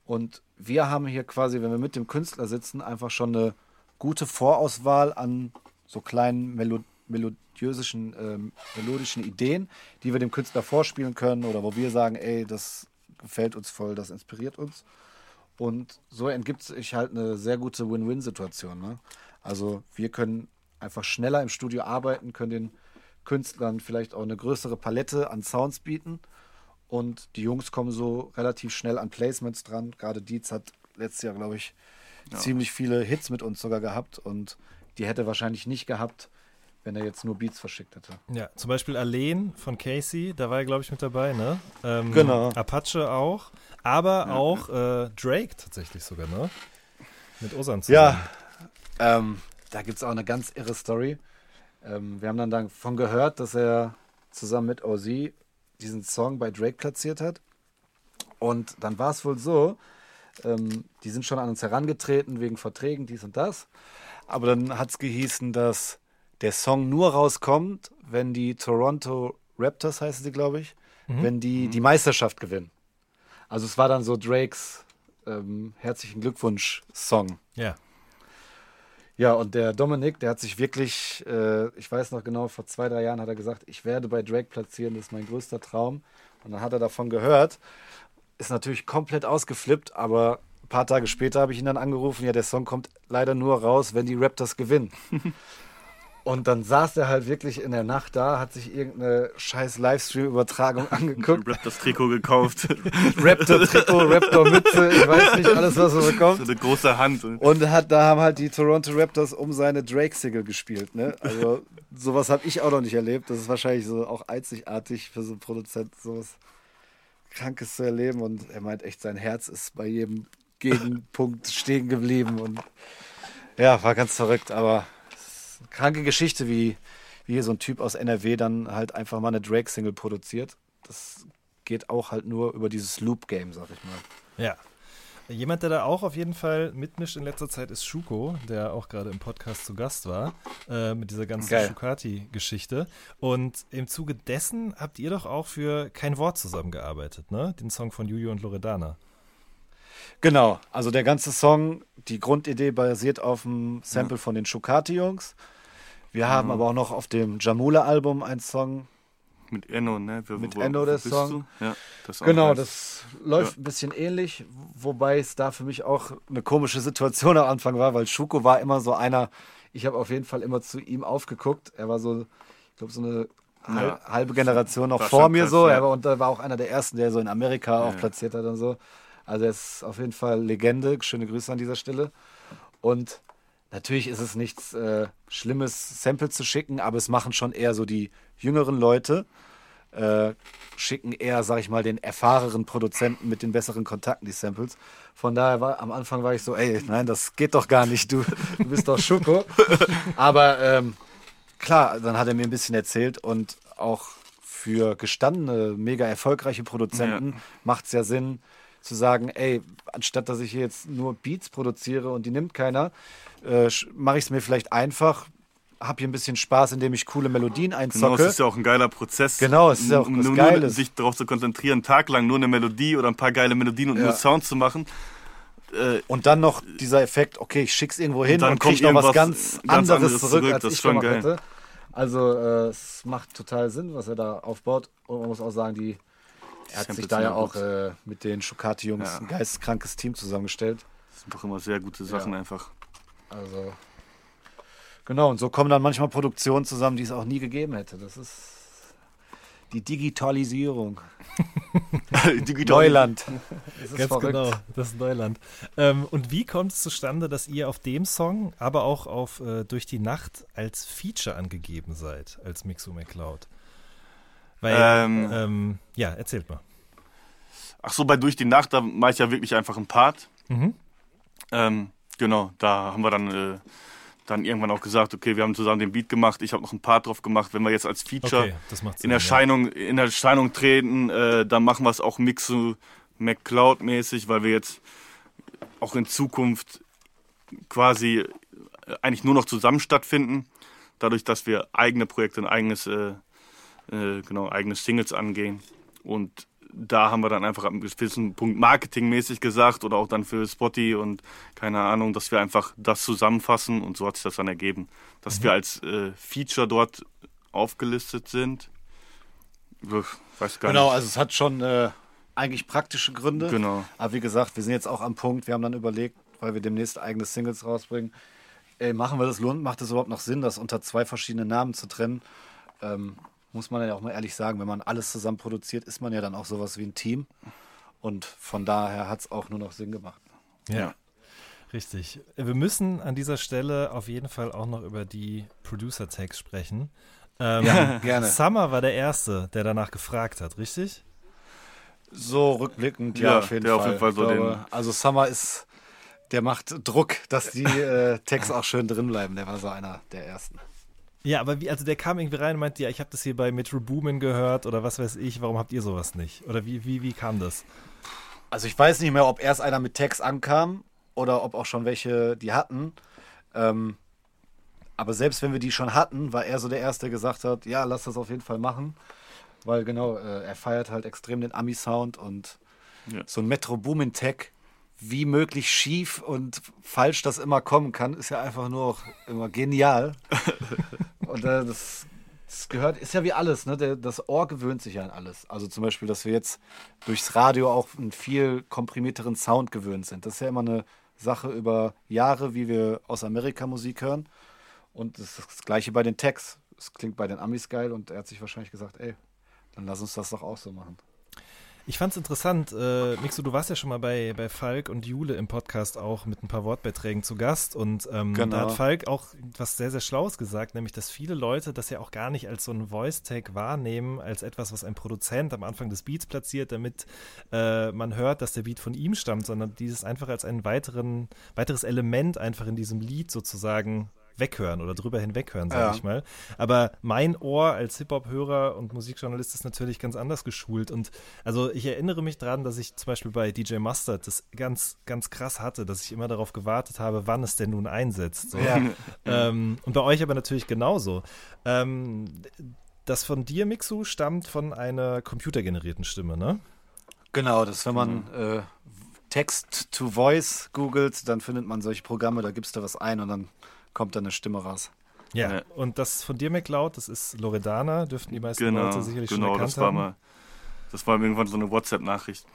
Und wir haben hier quasi, wenn wir mit dem Künstler sitzen, einfach schon eine gute Vorauswahl an so kleinen Melo melodiösischen, ähm, melodischen Ideen, die wir dem Künstler vorspielen können oder wo wir sagen, ey, das gefällt uns voll, das inspiriert uns. Und so entgibt sich halt eine sehr gute Win-Win-Situation. Ne? Also wir können einfach schneller im Studio arbeiten, können den Künstlern vielleicht auch eine größere Palette an Sounds bieten. Und die Jungs kommen so relativ schnell an Placements dran. Gerade Dietz hat letztes Jahr, glaube ich, ja. ziemlich viele Hits mit uns sogar gehabt. Und die hätte wahrscheinlich nicht gehabt, wenn er jetzt nur Beats verschickt hätte. Ja, zum Beispiel Arlene von Casey, da war er, glaube ich, mit dabei, ne? Ähm, genau. Apache auch, aber ja. auch äh, Drake tatsächlich sogar, ne? Mit Osan zusammen. Ja, ähm, da gibt es auch eine ganz irre Story. Ähm, wir haben dann davon gehört, dass er zusammen mit OZ diesen Song bei Drake platziert hat. Und dann war es wohl so, ähm, die sind schon an uns herangetreten wegen Verträgen, dies und das. Aber dann hat es gehießen, dass der Song nur rauskommt, wenn die Toronto Raptors, heißen sie, glaube ich, wenn die die Meisterschaft gewinnen. Also es war dann so Drakes ähm, herzlichen Glückwunsch-Song. Ja. Ja, und der Dominik, der hat sich wirklich, äh, ich weiß noch genau, vor zwei, drei Jahren hat er gesagt, ich werde bei Drake platzieren, das ist mein größter Traum. Und dann hat er davon gehört, ist natürlich komplett ausgeflippt, aber ein paar Tage später habe ich ihn dann angerufen, ja, der Song kommt leider nur raus, wenn die Raptors gewinnen. Und dann saß er halt wirklich in der Nacht da, hat sich irgendeine scheiß Livestream-Übertragung angeguckt. Rap das Trikot gekauft. Raptor-Trikot, Raptor-Mütze, ich weiß nicht, alles, was er so bekommt. eine große Hand. Und hat, da haben halt die Toronto Raptors um seine Drake-Single gespielt. Ne? Also sowas habe ich auch noch nicht erlebt. Das ist wahrscheinlich so auch einzigartig für so einen Produzent, sowas Krankes zu erleben. Und er meint echt, sein Herz ist bei jedem Gegenpunkt stehen geblieben. Und ja, war ganz verrückt, aber ist eine kranke Geschichte, wie, wie hier so ein Typ aus NRW dann halt einfach mal eine Drake-Single produziert. Das geht auch halt nur über dieses Loop-Game, sag ich mal. Ja. Jemand, der da auch auf jeden Fall mitmischt in letzter Zeit, ist Schuko, der auch gerade im Podcast zu Gast war, äh, mit dieser ganzen. Schukati-Geschichte. Und im Zuge dessen habt ihr doch auch für Kein Wort zusammengearbeitet, ne? Den Song von Juju und Loredana. Genau, also der ganze Song, die Grundidee basiert auf dem Sample von den Shukati-Jungs. Wir haben aber auch noch auf dem Jamula-Album einen Song. Mit Enno, ne? Wo- Mit wo- Enno der Song. Ja, das Genau, nice. das läuft ein bisschen ähnlich, wobei es da für mich auch eine komische Situation am Anfang war, weil Schuko war immer so einer, ich habe auf jeden Fall immer zu ihm aufgeguckt. Er war so, ich glaube, so eine hal- Ja. halbe Generation noch War vor mir krass, so. ja. Er war, und er war auch einer der ersten, der so in Amerika auch Ja. platziert hat und so. Also er ist auf jeden Fall Legende. Schöne Grüße an dieser Stelle. Und natürlich ist es nichts äh, Schlimmes, Sample zu schicken, aber es machen schon eher so die jüngeren Leute. Äh, schicken eher, sag ich mal, den erfahrenen Produzenten mit den besseren Kontakten die Samples. Von daher war am Anfang war ich so, ey, nein, das geht doch gar nicht, du, du bist doch Schuko. Aber ähm, klar, dann hat er mir ein bisschen erzählt und auch für gestandene, mega erfolgreiche Produzenten macht es ja Sinn zu sagen, ey, anstatt dass ich hier jetzt nur Beats produziere und die nimmt keiner, äh, mache ich es mir vielleicht einfach, habe hier ein bisschen Spaß, indem ich coole Melodien Genau, einzocke. es ist ja auch ein geiler Prozess. Genau, es ist ja auch Um was nur, Geiles. Nur, sich darauf zu konzentrieren, einen Tag lang nur eine Melodie oder ein paar geile Melodien und Ja. nur Sound zu machen. Äh, Und dann noch dieser Effekt, okay, ich schick's irgendwo hin dann und, krieg noch was ganz, ganz anderes anderes zurück, als das ich ist schon geil. hätte. Also äh, es macht total Sinn, was er da aufbaut. Und man muss auch sagen, die, er hat sich da ja auch äh, mit den Schukati-Jungs Ja. ein geisteskrankes Team zusammengestellt. das sind doch immer sehr gute Sachen Ja. einfach. Also genau, und so kommen dann manchmal Produktionen zusammen, die es auch nie gegeben hätte. Das ist die Digitalisierung. Neuland. Das ist Ganz verrückt. genau, das ist Neuland. Ähm, und wie kommt es zustande, dass ihr auf dem Song, aber auch auf äh, Durch die Nacht als Feature angegeben seid, als Mixu McCloud? Weil, ähm, Ähm. ja, erzählt mal. Ach so, bei Durch die Nacht, da mache ich ja wirklich einfach einen Part. Mhm. Ähm, genau, da haben wir dann, äh, dann irgendwann auch gesagt, okay, wir haben zusammen den Beat gemacht, ich habe noch einen Part drauf gemacht. Wenn wir jetzt als Feature Okay, in Erscheinung, in Erscheinung treten, äh, dann machen wir es auch Mixu McCloud-mäßig, weil wir jetzt auch in Zukunft quasi äh, eigentlich nur noch zusammen stattfinden. Dadurch, dass wir eigene Projekte und eigenes, äh, äh, genau, eigene Singles angehen. Und da haben wir dann einfach am gewissen Punkt marketingmäßig gesagt oder auch dann für Spotty und keine Ahnung, dass wir einfach das zusammenfassen und so hat sich das dann ergeben, dass wir als äh, Feature dort aufgelistet sind. Ich weiß gar Genau, nicht. also es hat schon äh, eigentlich praktische Gründe. Genau. Aber wie gesagt, wir sind jetzt auch am Punkt, wir haben dann überlegt, weil wir demnächst eigene Singles rausbringen, ey, machen wir das, lohnt, macht es überhaupt noch Sinn, das unter zwei verschiedenen Namen zu trennen? Ähm, muss man ja auch mal ehrlich sagen, wenn man alles zusammen produziert, ist man ja dann auch sowas wie ein Team. Und von daher hat es auch nur noch Sinn gemacht. Ja. Richtig. Wir müssen an dieser Stelle auf jeden Fall auch noch über die Producer-Tags sprechen. Ähm, Ja, gerne. Summer war der Erste, der danach gefragt hat, richtig? So rückblickend, ja, Ja, auf jeden der Fall. auf jeden Fall so glaube, also Summer ist, der macht Druck, dass die äh, Tags auch schön drin bleiben. Der war so einer der ersten. Ja, aber wie, also der kam irgendwie rein und meinte, ja, ich habe das hier bei Metro Boomin gehört oder was weiß ich, warum habt ihr sowas nicht? Oder wie, wie, wie kam das? Also ich weiß nicht mehr, ob erst einer mit Tags ankam oder ob auch schon welche die hatten. Ähm, aber selbst wenn wir die schon hatten, war er so der Erste, der gesagt hat, ja, lass das auf jeden Fall machen. weil genau, äh, er feiert halt extrem den Ami-Sound und Ja. so ein Metro Boomin Tech, wie möglich schief und falsch das immer kommen kann, ist ja einfach nur auch immer genial. und äh, das, das gehört, ist ja wie alles, ne? Der, das Ohr gewöhnt sich ja an alles. Also zum Beispiel, dass wir jetzt durchs Radio auch einen viel komprimierteren Sound gewöhnt sind. Das ist ja immer eine Sache über Jahre, wie wir aus Amerika Musik hören. Und das ist das Gleiche bei den Tags. Es klingt bei den Amis geil und er hat sich wahrscheinlich gesagt, ey, dann lass uns das doch auch so machen. Ich fand's interessant, äh, Mixo, du warst ja schon mal bei, bei Falk und Jule im Podcast auch mit ein paar Wortbeiträgen zu Gast und ähm, Genau. da hat Falk auch was sehr, sehr Schlaues gesagt, nämlich, dass viele Leute das ja auch gar nicht als so ein Voice-Tag wahrnehmen, als etwas, was ein Produzent am Anfang des Beats platziert, damit äh, man hört, dass der Beat von ihm stammt, sondern dieses einfach als ein weiteren, weiteres Element einfach in diesem Lied sozusagen weghören oder drüber hinweghören, sage Ja. ich mal. Aber mein Ohr als Hip-Hop-Hörer und Musikjournalist ist natürlich ganz anders geschult. Und also ich erinnere mich daran, dass ich zum Beispiel bei DJ Mustard das ganz, ganz krass hatte, dass ich immer darauf gewartet habe, wann es denn nun einsetzt. So. Ja. Ähm, und bei euch aber natürlich genauso. Ähm, das von dir, Mixu, stammt von einer computergenerierten Stimme, ne? Genau, das wenn man äh, Text to Voice googelt, dann findet man solche Programme, da gibst du was ein und dann kommt da eine Stimme raus. Ja. Ja. Und das von dir, McLeod, das ist Loredana, dürften die meisten Genau, Leute sicherlich schon genau, erkannt das war haben. mal, das war irgendwann so eine WhatsApp-Nachricht,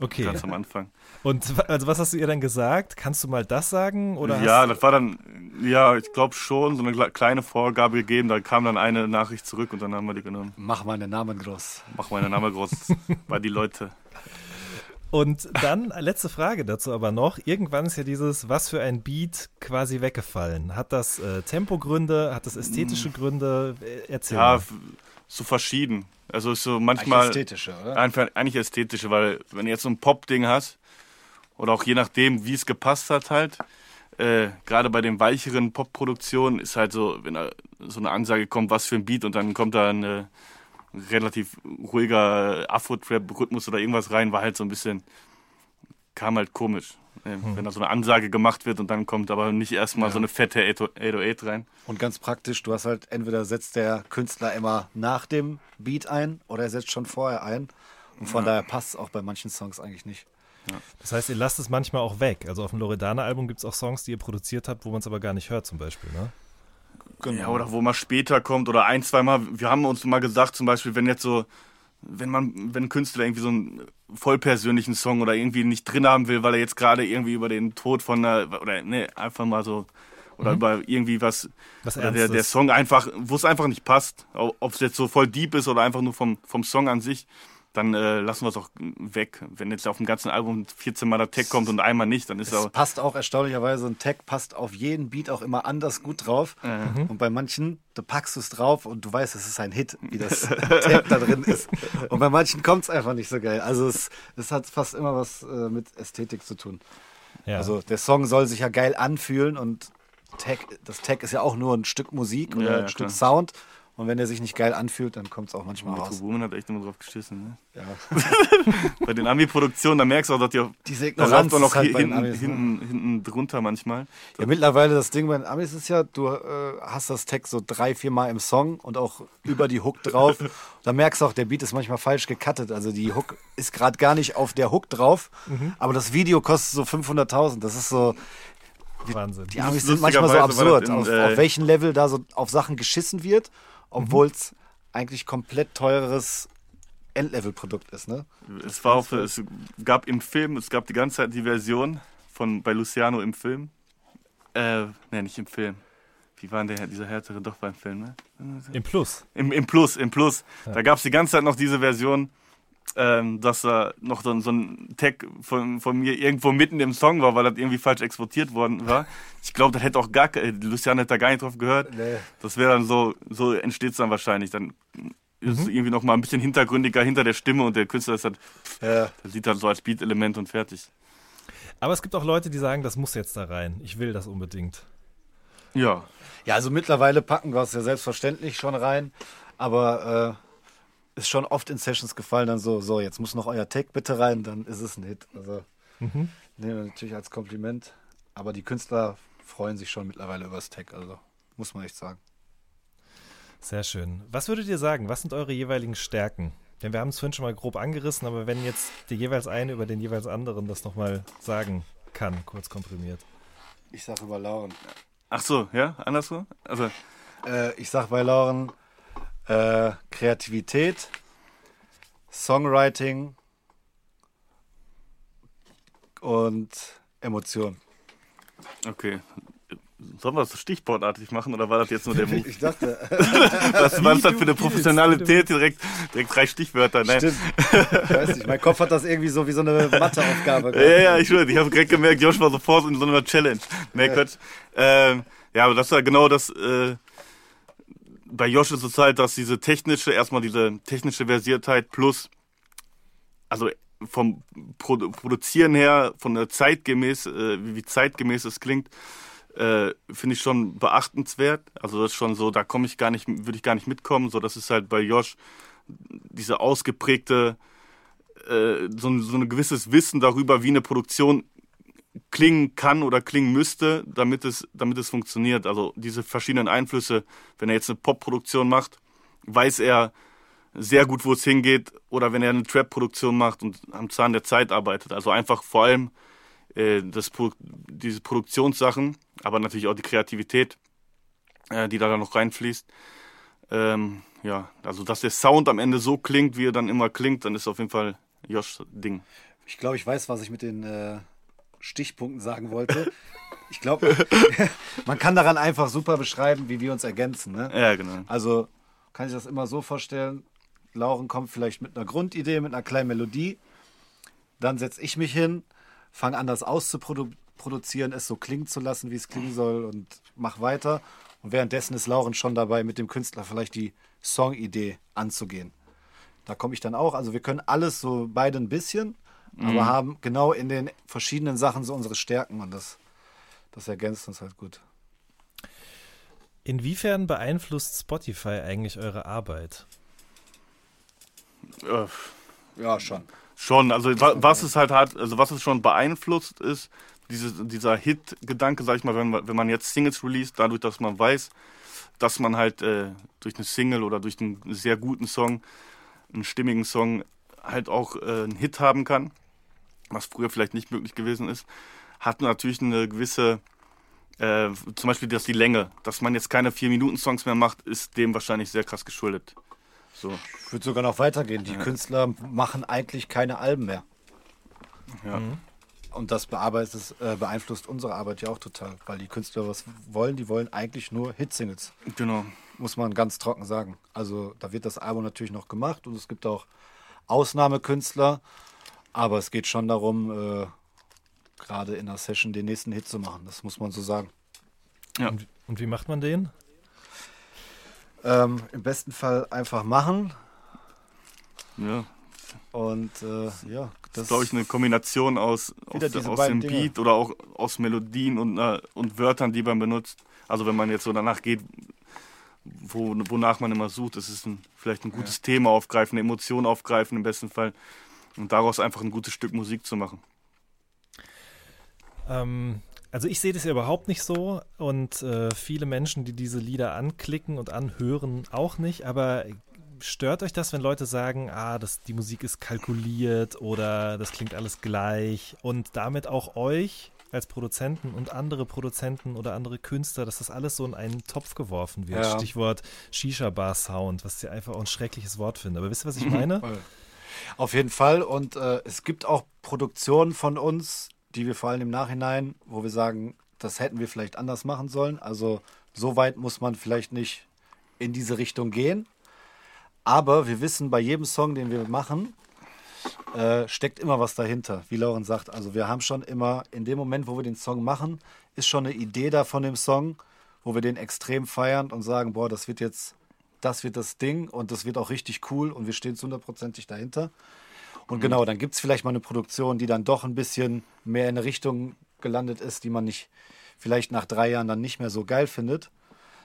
okay. ganz am Anfang. Und also was hast du ihr dann gesagt? Kannst du mal das sagen? Oder ja, das war dann, ja, ich glaube schon, so eine kle- kleine Vorgabe gegeben. Da kam dann eine Nachricht zurück und dann haben wir die genommen. Mach mal den Namen groß. Mach meinen Namen groß bei die Leute. Und dann letzte Frage dazu aber noch. Irgendwann ist ja dieses, was für ein Beat quasi weggefallen. Hat das äh, Tempogründe? Hat das ästhetische Gründe? Äh, Erzähl. Ja, mal. so verschieden. Also ist so Eigentlich manchmal ästhetische, oder? einfach eigentlich ästhetische, weil wenn du jetzt so ein Pop-Ding hast oder auch je nachdem, wie es gepasst hat halt, äh, gerade bei den weicheren Pop-Produktionen ist halt so, wenn da so eine Ansage kommt, was für ein Beat und dann kommt da ein äh, relativ ruhiger Afro-Trap-Rhythmus oder irgendwas rein, war halt so ein bisschen, kam halt komisch. Äh, Wenn da so eine Ansage gemacht wird und dann kommt aber nicht erstmal so eine fette 808 rein. Und ganz praktisch, du hast halt entweder setzt der Künstler immer nach dem Beat ein oder er setzt schon vorher ein. Und von daher passt es auch bei manchen Songs eigentlich nicht. Das heißt, ihr lasst es manchmal auch weg. Also auf dem Loredana-Album gibt es auch Songs, die ihr produziert habt, wo man es aber gar nicht hört zum Beispiel, ne? Genau. Ja, oder wo mal später kommt oder ein, zweimal. Wir haben uns mal gesagt, zum Beispiel, wenn jetzt so, wenn man, wenn ein Künstler irgendwie so einen vollpersönlichen Song oder irgendwie nicht drin haben will, weil er jetzt gerade irgendwie über den Tod von einer, oder ne, einfach mal so, oder über irgendwie was, Was oder der, der. Song einfach, wo es einfach nicht passt, ob es jetzt so voll deep ist oder einfach nur vom, vom Song an sich, dann äh, lassen wir es auch weg. Wenn jetzt auf dem ganzen Album 14 Mal der Tag kommt und einmal nicht, dann ist Es er passt auch erstaunlicherweise, ein Tag passt auf jeden Beat auch immer anders gut drauf. Mhm. Und bei manchen, du packst es drauf und du weißt, es ist ein Hit, wie das Tag da drin ist. Und bei manchen kommt es einfach nicht so geil. Also es, es hat fast immer was äh, mit Ästhetik zu tun. Ja. Also der Song soll sich ja geil anfühlen und Tag, das Tag ist ja auch nur ein Stück Musik oder Ja, ja, ein Stück klar. Sound. Und wenn der sich nicht geil anfühlt, dann kommt es auch manchmal Metro raus. Boomin hat echt immer drauf geschissen. Ne? Ja. Bei den Ami-Produktionen, da merkst du auch, dass die auch Diese Da Ignoranz läuft auch noch halt hinten, Amis, ne? hinten, drunter manchmal. Ja, mittlerweile das Ding bei den Amis ist ja, du äh, hast das Text so drei, vier Mal im Song und auch über die Hook drauf. Da merkst du auch, der Beat ist manchmal falsch gecuttet. Also die Hook ist gerade gar nicht auf der Hook drauf, aber das Video kostet so 500.000. Das ist so, Wahnsinn. die Amis sind manchmal so absurd, in, auf, äh, auf welchem Level da so auf Sachen geschissen wird, obwohl es eigentlich komplett teureres Endlevel-Produkt ist, ne? Es, war auch, es gab im Film, es gab die ganze Zeit die Version von bei Luciano im Film. Äh, ne, nicht im Film. Wie war denn der, dieser härtere doch beim Film, ne? Im Plus. Im, im Plus, im Plus. Da gab es die ganze Zeit noch diese Version, ähm, dass da noch so, ein- so ein Tag von, von mir irgendwo mitten im Song war, weil das irgendwie falsch exportiert worden war. Ich glaube, das hätte auch gar, Luciano hätte da gar nicht drauf gehört. Nee. Das wäre dann so, so entsteht es dann wahrscheinlich. Dann ist es irgendwie noch mal ein bisschen hintergründiger hinter der Stimme und der Künstler ist halt, Ja. der sieht halt so als Beat-Element und fertig. Aber es gibt auch Leute, die sagen, das muss jetzt da rein. Ich will das unbedingt. Ja. Ja, also mittlerweile packen wir es ja selbstverständlich schon rein, aber äh, ist schon oft in Sessions gefallen, dann so, so, jetzt muss noch euer Take bitte rein, dann ist es ein Hit. Also nehmen wir natürlich als Kompliment, aber die Künstler freuen sich schon mittlerweile über das Tag, also muss man echt sagen. Sehr schön. Was würdet ihr sagen? Was sind eure jeweiligen Stärken? Denn wir haben es vorhin schon mal grob angerissen, aber wenn jetzt der jeweils eine über den jeweils anderen das nochmal sagen kann, kurz komprimiert. Ich sag über Lauren. Ach so, ja, andersrum? Also, Äh, ich sag bei Lauren äh, Kreativität, Songwriting und Emotion. okay. Sollen wir das stichwortartig machen oder war das jetzt nur der Move? Ich dachte, Was war das dann für eine Professionalität? Direkt, direkt drei Stichwörter. Nein. stimmt. Ich weiß nicht, mein Kopf hat das irgendwie so wie so eine Matheaufgabe. Ja, ja, ich schwöre, ich habe direkt gemerkt, Josh war sofort in so einer Challenge. Nee, Ja. Quatsch. Ähm, ja, aber das war genau das, äh, bei Josh ist es halt, dass diese technische, erstmal diese technische Versiertheit plus, also vom Pro Produzieren her, von der zeitgemäß, äh, wie, wie zeitgemäß es klingt, äh, finde ich schon beachtenswert. Also das ist schon so, da komme ich gar nicht, würde ich gar nicht mitkommen. So, das ist halt bei Josh diese ausgeprägte, äh, so, ein- so ein gewisses Wissen darüber, wie eine Produktion klingen kann oder klingen müsste, damit es, damit es funktioniert. Also diese verschiedenen Einflüsse, wenn er jetzt eine Pop-Produktion macht, weiß er sehr gut, wo es hingeht, oder wenn er eine Trap-Produktion macht und am Zahn der Zeit arbeitet. Also einfach vor allem äh, das, diese Produktionssachen, aber natürlich auch die Kreativität, äh, die da dann noch reinfließt. Ähm, ja, also dass der Sound am Ende so klingt, wie er dann immer klingt, dann ist auf jeden Fall Josh Ding. Ich glaube, ich weiß, was ich mit den äh, Stichpunkten sagen wollte. Ich glaube, man kann daran einfach super beschreiben, wie wir uns ergänzen. Ne? Ja, genau. Also kann ich das immer so vorstellen, Lauren kommt vielleicht mit einer Grundidee, mit einer kleinen Melodie. Dann setze ich mich hin, fange an, das auszuproduzieren, es so klingen zu lassen, wie es klingen soll und mach weiter. Und währenddessen ist Lauren schon dabei, mit dem Künstler vielleicht die Songidee anzugehen. Da komme ich dann auch. Also wir können alles so beide ein bisschen, aber haben genau in den verschiedenen Sachen so unsere Stärken und das, das ergänzt uns halt gut. Inwiefern beeinflusst Spotify eigentlich eure Arbeit? Ja, schon. Schon, also wa- was es halt hat, also was es schon beeinflusst ist, dieses, dieser Hit-Gedanke, sag ich mal, wenn, man- wenn man jetzt Singles released, dadurch, dass man weiß, dass man halt äh, durch eine Single oder durch einen sehr guten Song, einen stimmigen Song, halt auch äh, einen Hit haben kann, was früher vielleicht nicht möglich gewesen ist, hat natürlich eine gewisse, äh, zum Beispiel, dass die Länge, dass man jetzt keine 4-Minuten-Songs mehr macht, ist dem wahrscheinlich sehr krass geschuldet. So, Ich würde sogar noch weitergehen. Die Künstler machen eigentlich keine Alben mehr. ja. Und das äh, beeinflusst unsere Arbeit ja auch total, weil die Künstler was wollen, die wollen eigentlich nur Hitsingles, Genau. muss man ganz trocken sagen. Also da wird das Album natürlich noch gemacht und es gibt auch Ausnahmekünstler, aber es geht schon darum, äh, gerade in der Session den nächsten Hit zu machen, das muss man so sagen. Ja. Und, und wie macht man den? Ähm, Im besten Fall einfach machen Ja, und äh, ja, Das ist, glaube ich, eine Kombination aus, aus, aus dem Dinge. Beat oder auch aus Melodien und, äh, und Wörtern, die man benutzt. Also wenn man jetzt so danach geht, wo, wonach man immer sucht, es ist ein, vielleicht ein gutes Thema aufgreifen, eine Emotion aufgreifen im besten Fall und daraus einfach ein gutes Stück Musik zu machen. Ähm, also ich sehe das ja überhaupt nicht so und äh, viele Menschen, die diese Lieder anklicken und anhören, auch nicht. Aber stört euch das, wenn Leute sagen, ah, das, die Musik ist kalkuliert oder das klingt alles gleich und damit auch euch als Produzenten und andere Produzenten oder andere Künstler, dass das alles so in einen Topf geworfen wird. Ja. Stichwort Shisha-Bar-Sound, was ich einfach auch ein schreckliches Wort finde. Aber wisst ihr, was ich meine? Auf jeden Fall. Und äh, es gibt auch Produktionen von uns, die wir vor allem im Nachhinein, wo wir sagen, das hätten wir vielleicht anders machen sollen. Also so weit muss man vielleicht nicht in diese Richtung gehen. Aber wir wissen, bei jedem Song, den wir machen, äh, steckt immer was dahinter, wie Lauren sagt. Also wir haben schon immer, in dem Moment, wo wir den Song machen, ist schon eine Idee da von dem Song, wo wir den extrem feiern und sagen, boah, das wird jetzt, das wird das Ding und das wird auch richtig cool und wir stehen zu hundertprozentig dahinter. Und genau, dann gibt es vielleicht mal eine Produktion, die dann doch ein bisschen mehr in eine Richtung gelandet ist, die man nicht vielleicht nach drei Jahren dann nicht mehr so geil findet.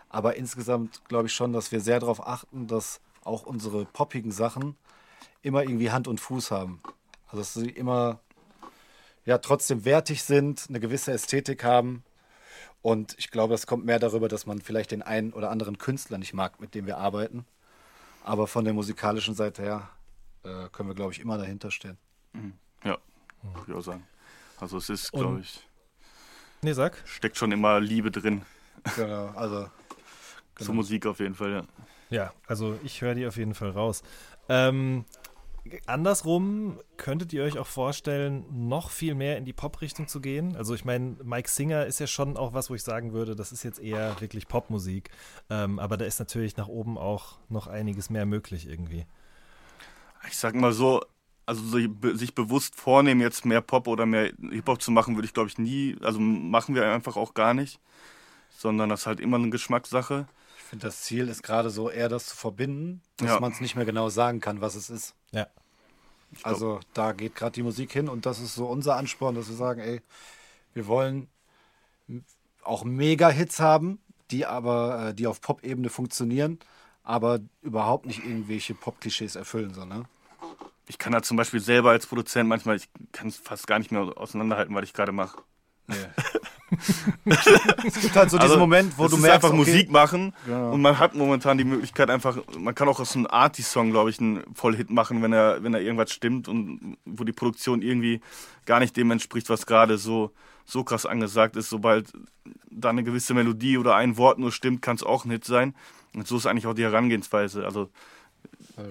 Aber insgesamt glaube ich schon, dass wir sehr darauf achten, dass auch unsere poppigen Sachen immer irgendwie Hand und Fuß haben. Also dass sie immer ja trotzdem wertig sind, eine gewisse Ästhetik haben Und ich glaube, es kommt mehr darüber, dass man vielleicht den einen oder anderen Künstler nicht mag, mit dem wir arbeiten. Aber von der musikalischen Seite her äh, können wir, glaube ich, immer dahinter stehen. Ja, würde ich auch sagen. Also es ist, glaube ich, Nee, sag. steckt schon immer Liebe drin. Genau, also Zur Genau. Musik auf jeden Fall, ja. Ja, also ich höre die auf jeden Fall raus. Ähm, andersrum könntet ihr euch auch vorstellen, noch viel mehr in die Pop-Richtung zu gehen? Also ich meine, Mike Singer ist ja schon auch was, wo ich sagen würde, das ist jetzt eher wirklich Popmusik. Ähm, aber da ist natürlich nach oben auch noch einiges mehr möglich irgendwie. Ich sag mal so, also sich bewusst vornehmen, jetzt mehr Pop oder mehr Hip-Hop zu machen, würde ich glaube ich nie, also machen wir einfach auch gar nicht, sondern das ist halt immer eine Geschmackssache. ich finde, das Ziel ist gerade so eher das zu verbinden, dass Ja. man es nicht mehr genau sagen kann, was es ist. Ja. Also da geht gerade die Musik hin und das ist so unser Ansporn, dass wir sagen, ey, wir wollen auch Mega-Hits haben, die aber, äh, die auf Pop-Ebene funktionieren, aber überhaupt nicht irgendwelche Pop-Klischees erfüllen, sondern. Ich kann da zum Beispiel selber als Produzent manchmal, ich kann es fast gar nicht mehr auseinanderhalten, was ich gerade mache. Nee. es gibt halt so diesen Also, Moment, wo du merkst, einfach okay, Musik machen Genau. und man hat momentan die Möglichkeit einfach, man kann auch aus einem Arty-Song, glaube ich, einen Vollhit machen, wenn er, wenn er irgendwas stimmt und wo die Produktion irgendwie gar nicht dem entspricht, was gerade so, so krass angesagt ist. Sobald da eine gewisse Melodie oder ein Wort nur stimmt, kann es auch ein Hit sein. Und so ist eigentlich auch die Herangehensweise. Also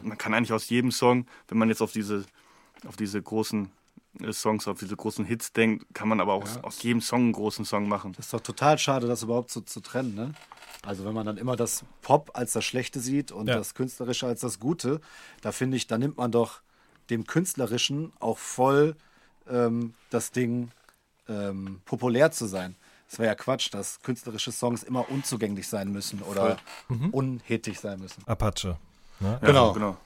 man kann eigentlich aus jedem Song, wenn man jetzt auf diese, auf diese großen Songs, auf diese großen Hits denkt, kann man aber auch aus, aus jedem Song einen großen Song machen. Das ist doch total schade, das überhaupt so zu trennen, ne? Also wenn man dann immer das Pop als das Schlechte sieht und Ja. das Künstlerische als das Gute, da finde ich, da nimmt man doch dem Künstlerischen auch voll ähm, das Ding, ähm, populär zu sein. Das wäre ja Quatsch, dass künstlerische Songs immer unzugänglich sein müssen oder unhitig sein müssen. Apache. Ne? Ja, Genau. genau.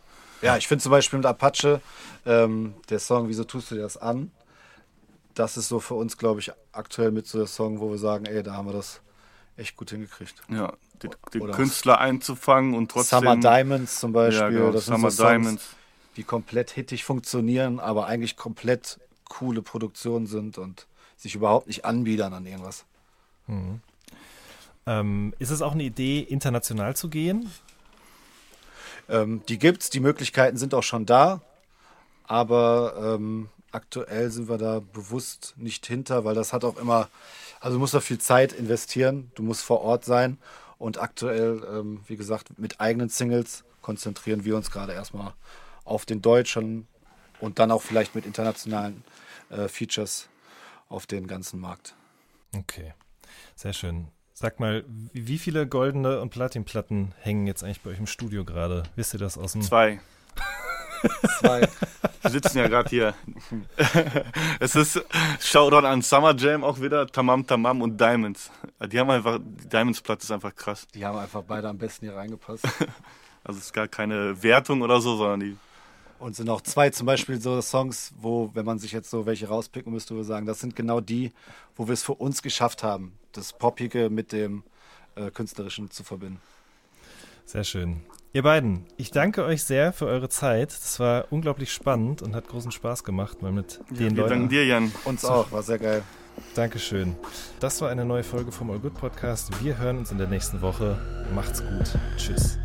Ja, ich finde zum Beispiel mit Apache, ähm, der Song Wieso tust du dir das an? Das ist so für uns, glaube ich, aktuell mit so der Song, wo wir sagen, ey, da haben wir das echt gut hingekriegt. Ja, den, den Künstler einzufangen und trotzdem. Summer Diamonds zum Beispiel, Ja, genau, das sind Summer so Songs, Diamonds. die komplett hittig funktionieren, aber eigentlich komplett coole Produktionen sind und sich überhaupt nicht anbiedern an irgendwas. Ähm, ist es auch eine Idee, international zu gehen? Ähm, die gibt's, die Möglichkeiten sind auch schon da, aber ähm, aktuell sind wir da bewusst nicht hinter, weil das hat auch immer, also du musst da viel Zeit investieren, du musst vor Ort sein und aktuell, ähm, wie gesagt, mit eigenen Singles konzentrieren wir uns gerade erstmal auf den Deutschen und dann auch vielleicht mit internationalen äh, Features auf den ganzen Markt. Okay, sehr schön. Sag mal, wie viele goldene und Platinplatten hängen jetzt eigentlich bei euch im Studio gerade? Wisst ihr das aus dem... Zwei. Zwei. Wir sitzen ja gerade hier. es ist Shoutout an Summer Jam auch wieder, Tamam Tamam und Diamonds. Die haben einfach, die Diamonds-Platte ist einfach krass. Die haben einfach beide am besten hier reingepasst. Also es ist gar keine Wertung oder so, sondern die. Und sind auch zwei zum Beispiel so Songs, wo, wenn man sich jetzt so welche rauspicken müsste, würde ich sagen, das sind genau die, wo wir es für uns geschafft haben, das Poppige mit dem äh, Künstlerischen zu verbinden. Sehr schön. Ihr beiden, ich danke euch sehr für eure Zeit. Das war unglaublich spannend und hat großen Spaß gemacht, mal mit den Wir danken Leuten. dir, Jan. Uns auch, war sehr geil. Dankeschön. Das war eine neue Folge vom All Good Podcast. Wir hören uns in der nächsten Woche. Macht's gut. Tschüss.